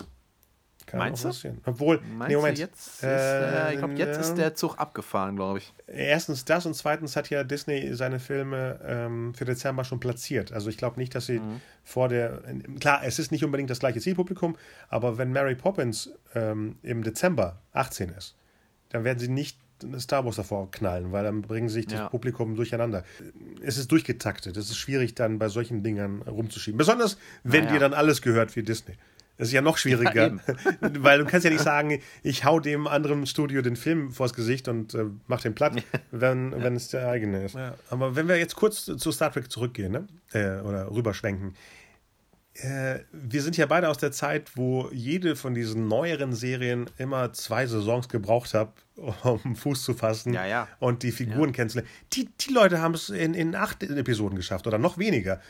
Kann Meinst du? Obwohl, Meinst nee, Moment. Jetzt äh, ist, ich glaube, jetzt ist der Zug abgefahren, glaube ich. Erstens das und zweitens hat ja Disney seine Filme ähm, für Dezember schon platziert. Also ich glaube nicht, dass sie mhm. vor der. Klar, es ist nicht unbedingt das gleiche Zielpublikum, aber wenn Mary Poppins ähm, im Dezember 18 ist, dann werden sie nicht Star Wars davor knallen, weil dann bringen sich das ja. Publikum durcheinander. Es ist durchgetaktet. Es ist schwierig, dann bei solchen Dingern rumzuschieben. Besonders, wenn naja. dir dann alles gehört wie Disney. Das ist ja noch schwieriger, ja, weil du kannst ja nicht sagen, ich hau dem anderen Studio den Film vors Gesicht und äh, mach den platt, wenn, ja. wenn es der eigene ist. Ja. Aber wenn wir jetzt kurz zu Star Trek zurückgehen ne? Äh, oder rüberschwenken, äh, wir sind ja beide aus der Zeit, wo jede von diesen neueren Serien immer zwei Saisons gebraucht hat, um Fuß zu fassen ja, ja. und die Figuren ja. kennenzulernen. Die, die Leute haben es in, in acht Episoden geschafft oder noch weniger.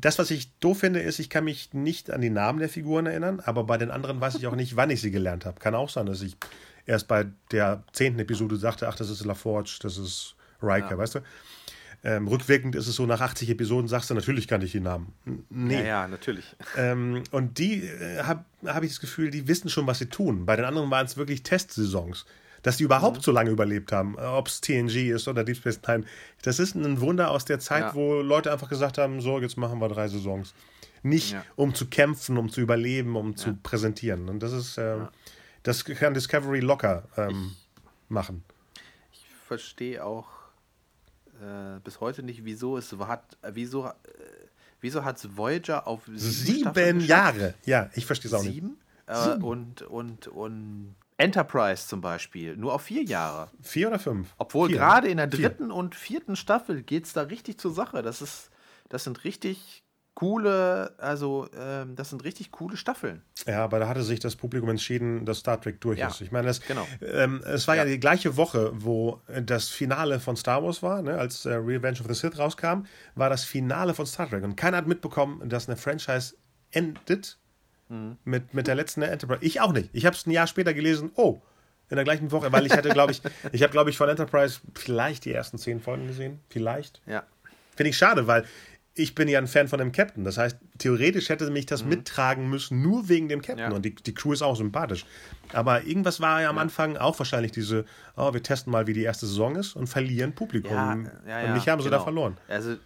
Das, was ich doof finde, ist, ich kann mich nicht an die Namen der Figuren erinnern, aber bei den anderen weiß ich auch nicht, wann ich sie gelernt habe. Kann auch sein, dass ich erst bei der zehnten Episode sagte, ach, das ist LaForge, das ist Riker, ja. weißt du? Ähm, rückwirkend ist es so, nach 80 Episoden sagst du, natürlich kannte ich die Namen. Nee. Ja, ja natürlich. Ähm, und die äh, habe hab ich das Gefühl, die wissen schon, was sie tun. Bei den anderen waren es wirklich Testsaisons dass die überhaupt mhm. so lange überlebt haben, äh, ob es TNG ist oder Deep Space Nine. Das ist ein Wunder aus der Zeit, ja. wo Leute einfach gesagt haben, so, jetzt machen wir drei Saisons. Nicht ja. um zu kämpfen, um zu überleben, um ja. zu präsentieren. Und das ist, äh, das kann Discovery locker ähm, ich, machen. Ich verstehe auch äh, bis heute nicht, wieso es hat, wieso, äh, wieso hat es Voyager auf sieben, sieben Jahre? Ja, ich verstehe es auch sieben? nicht. Äh, sieben? Und, und, und Enterprise zum Beispiel, nur auf vier Jahre. Vier oder fünf? Obwohl gerade in der dritten vier. und vierten Staffel geht es da richtig zur Sache. Das ist, das sind richtig coole, also ähm, das sind richtig coole Staffeln. Ja, aber da hatte sich das Publikum entschieden, dass Star Trek durch ja, ist. Ich meine, das, genau. ähm, es war ja. ja. die gleiche Woche, wo das Finale von Star Wars war, ne? als äh, Revenge of the Sith rauskam, war das Finale von Star Trek. Und keiner hat mitbekommen, dass eine Franchise endet Mhm. Mit, mit der letzten Enterprise. Ich auch nicht. Ich habe es ein Jahr später gelesen. Oh, in der gleichen Woche, weil ich hatte, glaube ich, ich habe, glaube ich, von Enterprise vielleicht die ersten zehn Folgen gesehen. Vielleicht. Ja. Finde ich schade, weil ich bin ja ein Fan von dem Captain. Das heißt, theoretisch hätte mich das mhm. mittragen müssen, nur wegen dem Captain. Ja. Und die, die Crew ist auch sympathisch. Aber irgendwas war ja am ja. Anfang auch wahrscheinlich diese, oh, wir testen mal, wie die erste Saison ist und verlieren Publikum. Ja, und mich haben sie genau. da verloren. Also,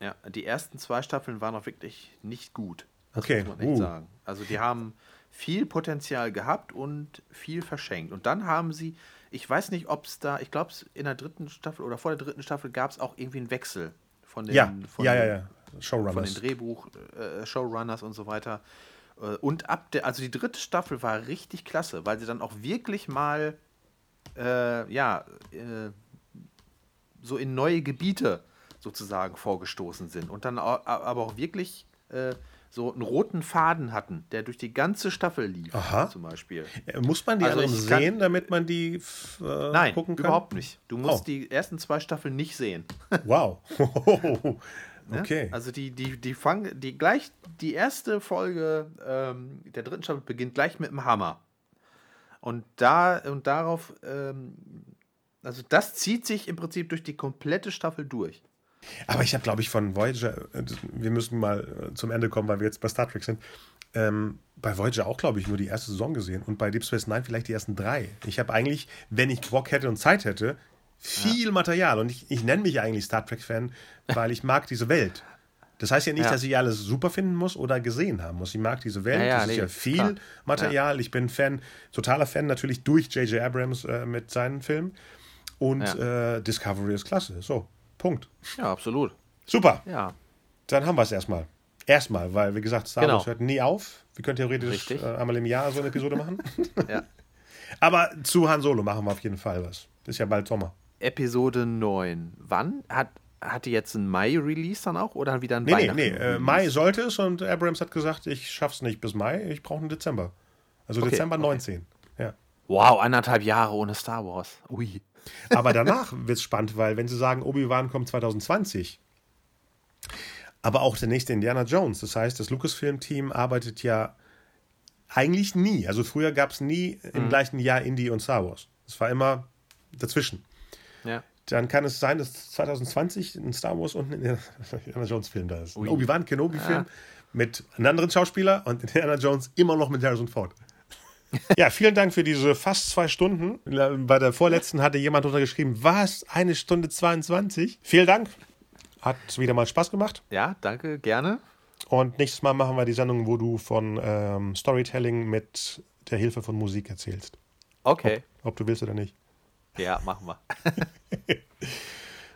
ja, die ersten zwei Staffeln waren auch wirklich nicht gut. Das okay. muss man echt uh. sagen. Also die haben viel Potenzial gehabt und viel verschenkt. Und dann haben sie, ich weiß nicht, ob es da, ich glaube, in der dritten Staffel oder vor der dritten Staffel gab es auch irgendwie einen Wechsel von den, ja, von ja, ja, ja. Showrunners. Von den Drehbuch, äh, Showrunners und so weiter. Äh, und ab der, also die dritte Staffel war richtig klasse, weil sie dann auch wirklich mal, äh, ja, äh, so in neue Gebiete sozusagen vorgestoßen sind und dann aber auch wirklich äh, so einen roten Faden hatten, der durch die ganze Staffel lief, Aha. zum Beispiel. Äh, muss man die also sehen, kann, damit man die äh, nein, gucken kann? überhaupt nicht. Du musst oh. die ersten zwei Staffeln nicht sehen. Wow. okay. Ja? Also die, die, die fangen, die gleich, die erste Folge ähm, der dritten Staffel beginnt gleich mit dem Hammer. Und da und darauf, ähm, also das zieht sich im Prinzip durch die komplette Staffel durch. Aber ich habe, glaube ich, von Voyager, äh, wir müssen mal äh, zum Ende kommen, weil wir jetzt bei Star Trek sind, ähm, bei Voyager auch, glaube ich, nur die erste Saison gesehen und bei Deep Space Nine vielleicht die ersten drei. Ich habe eigentlich, wenn ich Bock hätte und Zeit hätte, viel ja. Material und ich, ich nenne mich eigentlich Star Trek-Fan, weil ich mag diese Welt. Das heißt ja nicht, ja. dass ich alles super finden muss oder gesehen haben muss. Ich mag diese Welt, ja, ja, das nee, ist ja viel klar. Material. Ich bin Fan, totaler Fan natürlich durch J.J. Abrams äh, mit seinen Filmen. Und äh, Discovery ist klasse. So, Punkt. Ja, absolut. Super. Ja. Dann haben wir es erstmal. Erstmal, weil, wie gesagt, Star Wars genau. hört nie auf. Wir können theoretisch äh, einmal im Jahr so eine Episode machen. ja. Aber zu Han Solo machen wir auf jeden Fall was. Ist ja bald Sommer. Episode 9. Wann? Hat, hat die jetzt einen Mai-Release dann auch oder wieder ein nee, Weihnachten? Nee, nee, äh, Mai sollte es und Abrams hat gesagt, ich schaff's nicht bis Mai, ich brauche einen Dezember. Also okay, Dezember 19. Okay. Ja. Wow, anderthalb Jahre ohne Star Wars. Ui. Aber danach wird es spannend, weil wenn sie sagen, Obi-Wan kommt 2020, aber auch der nächste Indiana Jones, das heißt, das Lucasfilm-Team arbeitet ja eigentlich nie. Also früher gab es nie im mhm. gleichen Jahr Indie und Star Wars. Es war immer dazwischen. Ja. Dann kann es sein, dass 2020 ein Star Wars und ein Indiana Jones Film da ist. Ein Obi-Wan Kenobi-Film ah. mit einem anderen Schauspieler und Indiana Jones immer noch mit Harrison Ford. Ja, vielen Dank für diese fast zwei Stunden. Bei der vorletzten hatte jemand untergeschrieben, was? Eine Stunde 22? Vielen Dank. Hat wieder mal Spaß gemacht. Ja, danke, gerne. Und nächstes Mal machen wir die Sendung, wo du von ähm, Storytelling mit der Hilfe von Musik erzählst. Okay. Ob, ob du willst oder nicht. Ja, machen wir.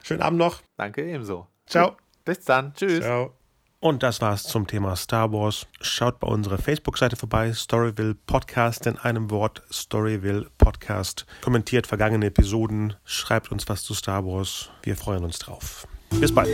Schönen Abend noch. Danke, ebenso. Ciao. Bis dann. Tschüss. Ciao. Und das war's zum Thema Star Wars. Schaut bei unserer Facebook-Seite vorbei, Storyville Podcast in einem Wort, Storyville Podcast. Kommentiert vergangene Episoden, schreibt uns was zu Star Wars. Wir freuen uns drauf. Bis bald.